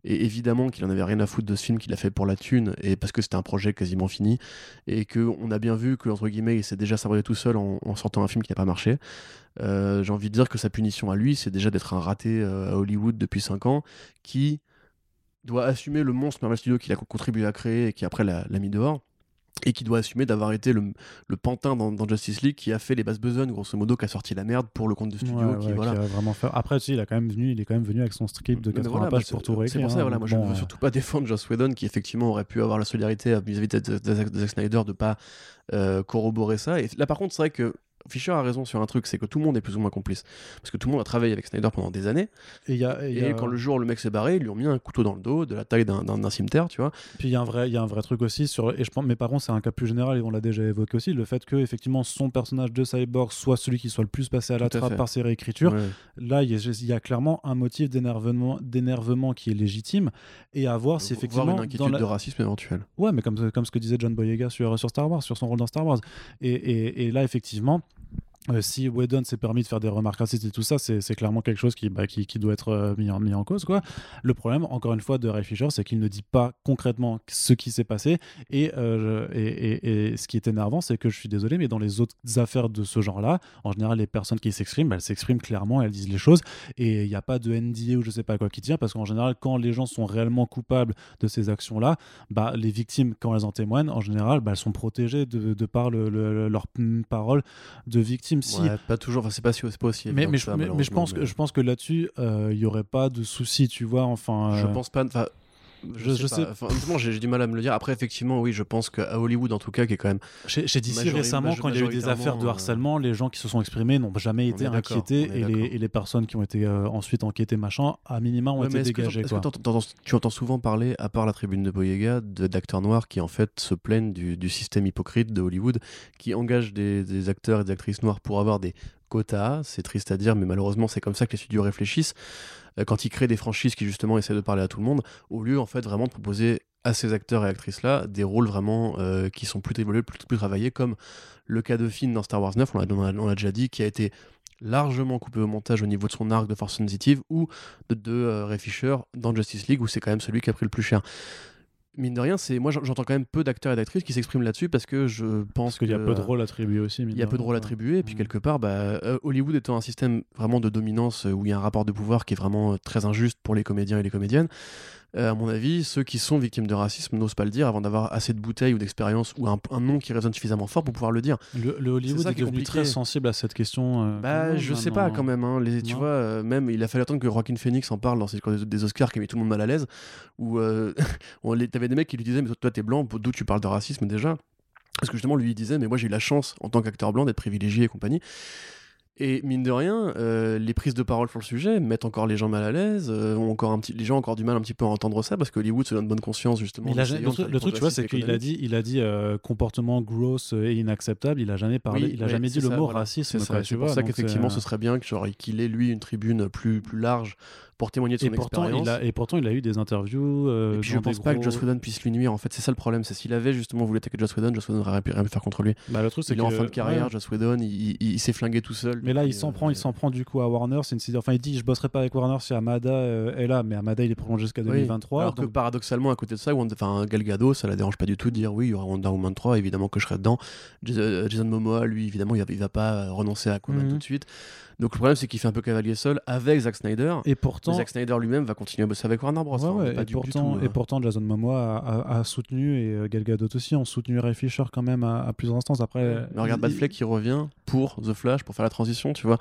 et évidemment qu'il en avait rien à foutre de ce film qu'il a fait pour la thune et parce que c'était un projet quasiment fini et que on a bien vu que entre guillemets il s'est déjà sabré tout seul en, sortant un film qui n'a pas marché. Euh, j'ai envie de dire que sa punition à lui, c'est déjà d'être un raté euh, à Hollywood depuis 5 ans qui doit assumer le monstre Marvel Studios qu'il a contribué à créer et qui après l'a mis dehors et qui doit assumer d'avoir été le, le pantin dans, Justice League qui a fait les bases besognes grosso modo qui a sorti la merde pour le compte de studio qui, voilà. vraiment fait... après tu sais, il a quand même venu il est quand même venu avec son script de 80 pages pour tout réécrire c'est pour ça voilà moi je veux surtout pas défendre Joss Whedon qui effectivement aurait pu avoir la solidarité vis-à-vis de, Zack Snyder de pas euh, corroborer ça et là par contre c'est vrai que Fisher a raison sur un truc, c'est que tout le monde est plus ou moins complice. Parce que tout le monde a travaillé avec Snyder pendant des années. Et, y a, et, quand le jour le mec s'est barré, ils lui ont mis un couteau dans le dos de la taille d'un cimetière, tu vois. Puis il y, a un vrai, y a un vrai truc aussi sur. Et je pense, mes parents, c'est un cas plus général et on l'a déjà évoqué aussi, le fait que effectivement son personnage de Cyborg soit celui qui soit le plus passé à la trappe par ses réécritures. Là, il y, a clairement un motif d'énervement qui est légitime et à voir si effectivement. Voir une inquiétude de racisme éventuel. Ouais, mais comme, comme ce que disait John Boyega sur, sur Star Wars, sur son rôle dans Star Wars. et, et là, effectivement euh, si Whedon s'est permis de faire des remarques racistes et tout ça, c'est clairement quelque chose qui, bah, doit être euh, mis, en, cause. Le problème, encore une fois, de Ray Fisher, c'est qu'il ne dit pas concrètement ce qui s'est passé. Et, euh, et, ce qui est énervant, c'est que je suis désolé, mais dans les autres affaires de ce genre-là, en général, les personnes qui s'expriment, elles s'expriment clairement, elles disent les choses. Et il n'y a pas de NDA ou je sais pas quoi qui tient, parce qu'en général, quand les gens sont réellement coupables de ces actions-là, bah, les victimes, quand elles en témoignent, en général, bah, elles sont protégées de, par le, leur parole de victime pas toujours, enfin, c'est pas, pas aussi. Mais, mais, je, mais, je pense que je pense que là-dessus, il euh, y aurait pas de souci, tu vois. Enfin, je euh, pense pas. Je, je, sais. Enfin, j'ai du mal à me le dire. Après, effectivement, oui, je pense qu'à Hollywood, en tout cas, qui est quand même. Chez, DC récemment, quand il y a eu des affaires de euh, harcèlement, les gens qui se sont exprimés n'ont jamais été inquiétés et les, et les, personnes qui ont été ensuite enquêtées, machin, à minima ont été dégagées. tu entends souvent parler, à part la tribune de Boyega, d'acteurs noirs qui en fait se plaignent du, du, système hypocrite de Hollywood, qui engage des, des acteurs et des actrices noires pour avoir des quotas. C'est triste à dire, mais malheureusement, c'est comme ça que les studios réfléchissent. Euh, quand ils créent des franchises qui justement essaient de parler à tout le monde, au lieu en fait vraiment de proposer à ces acteurs et actrices là des rôles vraiment euh, qui sont plus évolués, plus, plus travaillés, comme le cas de Finn dans Star Wars 9, on l'a déjà dit, qui a été largement coupé au montage au niveau de son arc de force sensitive ou de, de euh, Ray Fisher dans Justice League où c'est quand même celui qui a pris le plus cher mine de rien, c'est moi j'entends quand même peu d'acteurs et d'actrices qui s'expriment là-dessus parce que je pense qu'il y a peu de rôles attribués aussi. Il y a peu de rôles attribués et puis quelque part, bah, euh, Hollywood étant un système vraiment de dominance euh, où il y a un rapport de pouvoir qui est vraiment euh, très injuste pour les comédiens et les comédiennes. Euh, à mon avis, ceux qui sont victimes de racisme n'osent pas le dire avant d'avoir assez de bouteilles ou d'expérience ou un, nom qui résonne suffisamment fort pour pouvoir le dire. Le, Hollywood est, devenu très sensible à cette question. Euh, bah, je sais pas quand même. Hein, les, tu vois, euh, même il a fallu attendre que Joaquin Phoenix en parle dans ses des Oscars qui met tout le monde mal à l'aise. Où t'avais des mecs qui lui disaient mais toi t'es blanc, d'où tu parles de racisme déjà? Parce que justement lui il disait mais moi j'ai eu la chance en tant qu'acteur blanc d'être privilégié et compagnie. Et mine de rien, euh, les prises de parole sur le sujet mettent encore les gens mal à l'aise, euh, ont encore un petit, les gens ont encore du mal un petit peu à entendre ça parce que Hollywood se donne bonne conscience justement. le, truc, tu vois, c'est qu'il a dit, il a dit euh, comportement gross et inacceptable. Il a jamais parlé, il a jamais dit le mot racisme. C'est pour ça qu'effectivement, ce serait bien qu'il ait lui une tribune plus plus large pour témoigner de son et pourtant, expérience. Il a, et pourtant, il a eu des interviews. Euh, et puis je pense pas que Joss Whedon puisse lui nuire. En fait, c'est ça le problème. C'est s'il avait justement voulu attaquer Joss Whedon, Joss Whedon aurait rien pu faire contre lui. Bah, le truc, c'est il est en fin de carrière, Joss Whedon, il, s'est flingué tout seul. Mais là, il s'en prend, il s'en prend du coup à Warner. C'est une enfin, il dit, je bosserai pas avec Warner si Amada euh, est là, mais Amada, il est prolongé jusqu'à 2023. Alors que paradoxalement, à côté de ça, enfin, Gal Gadot, ça la dérange pas du tout de dire oui, il y aura Wonder Woman 3, évidemment que je serai dedans. Euh, Jason Momoa, lui, évidemment, il va, va pas renoncer à Aquaman mhm. tout de suite. Donc le problème, c'est qu'il fait un peu cavalier seul avec Zack Snyder. Et pourtant, Zack Snyder lui-même va continuer à bosser avec Warner Bros. et, pourtant, et, pourtant, Jason Momoa a, soutenu et euh, Gal Gadot aussi ont soutenu Ray Fisher quand même à, plusieurs instances. Après, mais regarde Batfleck qui revient pour The Flash pour faire la transition, tu vois.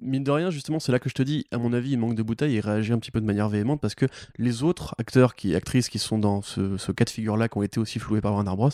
Mine de rien, justement, c'est là que je te dis, à mon avis, il manque de bouteille et il réagit un petit peu de manière véhémente parce que les autres acteurs, qui, actrices qui sont dans ce, ce cas de figure-là, qui ont été aussi floués par Warner Bros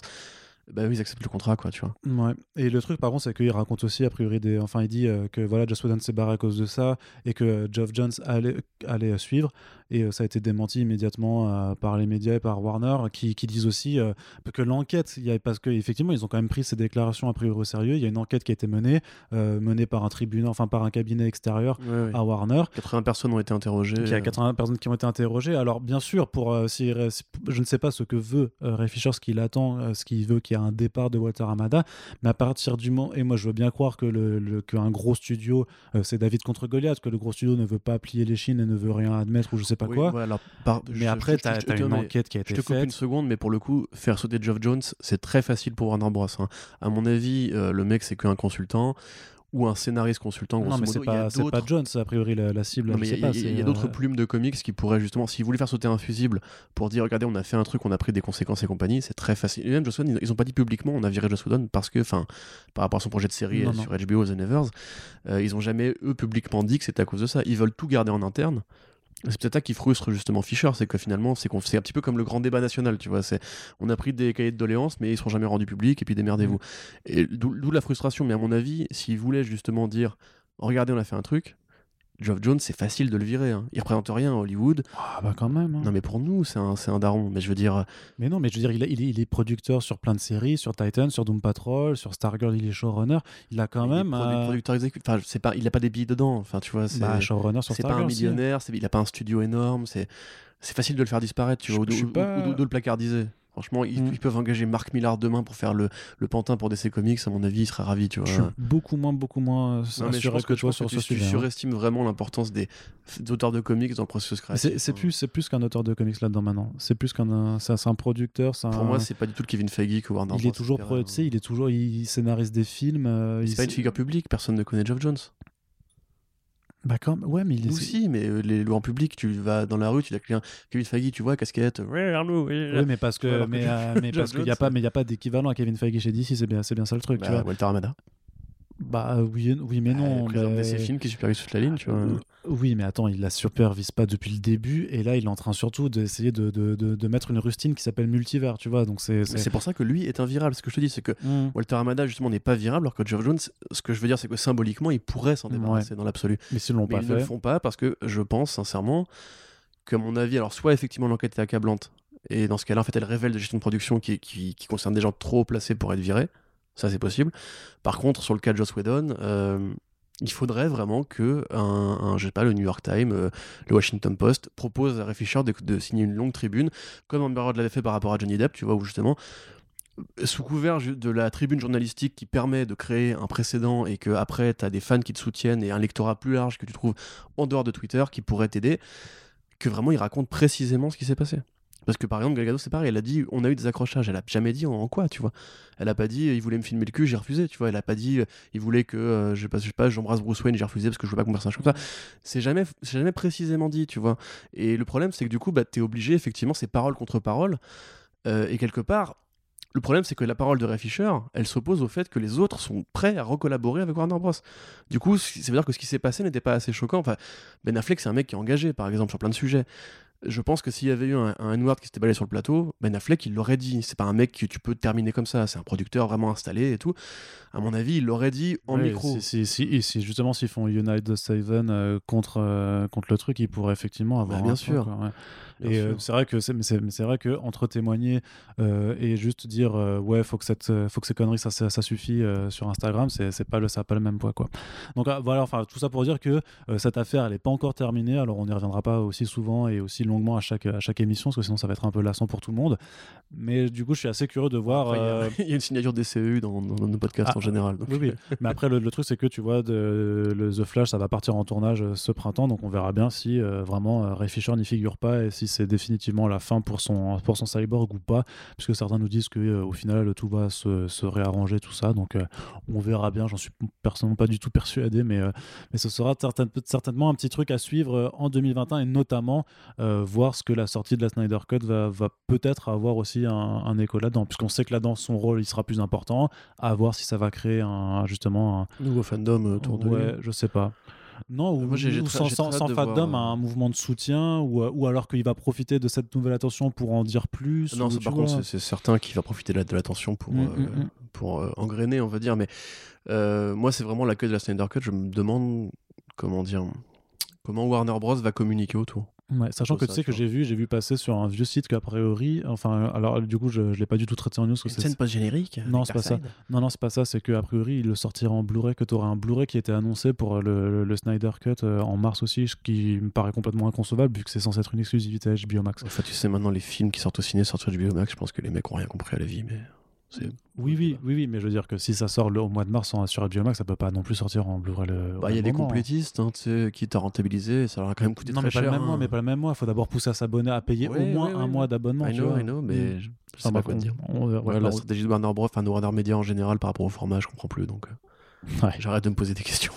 bah oui, ils acceptent le contrat, quoi, tu vois. Ouais. Et le truc, par contre, c'est qu'il raconte aussi, a priori, des... enfin, il dit euh, que voilà, Joss Whedon s'est barré à cause de ça et que Geoff Jones allait, allait suivre. Et euh, ça a été démenti immédiatement euh, par les médias et par Warner, qui, qui disent aussi euh, que l'enquête, parce qu'effectivement, ils ont quand même pris ces déclarations a priori au sérieux. Il y a une enquête qui a été menée, menée par un tribunal, enfin par un cabinet extérieur Ouais, à Warner. 80 personnes ont été interrogées. Il y a euh, 80 personnes qui ont été interrogées. Alors, bien sûr, pour si, je ne sais pas ce que veut Ray Fisher, ce qu'il attend, ce qu'il veut qu'il y ait un départ de Walter Amada, mais à partir du moment, et moi je veux bien croire que le, le- qu'un gros studio, c'est David contre Goliath, que le gros studio ne veut pas plier les chines et ne veut rien admettre ou je sais pas oui, quoi. ouais, alors, par- Mais je- après, je- tu as, je- je- une mais- enquête qui a Je été te coupe faite. une seconde, mais pour le coup, faire sauter Geoff Jones, c'est très facile pour Warner Bros. hein. À mon avis, euh, le mec, c'est qu'un consultant ou un scénariste consultant. Non, mais c'est pas, pas Jones, a priori, la, la cible. Je sais il y a, pas, d'autres euh, plumes de comics qui pourraient justement, s'ils voulaient faire sauter un fusible pour dire, regardez, on a fait un truc, on a pris des conséquences et compagnie, c'est très facile. Et même Joss Whedon, ils, ils ont pas dit publiquement, on a viré Joss Whedon parce que, enfin, par rapport à son projet de série Non, euh, non. sur HBO, The Nevers, euh, ils ont jamais, eux, publiquement dit que c'était à cause de ça. Ils veulent tout garder en interne. C'est peut-être ça qui frustre justement Fisher, c'est que finalement, c'est un petit peu comme le grand débat national, tu vois. C'est, on a pris des cahiers de doléances, mais ils seront jamais rendus publics, et puis démerdez-vous. Et d'où la frustration. Mais à mon avis, s'ils voulaient justement dire, regardez, on a fait un truc, Geoff Jones, c'est facile de le virer. hein. Il représente rien à Hollywood. Ah, bah quand même. hein. Non, mais pour nous, c'est un, un daron. Mais je veux dire, Mais non, mais je veux dire, il, a- il est, il est producteur sur plein de séries, sur Titan, sur Doom Patrol, sur Stargirl, il est showrunner. Il a quand il est même. produ- euh, producteur exécutif. Enfin, c'est pas, il a pas des billes dedans. Enfin, tu vois, c'est, bah, showrunner sur c'est pas un millionnaire. c'est- il a pas un studio énorme. C'est, facile de le faire disparaître, tu Je- vois, ou de, ou- pas- ou de le placardiser. Franchement, ils, Mm. ils peuvent engager Marc Millard demain pour faire le, le pantin pour DC Comics. À mon avis, il serait ravi, tu vois. Je suis beaucoup moins, beaucoup moins euh, Non, mais je pense que, que, je toi pense sur que ce tu, tu sujet. hein. surestimes vraiment l'importance des, des auteurs de comics dans le processus créatif. C'est hein. plus, c'est plus qu'un auteur de comics là-dedans maintenant. C'est plus qu'un, un- c'est un producteur. Pour moi, c'est pas du tout le Kevin Feige que Warner il est toujours, pro- hein. tu sais, il est toujours, il scénarise des films. euh, il C'est pas une figure publique, personne ne connaît Geoff Jones. Bah quand ouais, mais il est. Aussi, mais euh, les lois en public, tu vas dans la rue, tu dis à quelqu'un, Kevin Feige, tu vois, casquette, ouais, Arnaud, ouais, Oui, mais parce Tu que, mais, euh, mais parce qu'il y a pas, mais il y a pas d'équivalent à Kevin Feige chez DC. C'est bien, c'est bien ça le truc, tu Bah, vois. Walter Amada. Bah oui, mais non. il mais- ses films qui supervisent toute la ligne, tu vois. Euh, Oui, mais attends, il la supervise pas depuis le début, et là, il est en train surtout d'essayer de, de, de, de mettre une rustine qui s'appelle multivers, tu vois. Donc c'est. C'est- pour ça que lui est invirable. Ce que je te dis, c'est que Mm. Walter Amada, justement, n'est pas virable, alors que Geoff Jones, ce que je veux dire, c'est que symboliquement, il pourrait s'en Ouais. débarrasser dans l'absolu. Mais s'ils l'ont Mais pas ils ne le font pas parce que je pense sincèrement que, à mon avis, alors soit effectivement l'enquête est accablante, et dans ce cas-là, en fait, elle révèle des gestions de production qui, qui, qui concernent des gens trop placés pour être virés. Ça, c'est possible. Par contre, sur le cas de Joss Whedon, euh, il faudrait vraiment que un, je sais pas, le New York Times, euh, le Washington Post propose à Ray Fisher de, signer une longue tribune, comme Amber Heard l'avait fait par rapport à Johnny Depp, tu vois, où justement, sous couvert de la tribune journalistique qui permet de créer un précédent et que après tu as des fans qui te soutiennent et un lectorat plus large que tu trouves en dehors de Twitter qui pourrait t'aider, que vraiment il raconte précisément ce qui s'est passé. Parce que par exemple, Gal Gadot, c'est pareil, elle a dit on a eu des accrochages, elle a jamais dit en, quoi, tu vois. Elle a pas dit il voulait me filmer le cul, j'ai refusé, tu vois. Elle a pas dit il voulait que euh, je je sais pas, j'embrasse Bruce Wayne, j'ai refusé parce que je veux pas qu'on chose comme ça. C'est jamais, jamais précisément dit, tu vois. Et le problème, c'est que du coup, bah, t'es obligé, effectivement, c'est parole contre parole. Euh, et quelque part, le problème, c'est que la parole de Ray Fisher, elle s'oppose au fait que les autres sont prêts à recollaborer avec Warner Bros. Du coup, ça veut dire que ce qui s'est passé n'était pas assez choquant. Enfin, Ben Affleck, c'est un mec qui est engagé, par exemple, sur plein de sujets. Je pense que s'il y avait eu un, un N-word qui s'était balayé sur le plateau, Ben Affleck, il l'aurait dit. C'est pas un mec que tu peux terminer comme ça. C'est un producteur vraiment installé et tout. À mon avis, il l'aurait dit en Ouais, micro. Si, si, si- justement, s'ils font Unite the Seven euh, contre, euh, contre le truc, ils pourraient effectivement avoir. Bah, bien un sûr. point, quoi, ouais. Et euh, c'est vrai que c'est mais c'est mais c'est vrai que entre témoigner euh, et juste dire euh, ouais faut que cette faut que ces conneries ça, ça, ça suffit sur Instagram c'est c'est pas le ça a pas le même poids quoi. Donc euh, voilà enfin tout ça pour dire que cette affaire elle est pas encore terminée alors on n'y reviendra pas aussi souvent et aussi longuement à chaque à chaque émission parce que sinon ça va être un peu lassant pour tout le monde. Mais du coup je suis assez curieux de voir. Après, il y a- y, une signature DCEU dans, dans- dans nos podcasts Ah, en général. donc, oui, oui. Mais après, le, le truc, c'est que tu vois, de, le The Flash, ça va partir en tournage ce printemps, donc on verra bien si euh, vraiment Ray Fisher n'y figure pas et si c'est définitivement la fin pour son, pour son cyborg ou pas, puisque certains nous disent que euh, au final tout va se, se réarranger, tout ça. Donc euh, on verra bien. J'en suis personnellement pas du tout persuadé, mais, euh, mais ce sera certain- certainement un petit truc à suivre en 2021 et notamment voir ce que la sortie de la Snyder Cut va, va peut-être avoir aussi un, un écho là-dedans, puisqu'on sait que là-dedans son rôle il sera plus important. À voir si ça va créer un, justement un, Nouveau fandom autour de ouais, lui. je sais pas. Non, ou, Moi, sans, sans, sans fandom, voir, euh, un mouvement de soutien, ou, euh, ou alors qu'il va profiter de cette nouvelle attention pour en dire plus. Non, ou par vois. contre, c'est certain qu'il va profiter de la- l'attention pour, Mm, euh, mm, mm. pour euh, engrainer, on va dire. Mais euh, moi, c'est vraiment l'accueil de la Snyder Cut. Je me demande comment dire, comment Warner Bros va communiquer autour. Ouais, sachant que tu sais que j'ai vu, j'ai vu passer sur un vieux site qu'a priori, enfin, alors du coup, je, je l'ai pas du tout traité en news. que Une c'est- scène post-générique Non, avec c'est pas ça. Non, non, c'est pas ça. C'est que a priori, il le sortira en Blu-ray, que tu auras un Blu-ray qui été annoncé pour le, le- le Snyder Cut euh, en mars aussi, ce qui me paraît complètement inconcevable vu que c'est censé être une exclusivité HBO Max. Enfin, tu sais, maintenant, les films qui sortent au ciné sortent sur du Biomax. Je pense que les mecs ont rien compris à la vie, mais. Oui, oui, oui, oui, mais je veux dire que si ça sort le- au mois de mars en, sur HBO Max, ça peut pas non plus sortir en Blu-ray. le- Bah, il y a des moment. complétistes, hein, qui t'a rentabilisé, et ça leur a quand même coûté Non, très mais pas cher. le même mois, hein. mais pas le même mois. Il faut d'abord pousser à s'abonner, à payer Ouais, au moins ouais, un mois d'abonnement. I know. I know, mais Mm. je, je Enfin, sais pas quoi on- dire. on- la on- stratégie de Warner Bros, enfin de Warner Media en général par rapport au format, je comprends plus, donc euh, j'arrête de me poser des questions.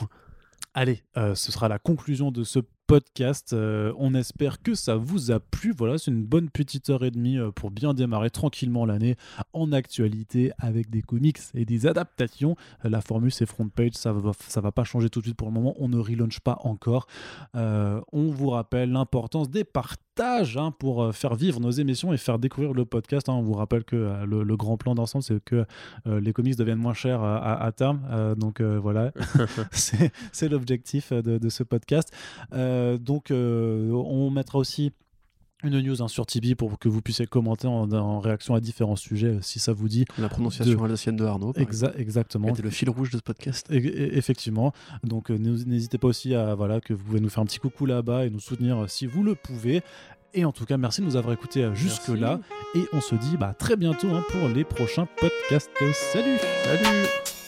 Allez, euh, ce sera la conclusion de ce podcast. Euh, on espère que ça vous a plu. Voilà, c'est une bonne petite heure et demie euh, pour bien démarrer tranquillement l'année en actualité avec des comics et des adaptations. Euh, la formule c'est front page, ça va, ça va pas changer tout de suite pour le moment. On ne relaunch pas encore. Euh, on vous rappelle l'importance des partages hein, pour faire vivre nos émissions et faire découvrir le podcast. hein. On vous rappelle que le, le grand plan d'ensemble, c'est que les comics deviennent moins chers à, à terme. Donc voilà, c'est l'objectif de, de ce podcast. Euh, donc, euh, on mettra aussi une news hein, sur Tibi pour que vous puissiez commenter en, en réaction à différents sujets euh, si ça vous dit. La prononciation alsacienne de Arnaud, Exa- exactement. exemple, était le fil rouge de ce podcast. E- e- Effectivement. Donc, euh, n'hés- n'hésitez pas aussi à voilà que vous pouvez nous faire un petit coucou là-bas et nous soutenir euh, si vous le pouvez. Et en tout cas, merci de nous avoir écoutés euh, jusque-là. Et on se dit bah, à très bientôt hein, pour les prochains podcasts. Salut Salut